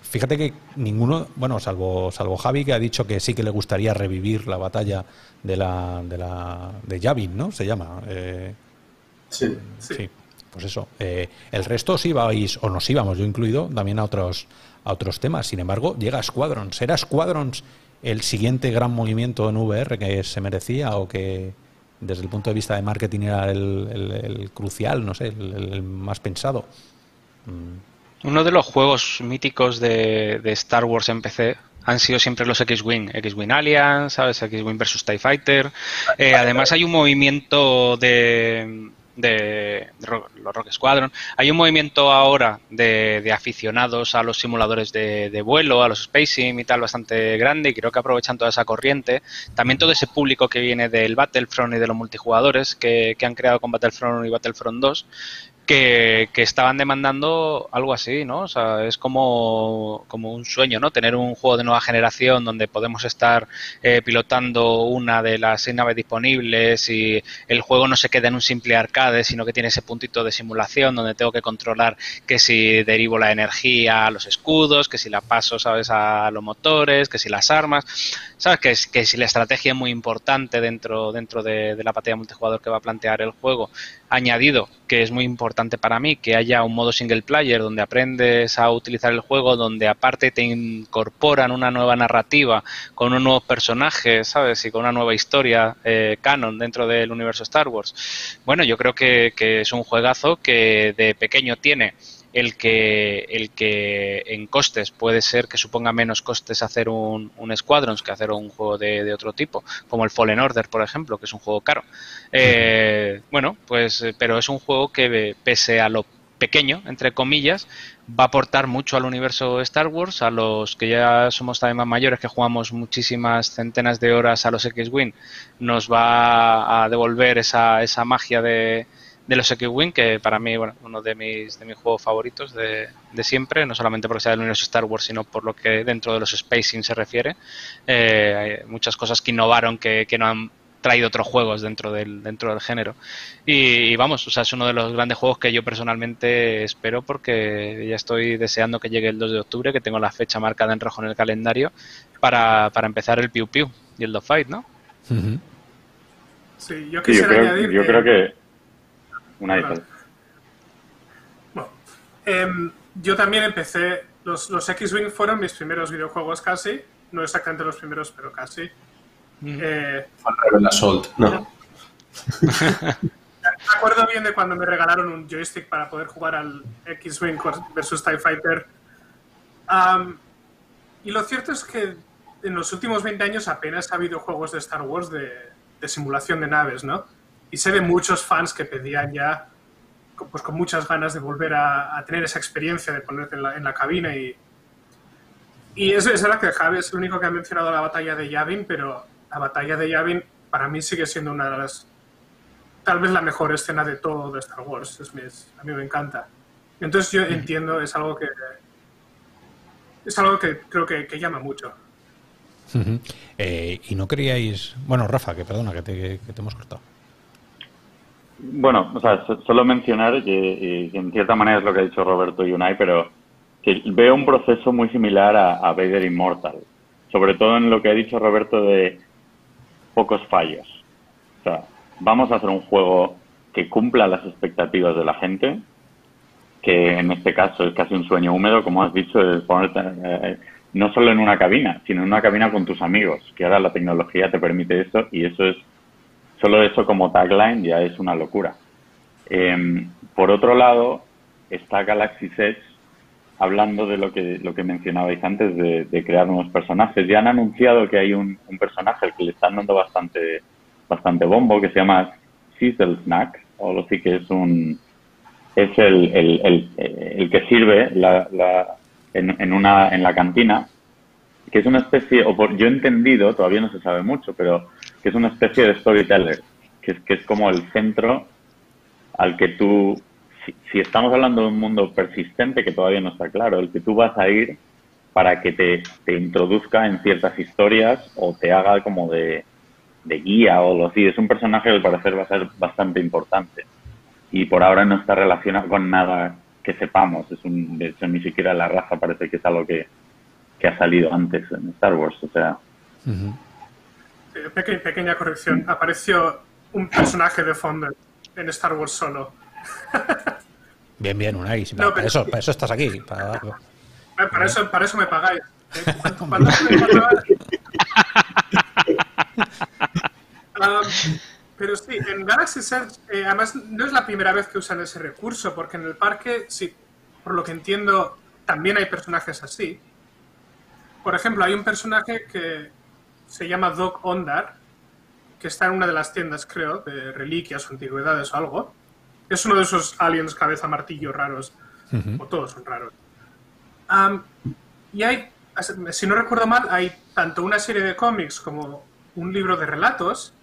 Fíjate que ninguno, bueno, salvo salvo Javi que ha dicho que sí que le gustaría revivir la batalla de la de la de Yavin, ¿no? Se llama. eh, Sí. Sí. Sí, pues eso. Eh, el resto os ibais, o nos íbamos, yo incluido, también a otros, a otros temas. Sin embargo, llega Squadrons. ¿Era Squadrons el siguiente gran movimiento en VR que se merecía o que desde el punto de vista de marketing era el, crucial, no sé, el, más pensado? Uno de los juegos míticos de, de Star Wars en PC han sido siempre los X-Wing, X-Wing Alliance, ¿sabes? X-Wing versus TIE Fighter. Eh, además hay un movimiento de, de, los Rock Squadron. Hay un movimiento ahora de, de aficionados a los simuladores de, de vuelo, a los Space Sim y tal, bastante grande y creo que aprovechan toda esa corriente. También todo ese público que viene del Battlefront y de los multijugadores que, que han creado con Battlefront 1 y Battlefront 2 que, estaban demandando algo así, ¿no? O sea, es como, como un sueño, ¿no? Tener un juego de nueva generación donde podemos estar eh, pilotando una de las seis naves disponibles y el juego no se queda en un simple arcade, sino que tiene ese puntito de simulación donde tengo que controlar que si derivo la energía a los escudos, que si la paso, ¿sabes?, a los motores, que si las armas, ¿sabes? Que, que si la estrategia es muy importante dentro, dentro de, de la pantalla multijugador que va a plantear el juego añadido que es muy importante para mí, que haya un modo single player donde aprendes a utilizar el juego, donde aparte te incorporan una nueva narrativa con unos nuevos personajes, ¿sabes? Y con una nueva historia eh, canon dentro del universo Star Wars. Bueno, yo creo que, que es un juegazo que de pequeño tiene el que, el que en costes puede ser que suponga menos costes hacer un, un Squadrons que hacer un juego de, otro tipo, como el Fallen Order, por ejemplo, que es un juego caro. Eh, bueno, pues, eh, pero es un juego que, pese a lo pequeño, entre comillas, va a aportar mucho al universo Star Wars, a los que ya somos también más mayores, que jugamos muchísimas centenas de horas a los X-Wing, nos va a devolver esa, esa magia de, de los X-Wing, que para mí, bueno, uno de mis, de mis juegos favoritos de, de, siempre, no solamente porque sea del universo Star Wars, sino por lo que dentro de los spacing se refiere. Eh, hay muchas cosas que innovaron que, que no han traído otros juegos dentro del, dentro del género. Y, vamos, o sea, es uno de los grandes juegos que yo personalmente espero porque ya estoy deseando que llegue el 2 de octubre, que tengo la fecha marcada en rojo en el calendario, para, para empezar el Piu Piu y el Dog Fight, ¿no? Sí, yo quisiera añadir. Yo creo que bueno, em, yo también empecé, los, los X-Wing fueron mis primeros videojuegos casi, no exactamente los primeros, pero casi. Mm. Eh, Assault, no. me acuerdo bien de cuando me regalaron un joystick para poder jugar al X-Wing versus TIE Fighter. y lo cierto es que en los últimos 20 años apenas ha habido juegos de Star Wars de, de simulación de naves, ¿no? Y sé de muchos fans que pedían ya, pues con muchas ganas de volver a, tener esa experiencia de ponerte en la, en la cabina y, y es, es verdad que Javi es el único que ha mencionado la batalla de Yavin, pero la batalla de Yavin para mí sigue siendo una de las, tal vez la mejor escena de todo de Star Wars, es, a mí me encanta. Entonces yo entiendo, es algo que, es algo que creo que, llama mucho. Eh, y no queríais, bueno, Rafa, que perdona que te, que te hemos cortado. Bueno, o sea, solo mencionar que, en cierta manera es lo que ha dicho Roberto y Unai, pero que veo un proceso muy similar a, a, Vader Immortal, sobre todo en lo que ha dicho Roberto de pocos fallos. O sea, vamos a hacer un juego que cumpla las expectativas de la gente, que en este caso es casi un sueño húmedo, como has dicho, ponerte eh, no solo en una cabina, sino en una cabina con tus amigos, que ahora la tecnología te permite eso y eso es Solo eso como tagline ya es una locura. Em, por otro lado, está Galaxy Edge hablando de lo que, lo que mencionabais antes de, crear nuevos personajes. Ya han anunciado que hay un, personaje al que le están dando bastante, bastante bombo que se llama Sizzle Snack, o lo sí que es un es el, el, el, que sirve la, la, en, en, una, en la cantina, que es una especie, o por, yo he entendido, todavía no se sabe mucho, pero que es una especie de storyteller, que es, que es como el centro al que tú, si, estamos hablando de un mundo persistente que todavía no está claro, el que tú vas a ir para que te, te introduzca en ciertas historias o te haga como de, de guía o lo así. Es un personaje que al parecer va a ser bastante importante y por ahora no está relacionado con nada que sepamos. Es un, de hecho, ni siquiera la raza parece que es algo que, que ha salido antes en Star Wars. O sea, pequeña corrección. Apareció un personaje de fondo en Star Wars solo. Bien, bien, Unai. para, eso, para eso estás aquí. Para, para, eso, para eso me pagáis. ¿eh? um, pero sí, en Galaxy Search, eh, además, no es la primera vez que usan ese recurso, porque en el parque, sí, por lo que entiendo, también hay personajes así. Por ejemplo, hay un personaje que se llama Doc Ondar, que está en una de las tiendas, creo, de reliquias o antigüedades o algo. Es uno de esos aliens cabeza martillo raros, o todos son raros. y hay, si no recuerdo mal, hay tanto una serie de cómics como un libro de relatos.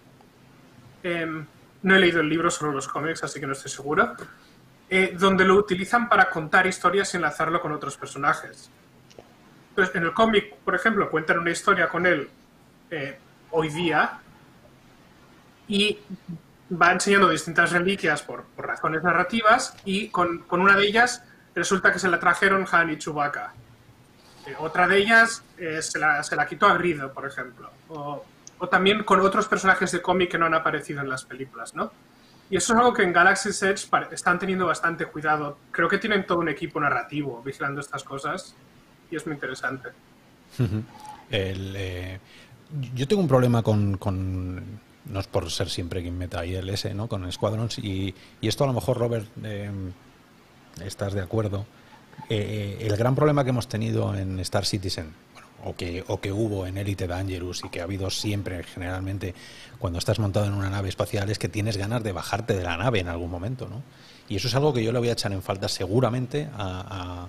Em, no he leído el libro, solo los cómics, así que no estoy seguro. eh, donde lo utilizan para contar historias y enlazarlo con otros personajes. Entonces, en el cómic, por ejemplo, cuentan una historia con él eh, hoy día y va enseñando distintas reliquias por, razones narrativas y con, con, una de ellas resulta que se la trajeron Han y Chewbacca. Eh, otra de ellas eh, se, la, se, la, quitó a Grido, por ejemplo. O, o también con otros personajes de cómic que no han aparecido en las películas, ¿no? Y eso es algo que en Galaxy's Edge están teniendo bastante cuidado. Creo que tienen todo un equipo narrativo vigilando estas cosas y es muy interesante. El, yo tengo un problema con, con, no es por ser siempre quien meta ahí el S, ¿no? Con Squadrons y, y esto a lo mejor Robert eh, estás de acuerdo. Eh, el gran problema que hemos tenido en Star Citizen, bueno, o que, o que hubo en Elite Dangerous y que ha habido siempre generalmente cuando estás montado en una nave espacial es que tienes ganas de bajarte de la nave en algún momento, ¿no? Y eso es algo que yo le voy a echar en falta seguramente a,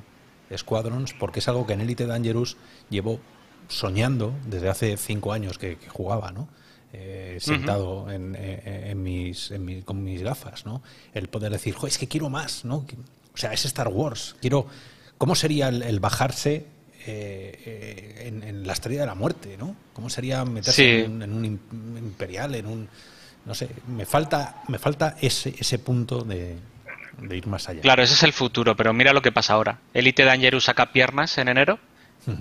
a Squadrons porque es algo que en Elite Dangerous llevo soñando desde hace cinco años que, que jugaba, ¿no? Eh, sentado uh -huh. en, en, en, mis, en mi, con mis gafas, ¿no? El poder decir, es que quiero más, ¿no? O sea, es Star Wars. Quiero. ¿Cómo sería el, el bajarse eh, eh, en, en, la estrella de la muerte, ¿no? ¿Cómo sería meterse sí. en, un, en, un, imperial, en un. No sé, me falta, me falta ese, ese punto de, de ir más allá. Claro, ese es el futuro, pero mira lo que pasa ahora. Elite Dangerous saca piernas en enero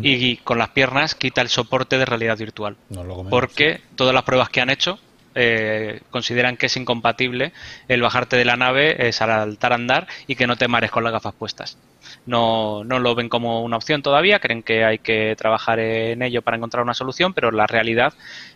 y con las piernas quita el soporte de realidad virtual. No porque todas las pruebas que han hecho eh, consideran que es incompatible el bajarte de la nave, eh, saltar a andar y que no te mares con las gafas puestas. No, no lo ven como una opción todavía, creen que hay que trabajar en ello para encontrar una solución, pero la realidad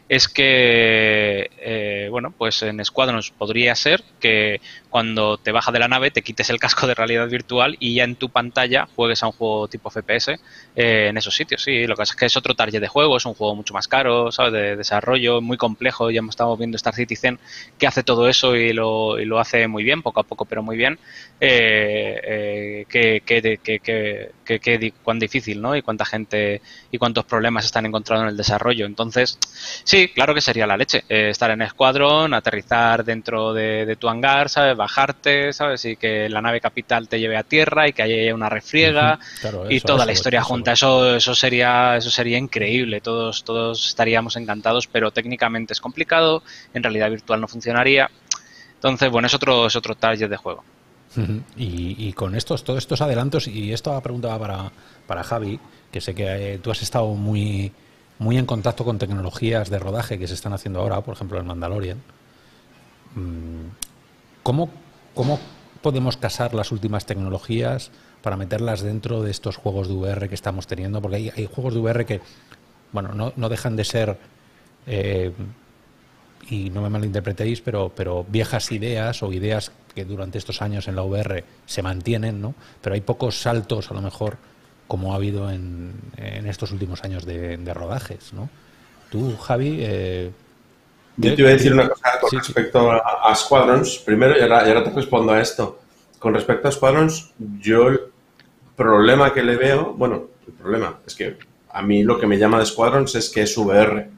es que, eh, bueno, pues en Squadrons podría ser que cuando te bajas de la nave te quites el casco de realidad virtual y ya en tu pantalla juegues a un juego tipo FPS eh, en esos sitios. Sí, lo que pasa es que es otro target de juego, es un juego mucho más caro, ¿sabes? De desarrollo, muy complejo. Ya estamos viendo Star Citizen que hace todo eso y lo, y lo hace muy bien, poco a poco, pero muy bien. Eh, eh, que, que, que, que, que, cuán difícil, ¿no? Y cuánta gente y cuántos problemas están encontrando en el desarrollo. Entonces, sí, claro que sería la leche. Eh, estar en escuadrón, aterrizar dentro de, de, tu hangar, ¿sabes? Bajarte, ¿sabes? Y que la nave capital te lleve a tierra y que haya una refriega y toda eso, la historia eso, junta. Eso, eso sería, eso sería increíble. Todos, todos estaríamos encantados, pero técnicamente es complicado. En realidad virtual no funcionaría. Entonces, bueno, es otro, es otro target de juego. Y, y, con estos, todos estos adelantos, y esto preguntaba para, para Javi, que sé que eh, tú has estado muy, muy en contacto con tecnologías de rodaje que se están haciendo ahora, por ejemplo, el Mandalorian. Mm, ¿Cómo, cómo podemos casar las últimas tecnologías para meterlas dentro de estos juegos de VR que estamos teniendo? Porque hay, hay juegos de VR que, bueno, no, no dejan de ser... Eh, y no me malinterpretéis, pero, pero viejas ideas o ideas que durante estos años en la VR se mantienen, ¿no? Pero hay pocos saltos, a lo mejor, como ha habido en, en estos últimos años de, de, rodajes, ¿no? Tú, Javi... Eh, yo te iba a decir una cosa con sí, respecto sí. A, a, Squadrons, primero, y ahora, y ahora te respondo a esto. Con respecto a Squadrons, yo el problema que le veo, bueno, el problema es que a mí lo que me llama de Squadrons es que es VR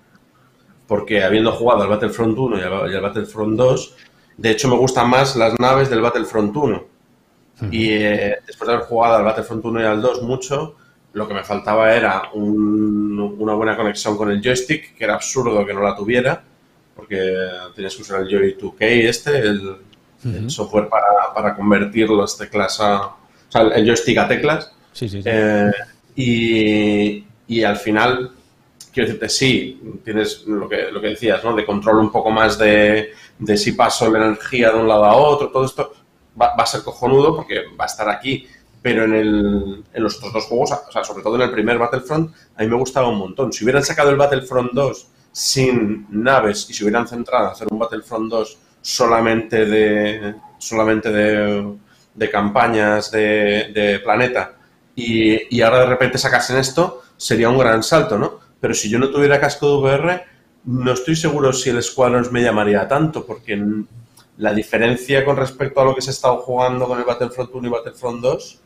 porque habiendo jugado al Battlefront 1 y al, y al Battlefront 2, de hecho me gustan más las naves del Battlefront 1. Uh -huh. Y eh, después de haber jugado al Battlefront 1 y al 2 mucho, lo que me faltaba era un, una buena conexión con el joystick, que era absurdo que no la tuviera, porque tenías que usar el Joy 2K este, el, uh -huh. el software para, para, convertir las teclas a... O sea, el joystick a teclas. Sí, sí, sí. Eh, y, y al final quiero decirte, sí, tienes lo que, lo que decías, ¿no? De control un poco más de, de si paso la energía de un lado a otro, todo esto va, a ser cojonudo porque va a estar aquí. Pero en, el, en los otros dos juegos, o sea, sobre todo en el primer Battlefront, a mí me gustaba un montón. Si hubieran sacado el Battlefront 2 sin naves y se hubieran centrado en hacer un Battlefront 2 solamente de, solamente de, de campañas de, de planeta y, y ahora de repente sacasen esto, sería un gran salto, ¿no? Pero si yo no tuviera casco de VR, no estoy seguro si el Squadrons me llamaría tanto, porque la diferencia con respecto a lo que se ha estado jugando con el Battlefront 1 y Battlefront 2,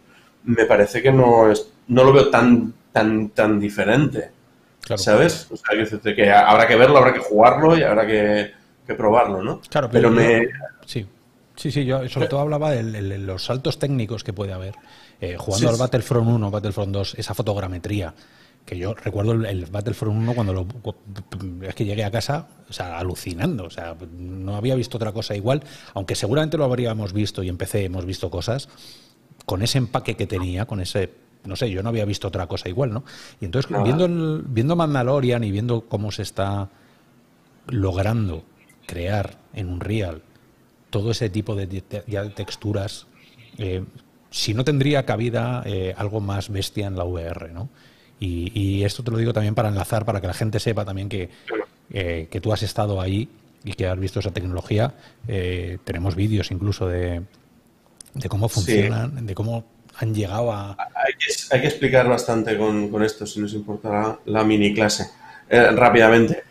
me parece que no es, no lo veo tan, tan, tan diferente. Claro, ¿Sabes? O sea, que, que, habrá que verlo, habrá que jugarlo y habrá que, que probarlo, ¿no? Claro, pero, pero me... Sí. Sí, sí, yo sobre todo hablaba de, los saltos técnicos que puede haber. Eh, jugando al Battlefront 1, Battlefront 2, esa fotogrametría, que yo recuerdo el, Battlefront 1 cuando lo, es que llegué a casa, o sea, alucinando, o sea, no había visto otra cosa igual, aunque seguramente lo habríamos visto y en PC hemos visto cosas, con ese empaque que tenía, con ese, no sé, yo no había visto otra cosa igual, ¿no? Y entonces, viendo, el, viendo Mandalorian y viendo cómo se está logrando crear en un real todo ese tipo de, texturas, eh, si no tendría cabida eh, algo más bestia en la VR, ¿no? Y, esto te lo digo también para enlazar, para que la gente sepa también que, eh, que tú has estado ahí y que has visto esa tecnología. tenemos vídeos incluso de, de cómo funcionan, de cómo han llegado a... Hay que, hay que explicar bastante con, con, esto, si nos importa la, mini clase, rápidamente.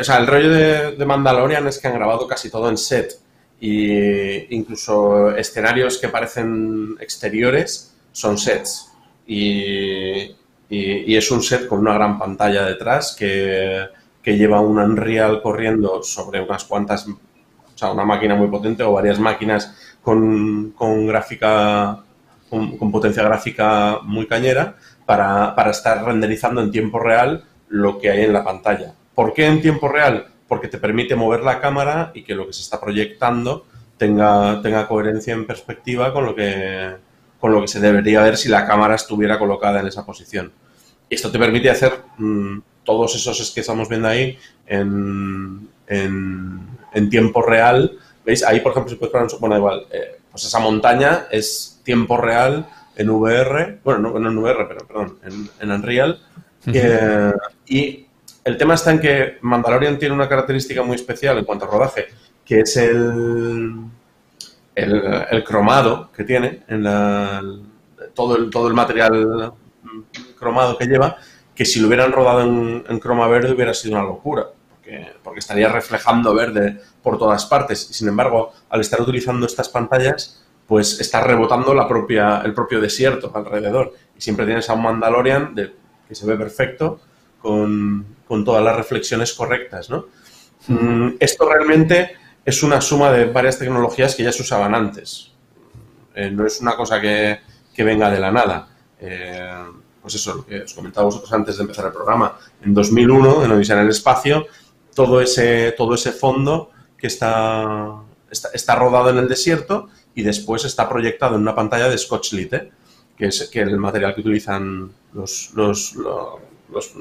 o sea, el rollo de, de Mandalorian es que han grabado casi todo en set y incluso escenarios que parecen exteriores son sets. Y, y, es un set con una gran pantalla detrás que, lleva un Unreal corriendo sobre unas cuantas, o sea, una máquina muy potente o varias máquinas con, con gráfica, con, con, potencia gráfica muy cañera para, para estar renderizando en tiempo real lo que hay en la pantalla. ¿Por qué en tiempo real? porque te permite mover la cámara y que lo que se está proyectando tenga, tenga coherencia en perspectiva con lo, que, con lo que se debería ver si la cámara estuviera colocada en esa posición. Esto te permite hacer mm, todos esos que estamos viendo ahí en, en, tiempo real. ¿Veis? Ahí, por ejemplo, si puedes poner, bueno, igual, eh, pues esa montaña es tiempo real en VR, bueno, no, en VR, pero perdón, en, Unreal. Eh, y el tema está en que Mandalorian tiene una característica muy especial en cuanto a rodaje, que es el, el, cromado que tiene, en todo, el, todo el material cromado que lleva, que si lo hubieran rodado en, croma verde hubiera sido una locura, porque, porque estaría reflejando verde por todas partes. Y sin embargo, al estar utilizando estas pantallas, pues está rebotando la propia, el propio desierto alrededor. Y siempre tienes a un Mandalorian de, que se ve perfecto con, con todas las reflexiones correctas, ¿no? Mm, esto realmente es una suma de varias tecnologías que ya se usaban antes. Eh, no es una cosa que, que venga de la nada. Eh, pues eso, lo que os comentaba vosotros antes de empezar el programa. En 2001, en Odisea en el Espacio, todo ese, todo ese fondo que está, está, rodado en el desierto y después está proyectado en una pantalla de Scotch Lite, que es que el material que utilizan los, los los,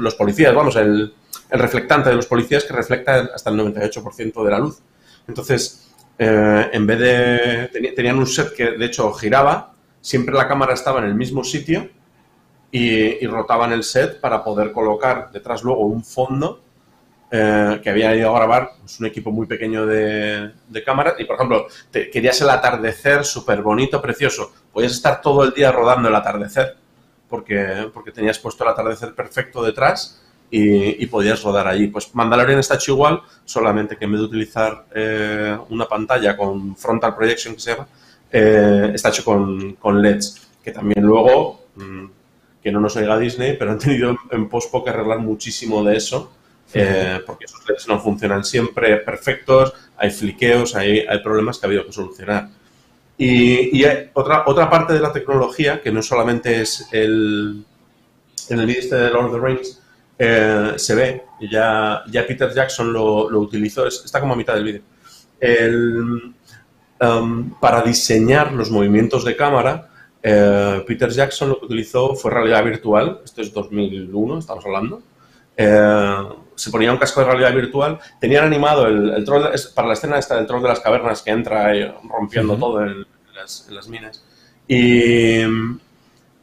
los, policías, vamos, el, el, reflectante de los policías que reflecta hasta el 98% de la luz. Entonces, eh, en vez de... Tenían un set que de hecho giraba, siempre la cámara estaba en el mismo sitio y, rotaban el set para poder colocar detrás luego un fondo eh, que había ido a grabar pues, un equipo muy pequeño de, de cámaras y, por ejemplo, querías el atardecer súper bonito, precioso. Podías estar todo el día rodando el atardecer porque, porque tenías puesto el atardecer perfecto detrás y, podías rodar allí. Pues Mandalorian está hecho igual, solamente que en vez de utilizar eh, una pantalla con frontal projection que se llama, eh, está hecho con, con, LEDs, que también luego, mm, que no nos oiga Disney, pero han tenido en Postpo que arreglar muchísimo de eso, eh, porque esos LEDs no funcionan siempre perfectos, hay fliqueos, hay, hay problemas que ha habido que solucionar. Y, otra, otra parte de la tecnología, que no solamente es el, en el vídeo este de Lord of the Rings, eh, se ve, ya, ya Peter Jackson lo, lo utilizó, está como a mitad del vídeo, um, para diseñar los movimientos de cámara, eh, Peter Jackson lo que utilizó fue realidad virtual, esto es 2001, estamos hablando, eh, se ponía un casco de realidad virtual, tenían animado el, el troll, para la escena esta del troll de las cavernas que entra rompiendo todo en, las, minas. Y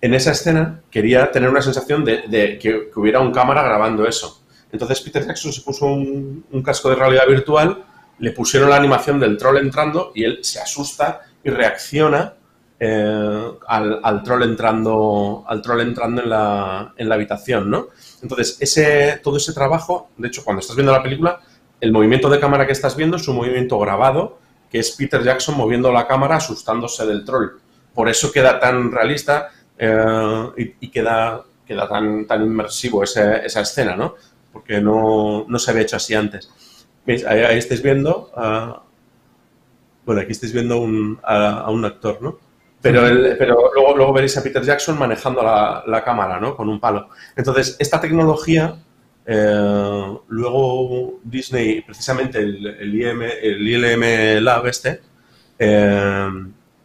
en esa escena quería tener una sensación de, que, hubiera un cámara grabando eso. Entonces Peter Jackson se puso un, casco de realidad virtual, le pusieron la animación del troll entrando y él se asusta y reacciona eh, al, troll entrando, al troll entrando en la, habitación, ¿no? Entonces, todo ese trabajo, de hecho, cuando estás viendo la película, el movimiento de cámara que estás viendo es un movimiento grabado, que es Peter Jackson moviendo la cámara asustándose del troll. Por eso queda tan realista eh, y, queda, queda tan, tan inmersivo esa, esa escena, ¿no? Porque no, no, se había hecho así antes. ¿Veis? Ahí, estáis viendo, uh, Bueno, aquí estáis viendo un- a, a un actor, ¿no? Pero, el- pero luego, luego veréis a Peter Jackson manejando la, la cámara, ¿no? Con un palo. Entonces, esta tecnología, eh, luego Disney, precisamente el, el, IM, el ILM Lab este, eh,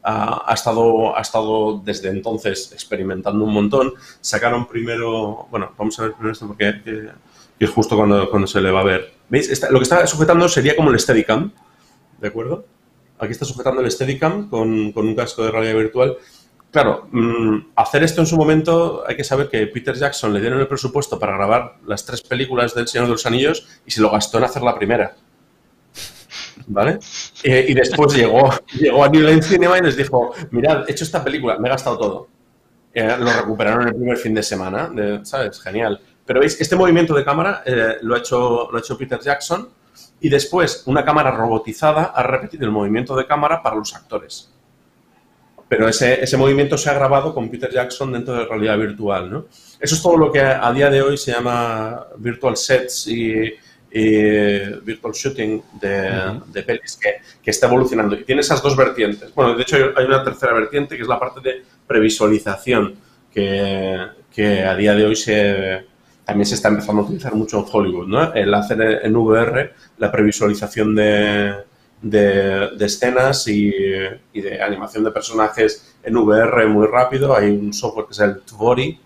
ha, estado, ha estado desde entonces experimentando un montón. Sacaron primero, bueno, vamos a ver primero esto porque que- que es justo cuando, cuando se le va a ver. ¿Veis? Lo que está sujetando sería como el Steadicam, ¿de acuerdo? Aquí está sujetando el Steadicam con, con un casco de realidad virtual. Claro, mm, hacer esto en su momento hay que saber que Peter Jackson le dieron el presupuesto para grabar las tres películas del Señor de los Anillos y se lo gastó en hacer la primera. ¿Vale? Eh, y después llegó, llegó a New Line Cinema y les dijo, mirad, he hecho esta película, me he gastado todo. Eh, lo recuperaron el primer fin de semana, de- ¿sabes? Genial. Pero veis, este movimiento de cámara eh, lo, ha hecho, lo ha hecho Peter Jackson y después una cámara robotizada ha repetido el movimiento de cámara para los actores. Pero ese, ese movimiento se ha grabado con Peter Jackson dentro de realidad virtual, ¿no? Eso es todo lo que a, a día de hoy se llama virtual sets y, y virtual shooting de, de pelis que, que está evolucionando. Y tiene esas dos vertientes. Bueno, de hecho hay- hay una tercera vertiente que es la parte de previsualización que, que a día de hoy se, también se está empezando a utilizar mucho en Hollywood, ¿no? El hacer en VR la previsualización de, de, de escenas y, y de animación de personajes en VR muy rápido. Hay un software que es el Tvori,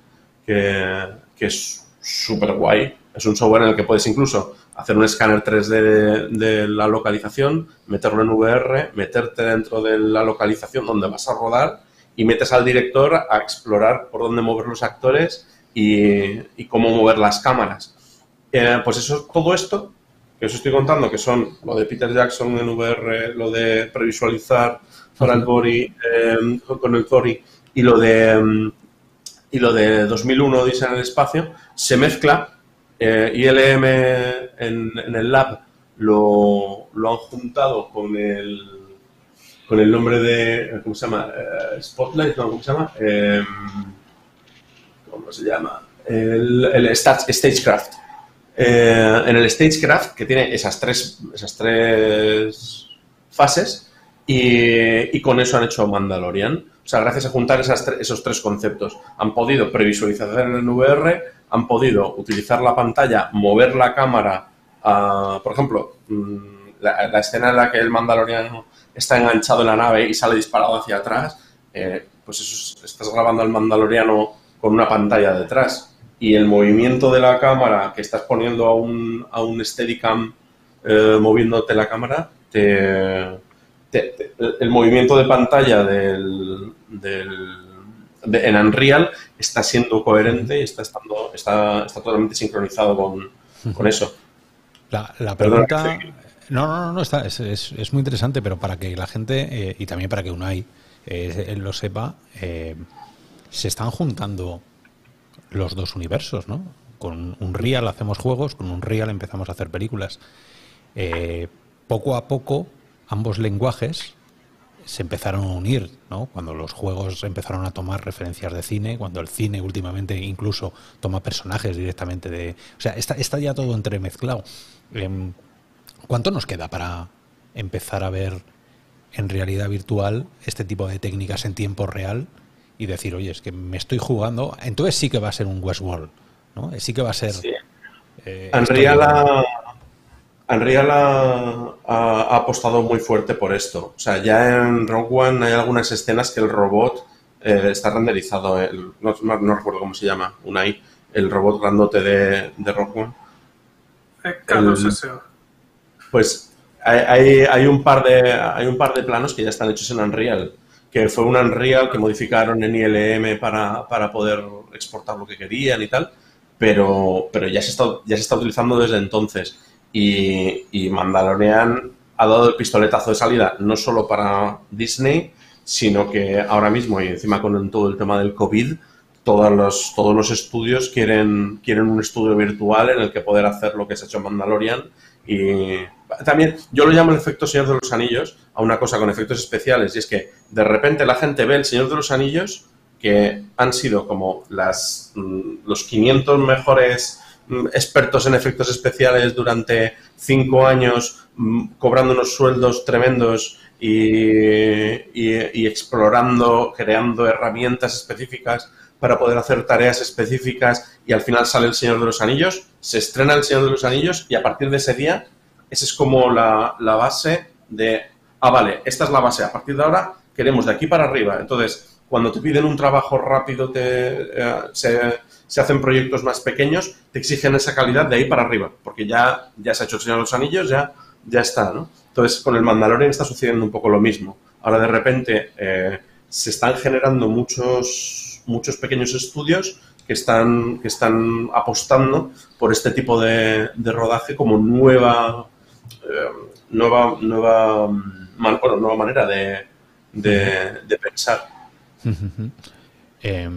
que, que es súper guay. Es un software en el que puedes incluso hacer un escáner 3D de, la localización, meterlo en VR, meterte dentro de la localización donde vas a rodar y metes al director a explorar por dónde mover los actores y, y cómo mover las cámaras. Eh, pues eso, todo esto que os estoy contando, que son lo de Peter Jackson en VR, lo de previsualizar para el Bori eh, con el Tori y lo de mm, y lo de 2001 Odisea en el espacio, se mezcla. Eh, ILM en, en el lab lo, han juntado con el con el nombre de ¿cómo se llama? Eh, Spotlight, ¿no? ¿cómo se llama? Eh, ¿Cómo se llama? El, el Stage- Stagecraft. Eh, en el Stagecraft, que tiene esas tres, esas tres fases, y, y con eso han hecho Mandalorian. O sea, gracias a juntar esos tres conceptos, han podido previsualizar en VR, han podido utilizar la pantalla, mover la cámara, por ejemplo, mm, la, escena en la que el Mandaloriano está enganchado en la nave y sale disparado hacia atrás, eh, pues eso es- estás grabando al Mandaloriano con una pantalla detrás. Y el movimiento de la cámara que estás poniendo a un, a un Steadicam eh, moviéndote la cámara, te, el movimiento de pantalla del, del- de- en Unreal está siendo coherente y está, estando, está, está totalmente sincronizado con, con eso. La, pregunta. No, no, no, no, está, es, es- es muy interesante, pero para que la gente, eh, y también para que Unai eh, lo sepa, eh, se están juntando los dos universos, ¿no? Con Unreal hacemos juegos, con Unreal empezamos a hacer películas. Poco a poco, ambos lenguajes se empezaron a unir, ¿no? Cuando los juegos empezaron a tomar referencias de cine, cuando el cine últimamente incluso toma personajes directamente de... O sea, está, está ya todo entremezclado. Em, ¿Cuánto nos queda para empezar a ver en realidad virtual este tipo de técnicas en tiempo real y decir, oye, es que me estoy jugando, entonces sí que va a ser un Westworld, ¿no? Sí que va a ser... eh, Unreal, esto- ha, Unreal ha, ha- ha apostado muy fuerte por esto. O sea, ya en Rogue One hay algunas escenas que el robot eh, está renderizado. el- no, no- no recuerdo cómo se llama, Unai, el robot grandote de, de Rogue One. Eh, Carlos El-. Pues hay, hay, hay un par de, hay un par de planos que ya están hechos en Unreal, que fue un Unreal que modificaron en ILM para, para poder exportar lo que querían y tal, pero, pero ya, se está, ya se está utilizando desde entonces. Y, Mandalorian ha dado el pistoletazo de salida no solo para Disney, sino que ahora mismo, y encima con todo el tema del COVID, todos los, todos los estudios quieren, quieren un estudio virtual en el que poder hacer lo que se ha hecho en Mandalorian. Y también yo lo llamo el efecto Señor de los Anillos, a una cosa con efectos especiales, y es que de repente la gente ve el Señor de los Anillos, que han sido como las, mm, los 500 mejores expertos en efectos especiales durante cinco años, mm, cobrando unos sueldos tremendos y, explorando, creando herramientas específicas para poder hacer tareas específicas y al final sale el Señor de los Anillos, se estrena el Señor de los Anillos y a partir de ese día, esa es como la, la base de, ah, vale, esta es la base, a partir de ahora queremos de aquí para arriba. Entonces, cuando te piden un trabajo rápido, te, eh, se, se, hacen proyectos más pequeños, te exigen esa calidad de ahí para arriba, porque ya, ya se ha hecho el Señor de los Anillos, ya, ya está, ¿no? Entonces, con el Mandalorian está sucediendo un poco lo mismo. Ahora, de repente, eh, se están generando muchos, muchos pequeños estudios que están, que están apostando por este tipo de, de rodaje como nueva, eh, nueva, nueva, bueno, nueva manera de, de pensar. eh,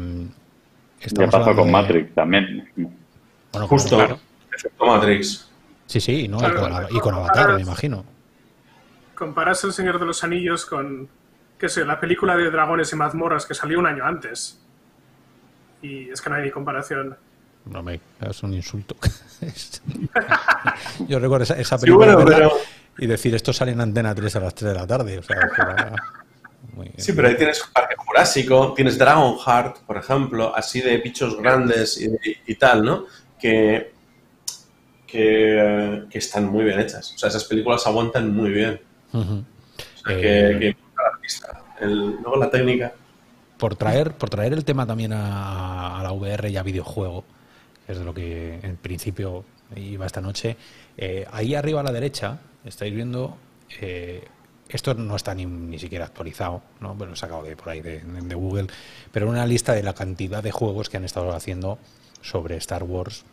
¿Qué pasó con Matrix también? Bueno, Justo, claro. efecto Matrix. Sí, sí, ¿no? y, con, Avatar, me imagino. Comparas El Señor de los Anillos con, qué sé, la película de Dragones y Mazmorras que salió un año antes. Y es que no hay ni comparación. No me, es un insulto. Yo recuerdo esa, película y decir esto sale en Antena 3 a las 3 de la tarde. O sea, sí, pero ahí tienes Parque Jurásico, tienes Dragonheart, por ejemplo, así de bichos grandes y, tal, ¿no? Que, que, están muy bien hechas. O sea, esas películas aguantan muy bien. o sea, que, que luego la técnica. Por traer, por traer el tema también a, la VR y a videojuego, que es de lo que en principio iba esta noche, eh, ahí arriba a la derecha estáis viendo eh, esto no está ni, ni siquiera actualizado, ¿no? Bueno, sacado de por ahí de, Google, pero una lista de la cantidad de juegos que han estado haciendo sobre Star Wars.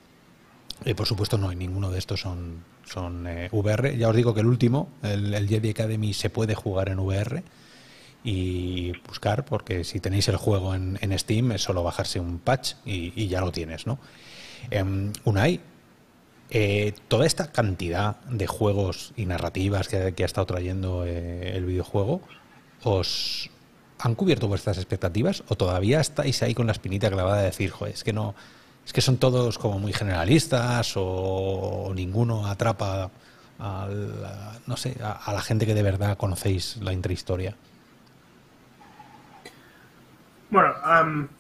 Y por supuesto, no, ninguno de estos son, son eh, VR. Ya os digo que el último, el, Jedi Academy, se puede jugar en VR y buscar, porque si tenéis el juego en, Steam es solo bajarse un patch y, ya lo tienes, ¿no? Um, Unai, eh, toda esta cantidad de juegos y narrativas que, ha estado trayendo eh, el videojuego, ¿os han cubierto vuestras expectativas o todavía estáis ahí con la espinita clavada de decir, joder, es que no, es que son todos como muy generalistas o, ninguno atrapa a la, no sé, a, la gente que de verdad conocéis la intrahistoria? Bueno,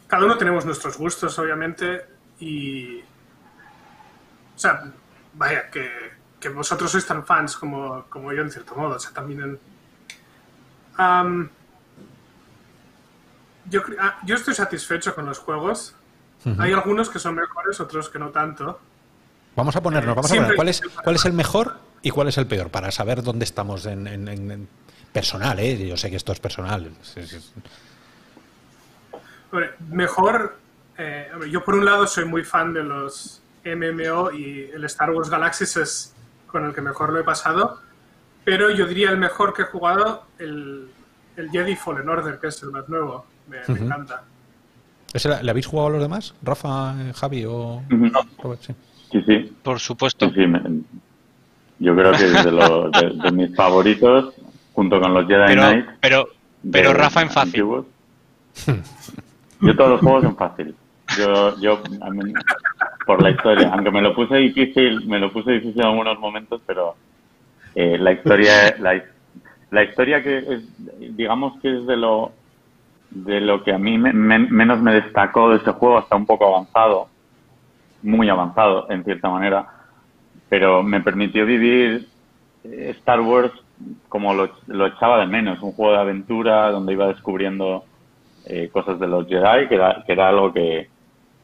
cada uno tenemos nuestros gustos, obviamente, y o sea, vaya, que, que vosotros sois tan fans como, como, yo en cierto modo. O sea, también en... yo, ah, yo estoy satisfecho con los juegos. Hay algunos que son mejores, otros que no tanto. Vamos a ponernos, vamos a poner cuál es, cuál es el mejor y cuál es el peor, para saber dónde estamos en, en, personal, ¿eh? Yo sé que esto es personal. mejor, eh, yo por un lado soy muy fan de los MMO y el Star Wars Galaxies es con el que mejor lo he pasado. Pero yo diría el mejor que he jugado, el, el Jedi Fallen Order, que es el más nuevo. Me, encanta. ¿Le habéis jugado a los demás? ¿Rafa, Javi o Robert? Sí. sí, Por supuesto. yo creo que es de, mis favoritos, junto con los Jedi pero, Knight. Pero, pero Rafa en fácil. Yo todos los juegos en fácil. Yo, yo por la historia, aunque me lo puse difícil, me lo puse difícil en algunos momentos, pero eh, la historia, la, la, historia que digamos que es de lo de lo que a mí menos me destacó de ese juego, hasta un poco avanzado, muy avanzado en cierta manera, pero me permitió vivir eh, Star Wars como lo, lo echaba de menos, un juego de aventura donde iba descubriendo eh, cosas de los Jedi, que era, que era algo que,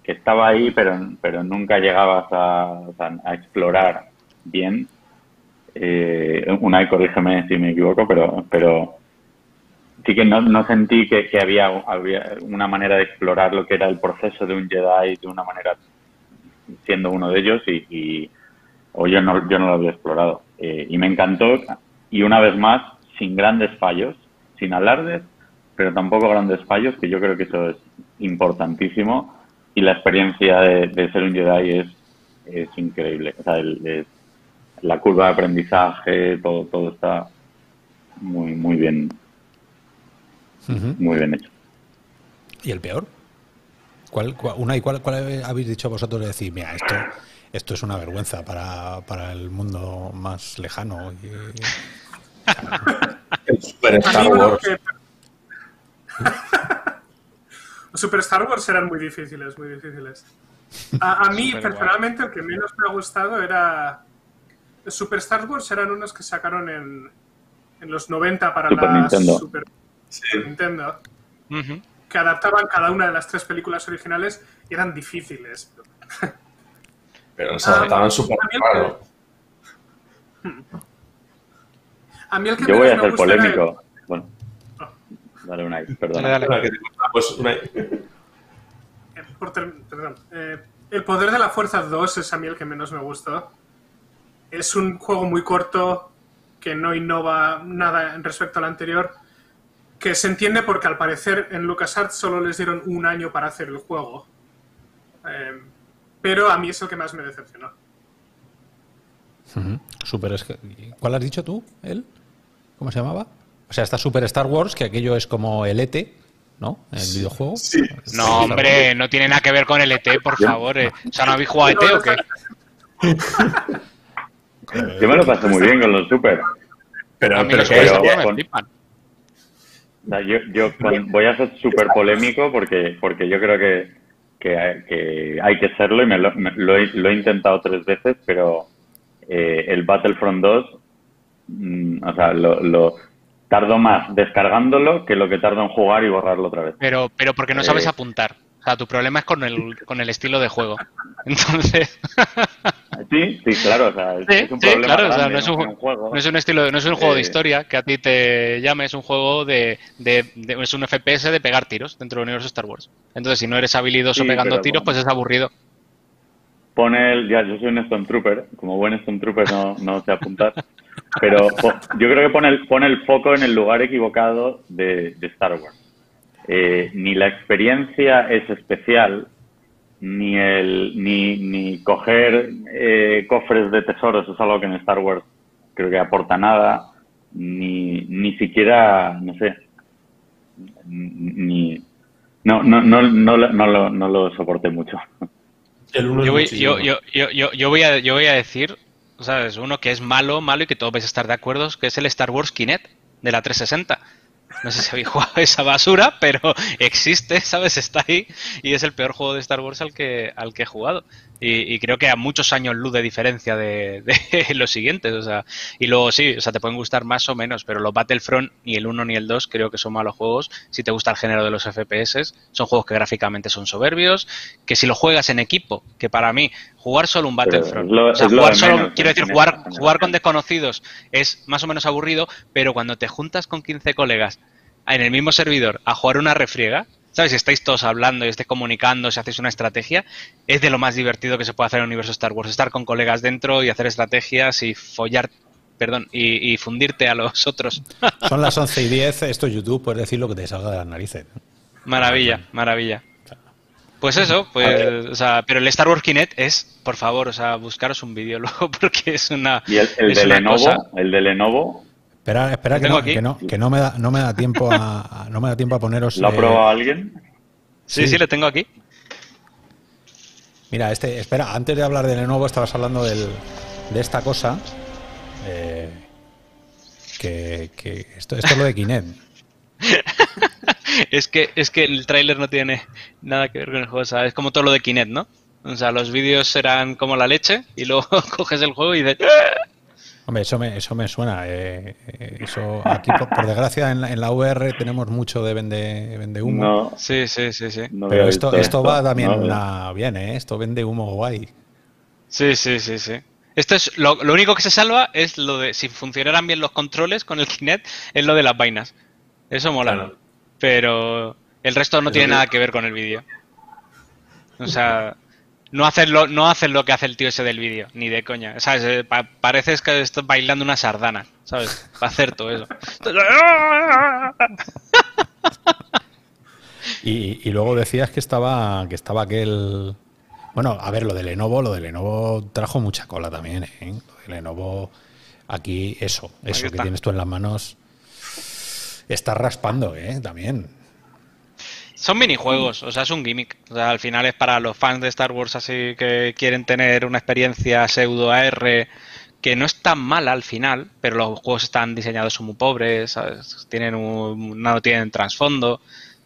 que estaba ahí, pero, pero nunca llegabas a, a explorar bien. Eh, una, corrígeme si me equivoco, pero, pero sí que no, no sentí que, que había, había, una manera de explorar lo que era el proceso de un Jedi de una manera siendo uno de ellos y, y o yo no, yo no lo había explorado. Eh, y me encantó y una vez más, sin grandes fallos, sin alardes, pero tampoco grandes fallos, que yo creo que eso es importantísimo y la experiencia de, ser un Jedi es, es increíble. O sea, la curva de aprendizaje, todo, todo está muy, muy bien, muy bien hecho. ¿Y el peor? ¿Cuál, una, y cuál, habéis dicho vosotros de decir, mira, esto, esto es una vergüenza para, para el mundo más lejano? el Super A Star Wars. Los Super Star Wars eran muy difíciles, muy difíciles. A, a mí, Super guay. personalmente, el que menos me ha gustado era... Los Super Star Wars eran unos que sacaron en, en los 90 para Super la Nintendo. Super Sí. Nintendo, que adaptaban cada una de las tres películas originales y eran difíciles. Pero se adaptaban súper también- raro. A mí el que Yo voy a el- polémico. Dale perdona. Dale, dale. Ah, que te gusta, Pues Eh, por ter- perdón. Eh, el poder de la fuerza 2 es a mí el que menos me gustó. Es un juego muy corto que no innova nada en respecto al anterior, que se entiende porque al parecer en LucasArts solo les dieron un año para hacer el juego. Eh, pero a mí es el que más me decepcionó. Ujú. Super es- ¿Cuál has dicho tú? ¿Él? ¿Cómo se llamaba? O sea, está Super Star Wars, que aquello es como el ET, ¿no? El videojuego. Sí. No, hombre, no tiene nada que ver con el ET, por favor. eh. O sea, ¿no habéis jugado a ET o qué? Yo me lo pasé muy bien con los Super. Pero, A mí pero los me yo, yo voy a ser súper polémico porque, porque yo creo que, que, que hay que serlo y me lo, me- lo he, lo he intentado tres veces, pero eh, el Battlefront 2, mm, o sea, lo, lo tardo más descargándolo que lo que tardo en jugar y borrarlo otra vez. Pero, pero porque no sabes Eh. apuntar. O sea, tu problema es con el, con el estilo de juego. Entonces, Sí, sí, claro, o sea, es, sí, es un sí, problema claro, o sea, grande, no es un, En un juego. no es un estilo, no es un juego de Eh. historia que a ti te llame, es un juego de, de- de- es un FPS de pegar tiros dentro del universo Star Wars. Entonces, si no eres habilidoso Sí, pegando tiros, bueno. pues es aburrido. Pone el, ya, yo soy un Stormtrooper, como buen Stormtrooper no, no sé apuntar, pero po- yo creo que pone el, pone el foco en el lugar equivocado de, de Star Wars. Eh, ni la experiencia es especial, ni el ni, ni coger eh, cofres de tesoros es algo que en Star Wars creo que aporta nada, ni, ni siquiera, no sé, ni... No, no, no, no, lo- no, lo, no lo soporté mucho. Yo voy, muchísimo. yo, yo, yo, yo, yo voy a, yo voy a decir, ¿sabes? Uno que es malo, malo y que todos vais a estar de acuerdo, que es el Star Wars Kinect de la 360. No sé si habéis jugado esa basura, pero existe, ¿sabes? Está ahí y es el peor juego de Star Wars al que, al que he jugado. Y, y creo que a muchos años luz de diferencia de, de los siguientes. O sea, y luego sí, o sea, te pueden gustar más o menos, pero los Battlefront, ni el 1 ni el 2, creo que son malos juegos. Si te gusta el género de los FPS, son juegos que gráficamente son soberbios, que si lo juegas en equipo, que para mí, jugar solo un Battlefront, lo- o sea, jugar solo, menos quiero decir, jugar, jugar con desconocidos es más o menos aburrido, pero cuando te juntas con 15 colegas en el mismo servidor a jugar una refriega, ¿sabes? Si estáis todos hablando y estáis comunicando, si hacéis una estrategia, es de lo más divertido que se puede hacer en el universo Star Wars. Estar con colegas dentro y hacer estrategias y follar, perdón, y, y fundirte a los otros. Son las 11 y 10, esto es YouTube, puedes decir lo que te salga de las narices. maravilla, maravilla. Pues eso, pues, o sea, pero el Star Wars Kinect es, por favor, o sea, buscaros un vídeo luego porque es una. Y el, el es de una Lenovo, cosa- el de Lenovo, Espera, espera que no, que no, que no me da, no me da tiempo a, a- no me da tiempo a poneros. ¿lo ha eh, probado alguien? Sí, Sí. sí, le tengo aquí. Mira, este, espera, antes de hablar de Lenovo estabas hablando del, de esta cosa. eh, que, que esto, esto es lo de Kinect. Es que, es que el tráiler no tiene nada que ver con el juego, o sea, es como todo lo de Kinect, ¿no? O sea, los vídeos serán como la leche y luego coges el juego y dices... Hombre, eso me, eso me suena. eh, eh, eso aquí, por, por desgracia, en la, en la VR tenemos mucho de vende, vende humo. No, Sí, sí, sí, sí. no pero esto, esto va también ¿no? a- bien, ¿eh? Esto vende humo guay. Sí, sí, sí, sí. Esto es lo, lo único que se salva es lo de si funcionaran bien los controles con el Kinect, es lo de las vainas. Eso mola. Claro. Pero el resto no tiene que- nada que ver con el vídeo. O sea, no haces lo, no haces lo que hace el tío ese del vídeo, ni de coña. ¿Sabes? Eh, pa- pareces que estás bailando una sardana, ¿sabes? Para hacer todo eso. Y, y luego decías que estaba, que estaba aquel. Bueno, a ver, lo de Lenovo, lo de Lenovo trajo mucha cola también, ¿eh? Lo de Lenovo, aquí, eso, eso que está. tienes tú en las manos, estás raspando, ¿eh? También. Son minijuegos, o sea, es un gimmick. O sea, al final es para los fans de Star Wars así que quieren tener una experiencia pseudo AR que no es tan mala al final, pero los juegos están diseñados son muy pobres. Tienen un, no tienen trasfondo.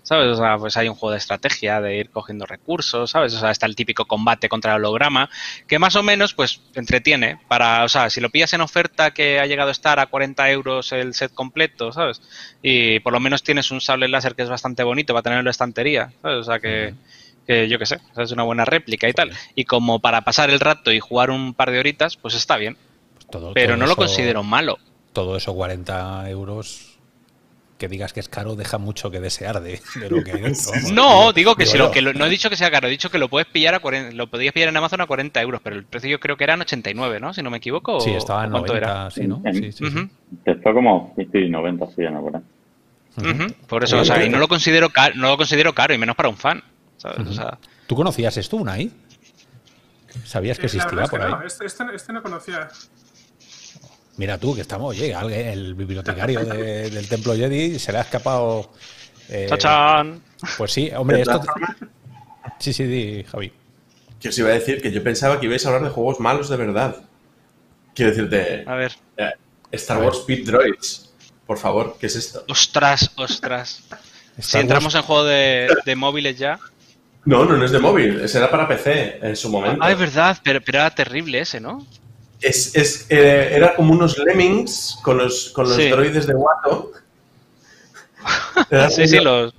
¿Sabes? O sea, pues hay un juego de estrategia, de ir cogiendo recursos, ¿sabes? O sea, está el típico combate contra el holograma, que más o menos, pues, entretiene para, o sea, si lo pillas en oferta que ha llegado a estar a 40 euros el set completo, ¿sabes? Y por lo menos tienes un sable láser que es bastante bonito para tenerlo en la estantería, ¿sabes? O sea, que, que yo qué sé, es una buena réplica y tal. Y como para pasar el rato y jugar un par de horitas, pues está bien. Pues todo- pero todo no lo considero malo. Todo eso, 40 euros, que digas que es caro, deja mucho que desear de, de lo que hay dentro. No, digo que Digo si lo que lo- no he dicho que sea caro, he dicho que lo puedes pillar a 40, lo podías pillar en Amazon a 40 euros, pero el precio yo creo que eran 89, ¿no? Si no me equivoco. Sí, estaba en o ¿cuánto 90, era? sí, ¿no? Sí, sí, sí. Ujú, Empezó como sí, 90, sí, no, por ahí. Por eso, o sea, y no lo considero caro, no lo considero caro, y menos para un fan. ¿sabes? O sea, ¿Tú conocías esto, Unai? ¿Sabías que existía por ahí? no, este, este- este no conocía. Mira tú, que estamos, oye, alguien, el bibliotecario de- del Templo Jedi se le ha escapado. eh, ¡Chachán! Pues sí, hombre, esto. Sí, sí, di, Javi. Que os iba a decir que yo pensaba que ibais a hablar de juegos malos de verdad. Quiero decirte, A ver. eh, Star Wars Speed Droids. Por favor, ¿qué es esto? Ostras, ostras. Si entramos Wars- en juego de, de móviles ya. No, no, no es de móvil, ese era para PC en su momento. Ah, es verdad, pero, pero era terrible ese, ¿no? Es, es, eh, era como unos lemmings con los, con los Sí. droides de Watto. Sí, sí, rollo los.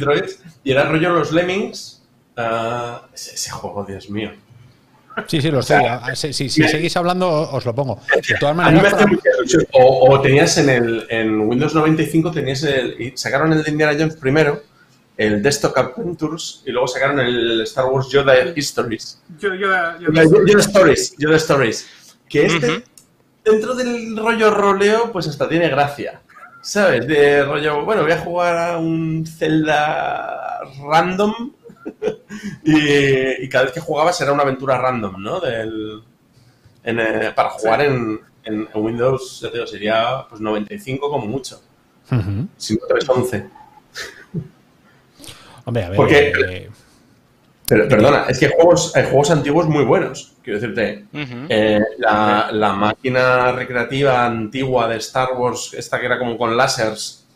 Droids, y era rollo los lemmings. ah, ese, ese juego, Dios mío. Sí, sí, lo estoy. ah, si me- seguís hablando, os lo pongo. De todas A mí me maneras. O, o tenías en el en Windows 95 tenías el y sacaron el de Indiana Jones primero, el Desktop Adventures y luego sacaron el Star Wars Yoda Histories. Yoda, Yoda Stories, Yoda Stories. Que este dentro del rollo roleo pues hasta tiene gracia. ¿Sabes? De rollo, bueno, voy a jugar a un Zelda random y, y cada vez que jugabas era una aventura random, ¿no? Del, en, eh, para jugar en, en Windows, ya te digo, sería pues 95 como mucho. Ujú. Si no 311. Hombre, a ver. Porque- eh, Pero, perdona, es que hay juegos, hay juegos antiguos muy buenos. Quiero decirte, eh, la, la máquina recreativa antigua de Star Wars, esta que era como con lásers,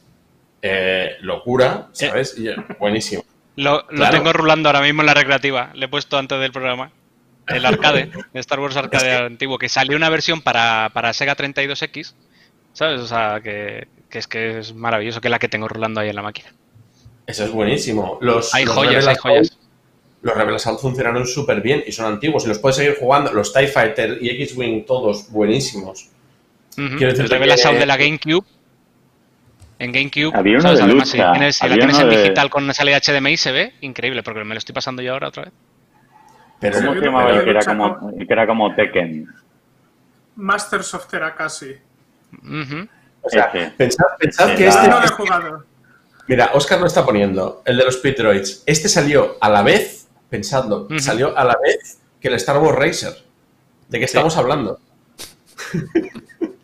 eh, locura, ¿sabes? Y, eh, buenísimo. Lo, lo Claro. tengo rulando ahora mismo en la recreativa. Le he puesto antes del programa. El arcade, de Star Wars Arcade antiguo, que salió una versión para, para Sega 32X. ¿Sabes? O sea, que, que es que es maravilloso, que es la que tengo rulando ahí en la máquina. Eso es buenísimo. Los, Hay los joyas, hay joyas. Los Rebel Assault funcionaron súper bien y son antiguos y los puedes seguir jugando. Los TIE Fighter y X-Wing, todos buenísimos. Ujú. Quiero El Rebel que- Assault de la GameCube. En GameCube, Había uno ¿sabes? de Además, si, lucha, tienes, si la tienes en de- digital con una salida HDMI se ve increíble, porque me lo estoy pasando yo ahora otra vez. Pero, ¿Cómo se llamaba el que era como, el que era como Tekken? Masters of Terakasi. Ujú. o sea, Ese. pensad, pensad que Era- este... No lo he jugado. Mira, Oscar lo está poniendo, el de los Speed Droids. Este salió a la vez, pensadlo, Ujú. salió a la vez que el Star Wars Racer. ¿De qué estamos hablando?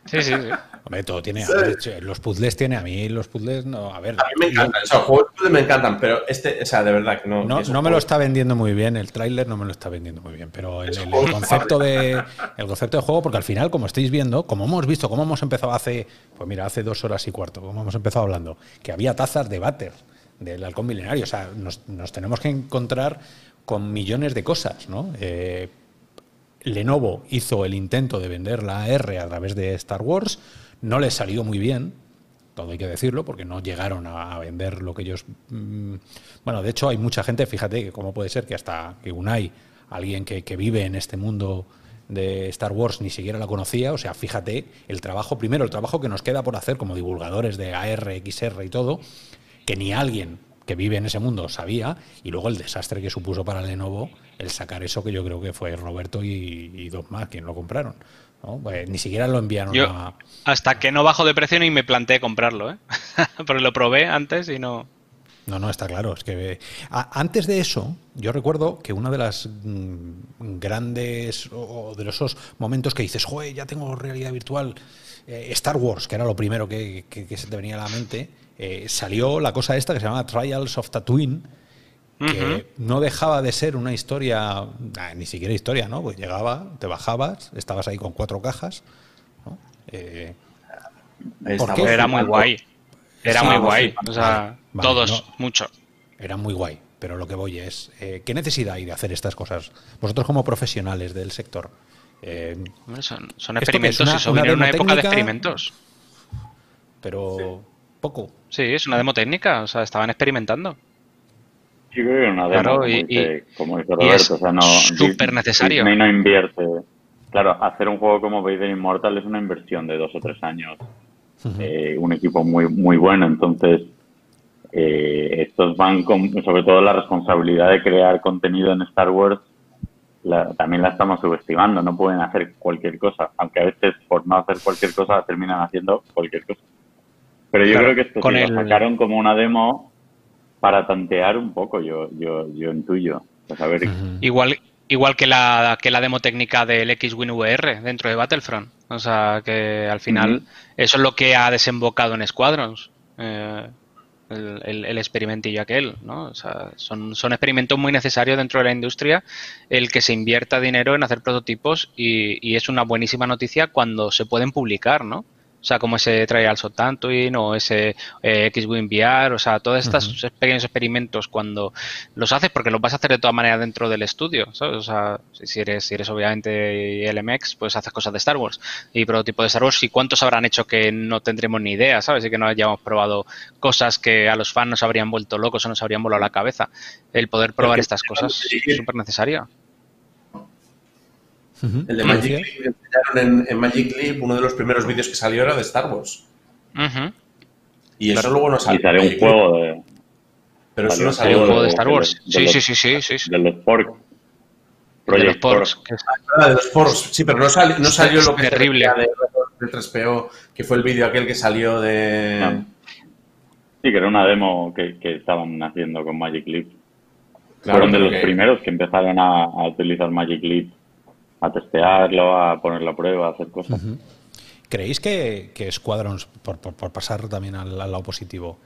Sí, sí, sí. hombre, todo tiene. a ver, che, los puzzles tiene. A mí los puzzles no. A ver. A mí me encantan, o sea, los juegos de puzzle me encantan, pero este, o sea, de verdad que no. No, no me lo está vendiendo muy bien, el tráiler no me lo está vendiendo muy bien, pero el, el concepto de el concepto de juego, porque al final, como estáis viendo, como hemos visto, como hemos empezado hace, pues mira, hace dos horas y cuarto, como hemos empezado hablando, que había tazas de váter del halcón milenario, o sea, nos, nos tenemos que encontrar con millones de cosas, ¿no? Eh, Lenovo hizo el intento de vender la AR a través de Star Wars, no les salió muy bien, todo hay que decirlo, porque no llegaron a vender lo que ellos... mm, bueno, de hecho hay mucha gente, fíjate, que cómo puede ser que hasta que Unai, alguien que, que vive en este mundo de Star Wars, ni siquiera la conocía, o sea, fíjate el trabajo, primero el trabajo que nos queda por hacer como divulgadores de AR, XR y todo, que ni alguien que vive en ese mundo sabía, y luego el desastre que supuso para Lenovo el sacar eso que yo creo que fue Roberto y, y dos más quien lo compraron. ¿no? Pues ni siquiera lo enviaron Yo, a... hasta que no bajo de precio ni me planteé comprarlo, ¿eh? Porque lo probé antes y no. No, no, está claro. Es que a- antes de eso, yo recuerdo que uno de las mm, grandes o o de esos momentos que dices, joder, ya tengo realidad virtual, eh, Star Wars, que era lo primero que, que- que se te venía a la mente, eh, salió la cosa esta que se llama Trials of Tatooine, que no dejaba de ser una historia, ah, ni siquiera historia, ¿no? Pues llegaba, te bajabas, estabas ahí con cuatro cajas, ¿no? Eh, ¿por qué? Era muy guay. Era muy guay. O sea, todos, mucho. Era muy guay. Pero lo que voy es, eh, ¿qué necesidad hay de hacer estas cosas? Vosotros como profesionales del sector. Eh, son, son experimentos, una, viene en una época de experimentos. Pero poco. Sí, es una demo técnica, o sea, estaban experimentando. Sí, creo que una demo, claro, y, como, dice, Roberto, o sea, no... súper necesario. Disney no invierte... Claro, hacer un juego como Vader Immortal es una inversión de dos o tres años. eh, un equipo muy, muy bueno, entonces eh, estos van con, sobre todo la responsabilidad de crear contenido en Star Wars, también la estamos subestimando, no pueden hacer cualquier cosa, aunque a veces por no hacer cualquier cosa terminan haciendo cualquier cosa. Pero yo creo que esto lo sacaron como una demo para tantear un poco, yo, yo, yo intuyo. Igual, igual que la, que la demo técnica del X-Wing VR dentro de Battlefront. O sea, que al final eso es lo que ha desembocado en Squadrons. Eh, el, el, experimentillo aquel, ¿no? O sea, son, son experimentos muy necesarios dentro de la industria el que se invierta dinero en hacer prototipos y, y es una buenísima noticia cuando se pueden publicar, ¿no? O sea, como ese Trial Tantuin o ese eh, X-Wing VR, o sea, todos estos pequeños experimentos cuando los haces, porque los vas a hacer de todas maneras dentro del estudio, ¿sabes? O sea, si eres, si eres obviamente LMX, pues haces cosas de Star Wars y prototipo de Star Wars. ¿Y cuántos habrán hecho que no tendremos ni idea, ¿sabes? Y que no hayamos probado cosas que a los fans nos habrían vuelto locos o nos habrían volado la cabeza. El poder probar estas cosas es súper necesario. El de Magic Leap, en, en, Magic Leap, uno de los primeros vídeos que salió era de Star Wars. Y eso luego no salió. Y salió un juego de. Pero eso no salió. Un juego de Star Wars. sí, sí, sí, sí, sí, De los Porks. de los Porks. Ah, de los Porks. Sí, pero no, salió, no salió lo que terrible. de, de 3PO, que fue el vídeo aquel que salió de. No. Sí, que era una demo que, que estaban haciendo con Magic Leap. Claro, Fueron de los primeros que empezaron a, a utilizar Magic Leap a testearlo, a ponerlo a prueba, a hacer cosas. ¿Creéis que, que Squadrons, por, por, pasar también al, lado positivo,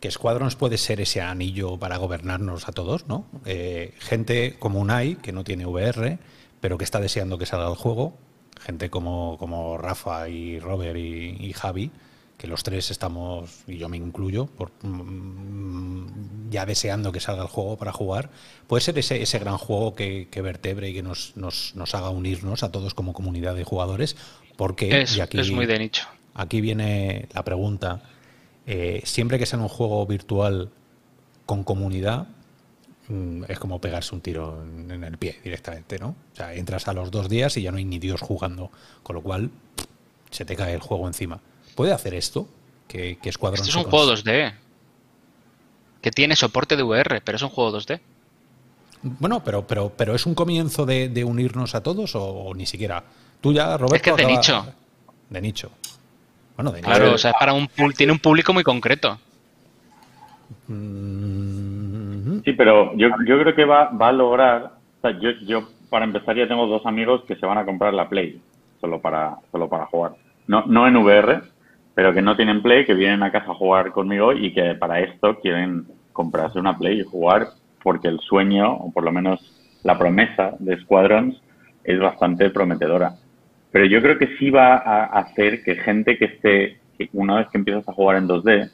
que Squadrons puede ser ese anillo para gobernarnos a todos, ¿no? Eh, gente como Unai, que no tiene VR, pero que está deseando que salga el juego, gente como, como Rafa y Robert y Javi, que los tres estamos, y yo me incluyo, por, mm, ya deseando que salga el juego para jugar, puede ser ese, ese gran juego que, que vertebre y que nos, nos, nos, haga unirnos a todos como comunidad de jugadores, porque es, aquí, es muy de nicho. Aquí viene la pregunta, eh, siempre que sea un juego virtual con comunidad, mm, es como pegarse un tiro en, en el pie directamente, ¿no? O sea, entras a los dos días y ya no hay ni Dios jugando, con lo cual se te cae el juego encima. ¿Puede hacer esto? Que, que Squadron Esto es un juego 2D. Que tiene soporte de VR, pero es un juego 2D. Bueno, pero, pero, pero ¿es un comienzo de, de unirnos a todos o, o, ni siquiera? Tú ya, Roberto. Es que es de acaba... nicho. De nicho. Bueno, de claro, nicho. o sea, es para un, tiene un público muy concreto. Mm-hmm. Sí, pero yo, yo creo que va, va a lograr. O sea, yo, yo, para empezar, ya tengo dos amigos que se van a comprar la Play solo para, solo para jugar. No, no en VR, pero que no tienen Play, que vienen a casa a jugar conmigo y que para esto quieren comprarse una Play y jugar porque el sueño, o por lo menos la promesa de Squadrons, es bastante prometedora. Pero yo creo que sí va a hacer que gente que esté, que una vez que empiezas a jugar en 2D,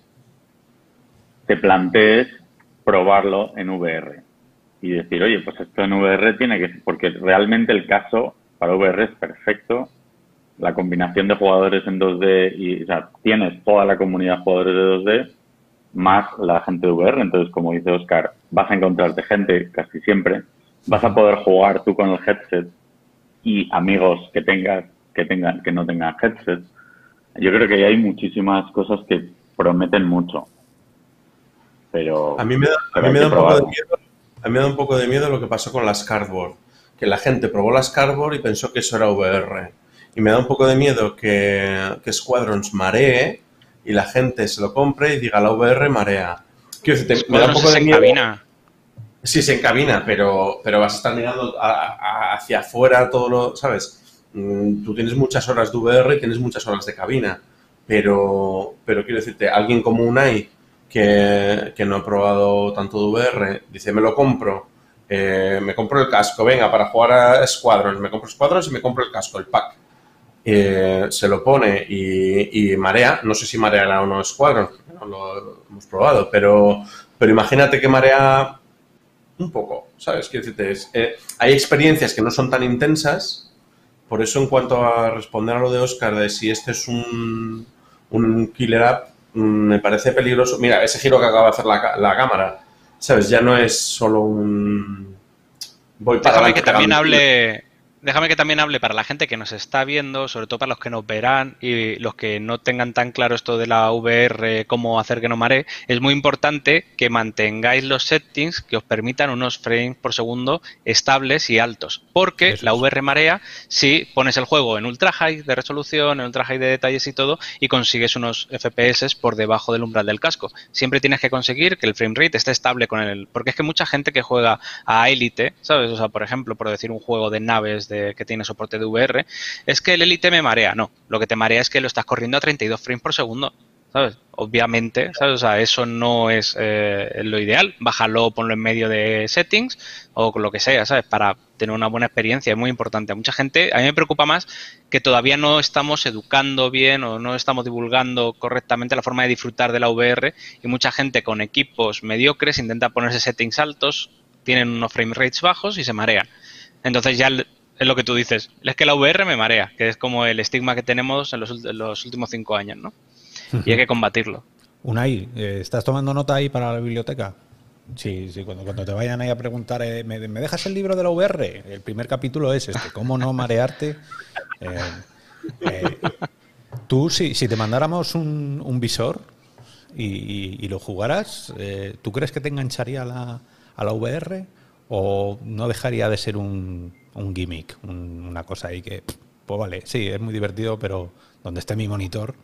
te plantees probarlo en VR y decir, oye, pues esto en VR tiene que porque realmente el caso para VR es perfecto la combinación de jugadores en 2D y, o sea, tienes toda la comunidad de jugadores de 2D más la gente de VR. Entonces, como dice Oscar, vas a encontrarte gente casi siempre. Vas a poder jugar tú con el headset y amigos que tengas, que tengan, que no tengan headset. Yo creo que hay muchísimas cosas que prometen mucho. Pero, a mí me da, a mí me da un poco de miedo. A mí me da un poco de miedo lo que pasó con las cardboard. Que la gente probó las cardboard y pensó que eso era VR y me da un poco de miedo que, que Squadrons maree y la gente se lo compre y diga la VR marea. Quiero decir, me da un poco de miedo. Encabina. Sí, se encabina, pero, pero vas a estar mirando a, a, hacia afuera todo lo, ¿sabes? Mm, tú tienes muchas horas de VR y tienes muchas horas de cabina, pero, pero quiero decirte, alguien como Unai que, que no he probado tanto de VR, dice, me lo compro, eh, me compro el casco, venga, para jugar a Squadrons, me compro Squadrons y me compro el casco, el pack. Eh, se lo pone y, marea, no sé si mareará o no Squadrons, no lo hemos probado, pero, pero imagínate que marea un poco, ¿sabes? Quiero decirte, eh, hay experiencias que no son tan intensas, por eso en cuanto a responder a lo de Oscar, de si este es un, un killer app, mm, me parece peligroso. Mira, ese giro que acaba de hacer la, la cámara, ¿sabes? Ya no es solo un... Voy para Déjame que también hable déjame que también hable para la gente que nos está viendo, sobre todo para los que nos verán y los que no tengan tan claro esto de la VR, cómo hacer que no maree. Es muy importante que mantengáis los settings que os permitan unos frames por segundo estables y altos. Porque la VR marea si pones el juego en ultra high de resolución, en ultra high de detalles y todo, y consigues unos FPS por debajo del umbral del casco. Siempre tienes que conseguir que el frame rate esté estable con el. Porque es que mucha gente que juega a Elite, ¿sabes? O sea, por ejemplo, por decir un juego de naves que tiene soporte de VR, es que el Elite me marea. No, lo que te marea es que lo estás corriendo a 32 frames por segundo. ¿sabes? Obviamente, ¿sabes? O sea, eso no es eh, lo ideal. Bájalo, ponlo en medio de settings o lo que sea, ¿sabes? Para tener una buena experiencia, es muy importante. A mucha gente, a mí me preocupa más que todavía no estamos educando bien o no estamos divulgando correctamente la forma de disfrutar de la VR y mucha gente con equipos mediocres intenta ponerse settings altos, tienen unos frame rates bajos y se marean. Entonces ya es lo que tú dices. Es que la VR me marea, que es como el estigma que tenemos en los, últimos cinco años, ¿no? Y hay que combatirlo. Unai, eh, ¿estás tomando nota ahí para la biblioteca? Sí, sí, cuando, cuando te vayan ahí a preguntar, eh, ¿me, dejas el libro de la VR? El primer capítulo es este, ¿cómo no marearte? Eh, tú, si, si te mandáramos un, visor y, lo jugaras, ¿tú crees que te engancharía la, a la VR? ¿O no dejaría de ser un, un gimmick, una cosa ahí que, pues vale, sí, es muy divertido, pero donde esté mi monitor.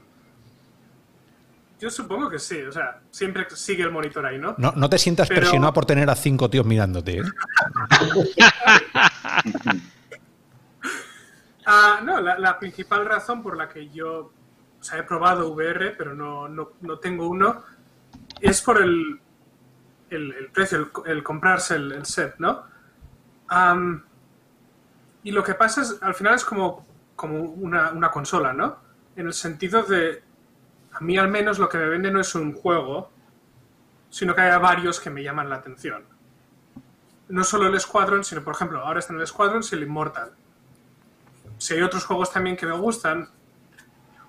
Yo supongo que sí, o sea, siempre sigue el monitor ahí, ¿no? No, te sientas presionado por tener a cinco tíos mirándote. ¿eh? ah, no, la, principal razón por la que yo o sea, he probado VR, pero no, no, no tengo uno, es por el, el, precio, el, comprarse el, set, ¿no? Y lo que pasa es, al final es como, como una, consola, ¿no? En el sentido de, a mí al menos lo que me vende no es un juego, sino que hay varios que me llaman la atención. No solo el Squadron, sino, por ejemplo, ahora está en el Squadron y el Immortal. Si hay otros juegos también que me gustan,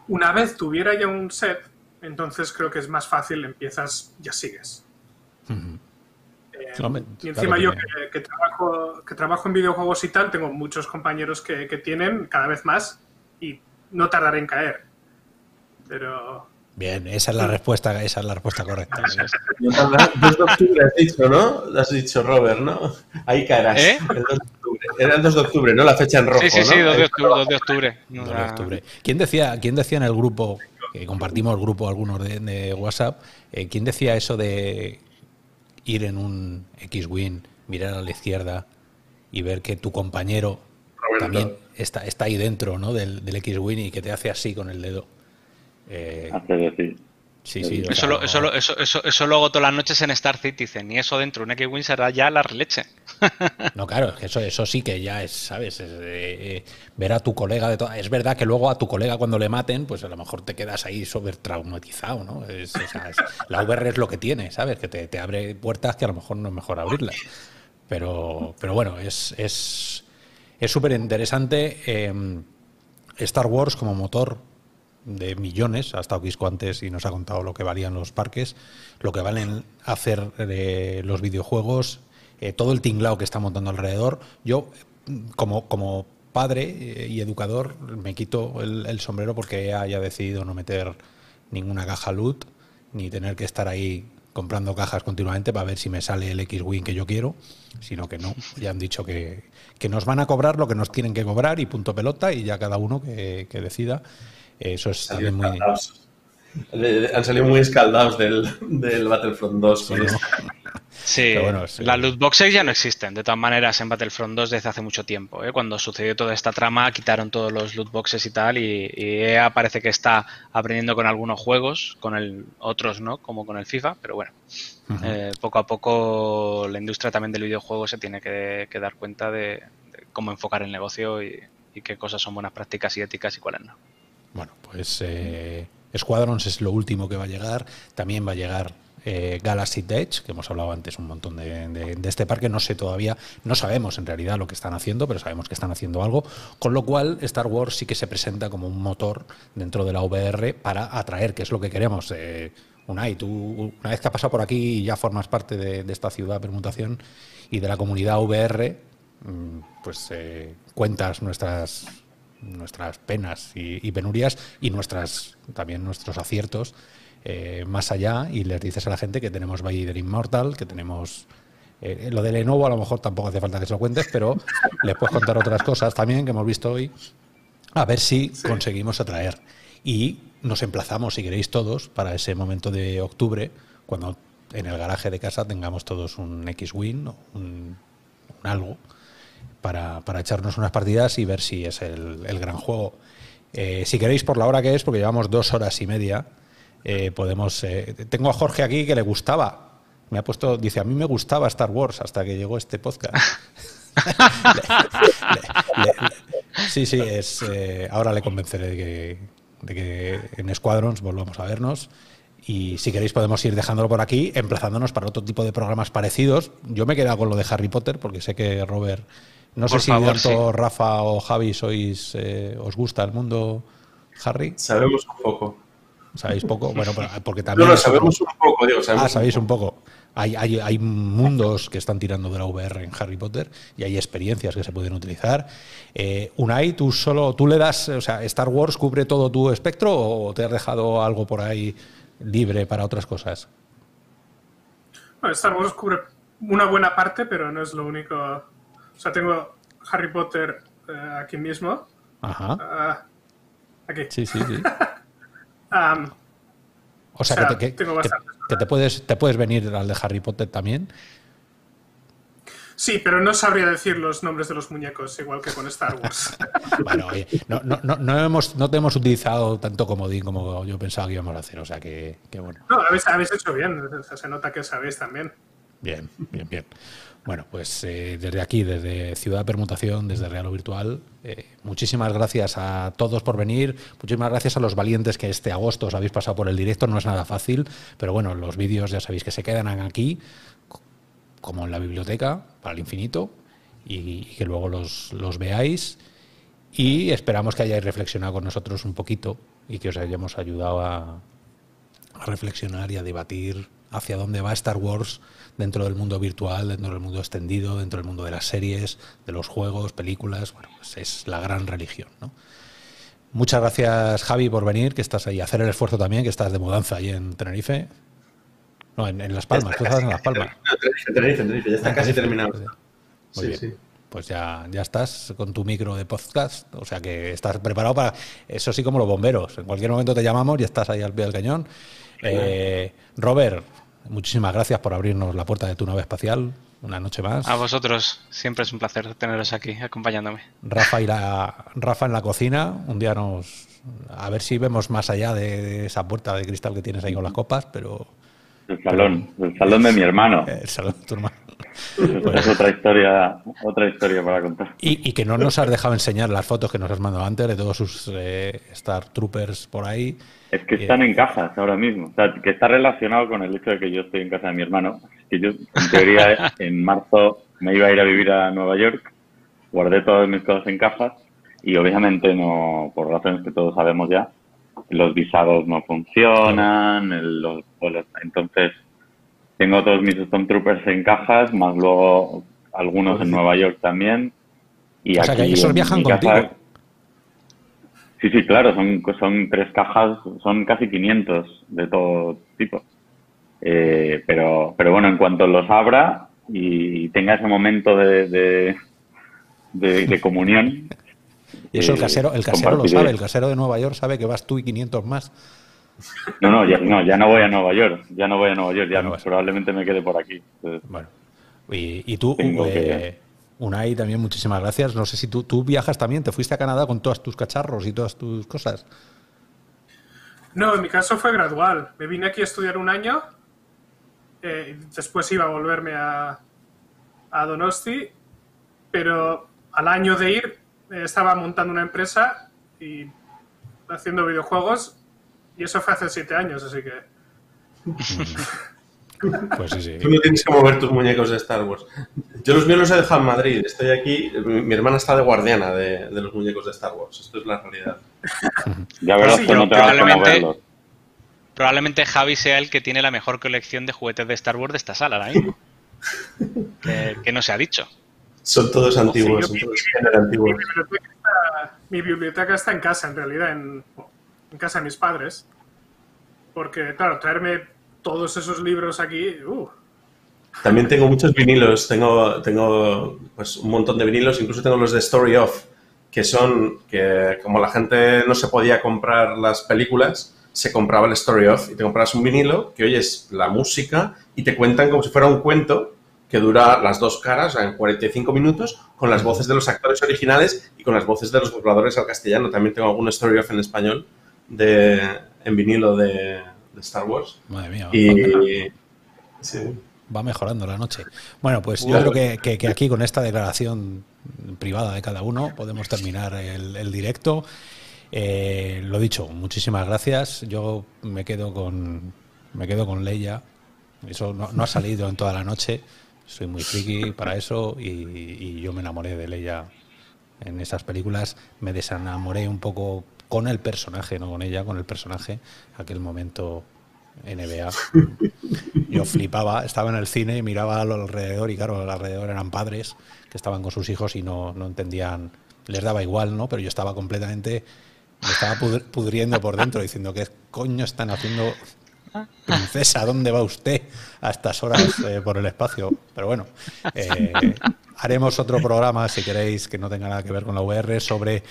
una vez tuviera ya un set, entonces creo que es más fácil, empiezas, ya sigues y encima yo que, trabajo, que trabajo en videojuegos y tal, tengo muchos compañeros que, tienen cada vez más y no tardaré en caer. Pero... Bien, esa es la respuesta, esa es la respuesta correcta. 2 de octubre has dicho, ¿no? Has dicho, Robert, ¿no? Ahí caerás. ¿Eh? El 2 de octubre. Era el 2 de octubre, ¿no? La fecha en rojo, Sí, sí, sí, 2 de octubre. 2 de octubre. 2 de octubre. ¿Quién, decía, ¿Quién decía en el grupo, que compartimos el grupo algunos de, WhatsApp, eh, quién decía eso de ir en un X-Wing, mirar a la izquierda y ver que tu compañero también está, está ahí dentro ¿no? del, del X-Wing y que te hace así con el dedo. Eh, así. Sí, sí. Eso, eso, eso, eso, eso, luego todas las noches en Star Citizen y eso dentro un X-Wing será ya la releche. No, claro, eso, eso sí que ya es, ¿sabes? Es, eh, eh, ver a tu colega de toda... Es verdad que luego a tu colega cuando le maten, pues a lo mejor te quedas ahí sobre traumatizado, ¿no? Es, la VR es lo que tiene, ¿sabes? Que te, te, abre puertas que a lo mejor no es mejor abrirlas. Pero, pero bueno, es súper es, interesante. Em, Star Wars como motor de millones, ha estado Quisco antes y nos ha contado lo que valían los parques, lo que valen hacer los videojuegos, eh, todo el tinglao que está montando alrededor. Yo, como, como padre eh, y educador, me quito el, sombrero porque haya decidido no meter ninguna caja loot, ni tener que estar ahí comprando cajas continuamente para ver si me sale el X-Wing que yo quiero, sino que no, ya han dicho que, que, nos van a cobrar lo que nos tienen que cobrar y punto pelota y ya cada uno que, que decida. Eso es también muy... Han salido muy escaldados del, del Battlefront 2. Sí, sí. Bueno, las loot boxes ya no existen. De todas maneras, en Battlefront 2 desde hace mucho tiempo. ¿eh? Cuando sucedió toda esta trama, quitaron todos los loot boxes y tal. Y, EA parece que está aprendiendo con algunos juegos, con el, otros no, como con el FIFA. Pero bueno, eh, poco a poco la industria también del videojuego se tiene que, dar cuenta de, cómo enfocar el negocio y, y qué cosas son buenas prácticas y éticas y cuáles no. Bueno, pues eh, Squadrons es lo último que va a llegar. También va a llegar eh, Galaxy Edge, que hemos hablado antes un montón de, este parque. No sé todavía, no sabemos en realidad lo que están haciendo, pero sabemos que están haciendo algo. Con lo cual, Star Wars sí que se presenta como un motor dentro de la VR para atraer, que es lo que queremos. Eh, Unai, tú una vez que has pasado por aquí y ya formas parte de, esta ciudad permutación y de la comunidad VR, mm, pues eh, cuentas nuestras nuestras penas y, penurias y nuestras también nuestros aciertos eh, más allá y les dices a la gente que tenemos Vader Immortal, que tenemos eh, lo de Lenovo a lo mejor tampoco hace falta que se lo cuentes, pero les puedes contar otras cosas también que hemos visto hoy, a ver si conseguimos atraer. Y nos emplazamos, si queréis todos, para ese momento de octubre, cuando en el garaje de casa tengamos todos un X-Wing, un, un algo, para, para, echarnos unas partidas y ver si es el, gran juego. Eh, si queréis, por la hora que es, porque llevamos dos horas y media, eh, podemos. Eh, tengo a Jorge aquí que le gustaba. Me ha puesto, dice, a mí me gustaba Star Wars hasta que llegó este podcast. sí, sí, es, ahora le convenceré de que, de que en Squadrons volvamos a vernos. Y si queréis podemos ir dejándolo por aquí, emplazándonos para otro tipo de programas parecidos. Yo me he quedado con lo de Harry Potter, porque sé que Robert no sé si tanto Rafa o Javi sois, eh, os gusta el mundo Harry. Sabemos un poco. ¿Sabéis poco? Bueno, porque también... No, sabemos un poco, digo. ah, sabéis un poco. Hay, hay, hay, mundos que están tirando de la VR en Harry Potter y hay experiencias que se pueden utilizar. Eh, Unai, tú solo, tú le das, o sea, Star Wars cubre todo tu espectro o te has dejado algo por ahí libre para otras cosas? Bueno, Star Wars cubre una buena parte, pero no es lo único o sea, tengo Harry Potter eh, aquí mismo. Ajá. Ah, aquí. Sí, sí, sí. o sea, que, te, te, puedes, te puedes venir al de Harry Potter también. Sí, pero no sabría decir los nombres de los muñecos, igual que con Star Wars. bueno, oye, no, no, no, hemos, no te hemos utilizado tanto comodín como yo pensaba que íbamos a hacer, o sea que, bueno. No, habéis, habéis hecho bien, se nota que sabéis también. Bien, bien, bien. Bueno, pues eh, desde aquí, desde Ciudad Permutación, desde Real o Virtual, eh, muchísimas gracias a todos por venir, muchísimas gracias a los valientes que este agosto os habéis pasado por el directo, no es nada fácil, pero bueno, los vídeos ya sabéis que se quedan aquí, como en la biblioteca, para el infinito, y, que luego los, veáis. Y esperamos que hayáis reflexionado con nosotros un poquito y que os hayamos ayudado a reflexionar y a debatir hacia dónde va Star Wars dentro del mundo virtual, dentro del mundo extendido, dentro del mundo de las series, de los juegos, películas. Bueno, pues es la gran religión. ¿no? Muchas gracias, Javi, por venir, que estás ahí. Hacer el esfuerzo también, que estás de mudanza ahí en Tenerife. No, en, Las Palmas. Tú estás en Las Palmas. Tenerife, Tenerife, ya está casi terminado. Muy bien. Pues ya, ya estás con tu micro de podcast, o sea que estás preparado para. Eso sí, como los bomberos. En cualquier momento te llamamos y estás ahí al pie del cañón. Eh, Robert, muchísimas gracias por abrirnos la puerta de tu nave espacial una noche más. A vosotros, siempre es un placer teneros aquí acompañándome. Rafa y la Rafa en la cocina, un día nos a ver si vemos más allá de esa puerta de cristal que tienes ahí con las copas, pero el salón, el salón de mi hermano. El salón de tu hermano. Es otra historia, otra historia para contar. Y, que no nos has dejado enseñar las fotos que nos has mandado antes de todos sus eh, Star Troopers por ahí. Es que están en cajas ahora mismo. O sea, que está relacionado con el hecho de que yo estoy en casa de mi hermano. que yo, en teoría, en marzo me iba a ir a vivir a Nueva York, guardé todas mis cosas en cajas y obviamente no, por razones que todos sabemos ya, los visados no funcionan, los, entonces tengo todos mis Stormtroopers en cajas, más luego algunos en Nueva York también. Y o sea, que esos viajan contigo. Sí, sí, claro, son, son tres cajas, son casi 500 de todo tipo. Eh, pero, pero bueno, en cuanto los abra y tenga ese momento de, de, comunión. Y eso el casero, el casero lo sabe, el casero de Nueva York sabe que vas tú y 500 más. No, no, ya no, ya no voy a Nueva York. Ya no voy a Nueva York. Ya No probablemente me quede por aquí. Bueno, y, y tú, eh, que- Unai, también muchísimas gracias. No sé si tú, tú viajas también, te fuiste a Canadá con todos tus cacharros y todas tus cosas. No, en mi caso fue gradual. Me vine aquí a estudiar un año, eh, después iba a volverme a, a Donosti, pero al año de ir eh, estaba montando una empresa y haciendo videojuegos y eso fue hace siete años, así que Pues sí, sí. Tú no tienes que mover tus muñecos de Star Wars. Yo los míos los he dejado en Madrid. Estoy aquí. Mi, hermana está de guardiana de, de los muñecos de Star Wars. Esto es la realidad. ya verás Sí, que no te vas a probablemente- moverlos. Probablemente Javi sea el que tiene la mejor colección de juguetes de Star Wars de esta sala ahora mismo. que, que no se ha dicho. Son todos antiguos. yo- son todos género mi antiguos. biblioteca, está, mi biblioteca está en casa, en realidad, en, en casa de mis padres. Porque, claro, traerme todos esos libros aquí, uh, También tengo muchos vinilos. Tengo, tengo pues, un montón de vinilos. Incluso tengo los de Story Off, que son que como la gente no se podía comprar las películas, se compraba el Story Off y te comprabas un vinilo que oyes la música y te cuentan como si fuera un cuento que dura las dos caras, en 45 minutos, con las voces de los actores originales y con las voces de los dobladores al castellano. También tengo algún Story Off en español de, en vinilo de, de Star Wars. Madre mía, Y... Sí. va mejorando la noche. Bueno, pues yo creo que, que- que aquí con esta declaración privada de cada uno podemos terminar el, el directo. Eh, lo dicho, muchísimas gracias. Yo me quedo con me quedo con Leia. Eso no, no ha salido en toda la noche. Soy muy friki para eso y, y yo me enamoré de Leia en esas películas. Me desenamoré un poco con el personaje, no con ella, con el personaje. Aquel momento NBA. Yo flipaba, estaba en el cine y miraba al alrededor y claro, al alrededor eran padres que estaban con sus hijos y no, no entendían, les daba igual, ¿no? Pero yo estaba completamente, me estaba pudr- pudriendo por dentro diciendo, ¿qué coño están haciendo? Princesa, ¿dónde va usted a estas horas eh, por el espacio? Pero bueno, eh, haremos otro programa, si queréis, que no tenga nada que ver con la VR, sobre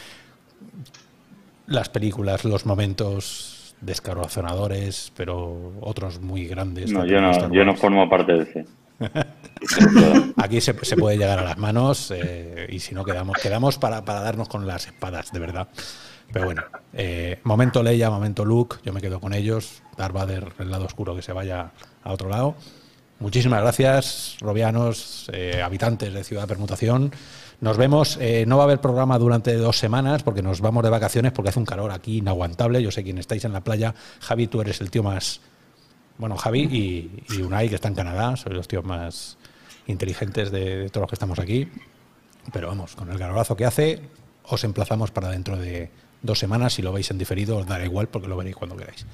las películas, los momentos descorazonadores, pero otros muy grandes. No, yo no, yo no formo parte de ese. Aquí se, se puede llegar a las manos eh, y si no quedamos, quedamos para, para darnos con las espadas, de verdad. Pero bueno, eh, momento Leia, momento Luke, yo me quedo con ellos. Darth Vader, el lado oscuro, que se vaya a otro lado. Muchísimas gracias, robianos, eh, habitantes de Ciudad Permutación. Nos vemos. eh, no va a haber programa durante dos semanas porque nos vamos de vacaciones porque hace un calor aquí inaguantable. Yo sé quién estáis en la playa. Javi, tú eres el tío más. Bueno, Javi y, Unai, que está en Canadá, sois los tíos más inteligentes de, de todos los que estamos aquí. Pero vamos, con el calorazo que hace, os emplazamos para dentro de dos semanas. Si lo veis en diferido, os dará igual porque lo veréis cuando queráis.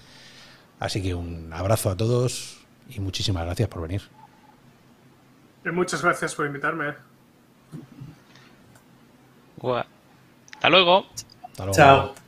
Así que un abrazo a todos y muchísimas gracias por venir. eh, muchas gracias por invitarme. Hasta luego. Hasta luego. Chao.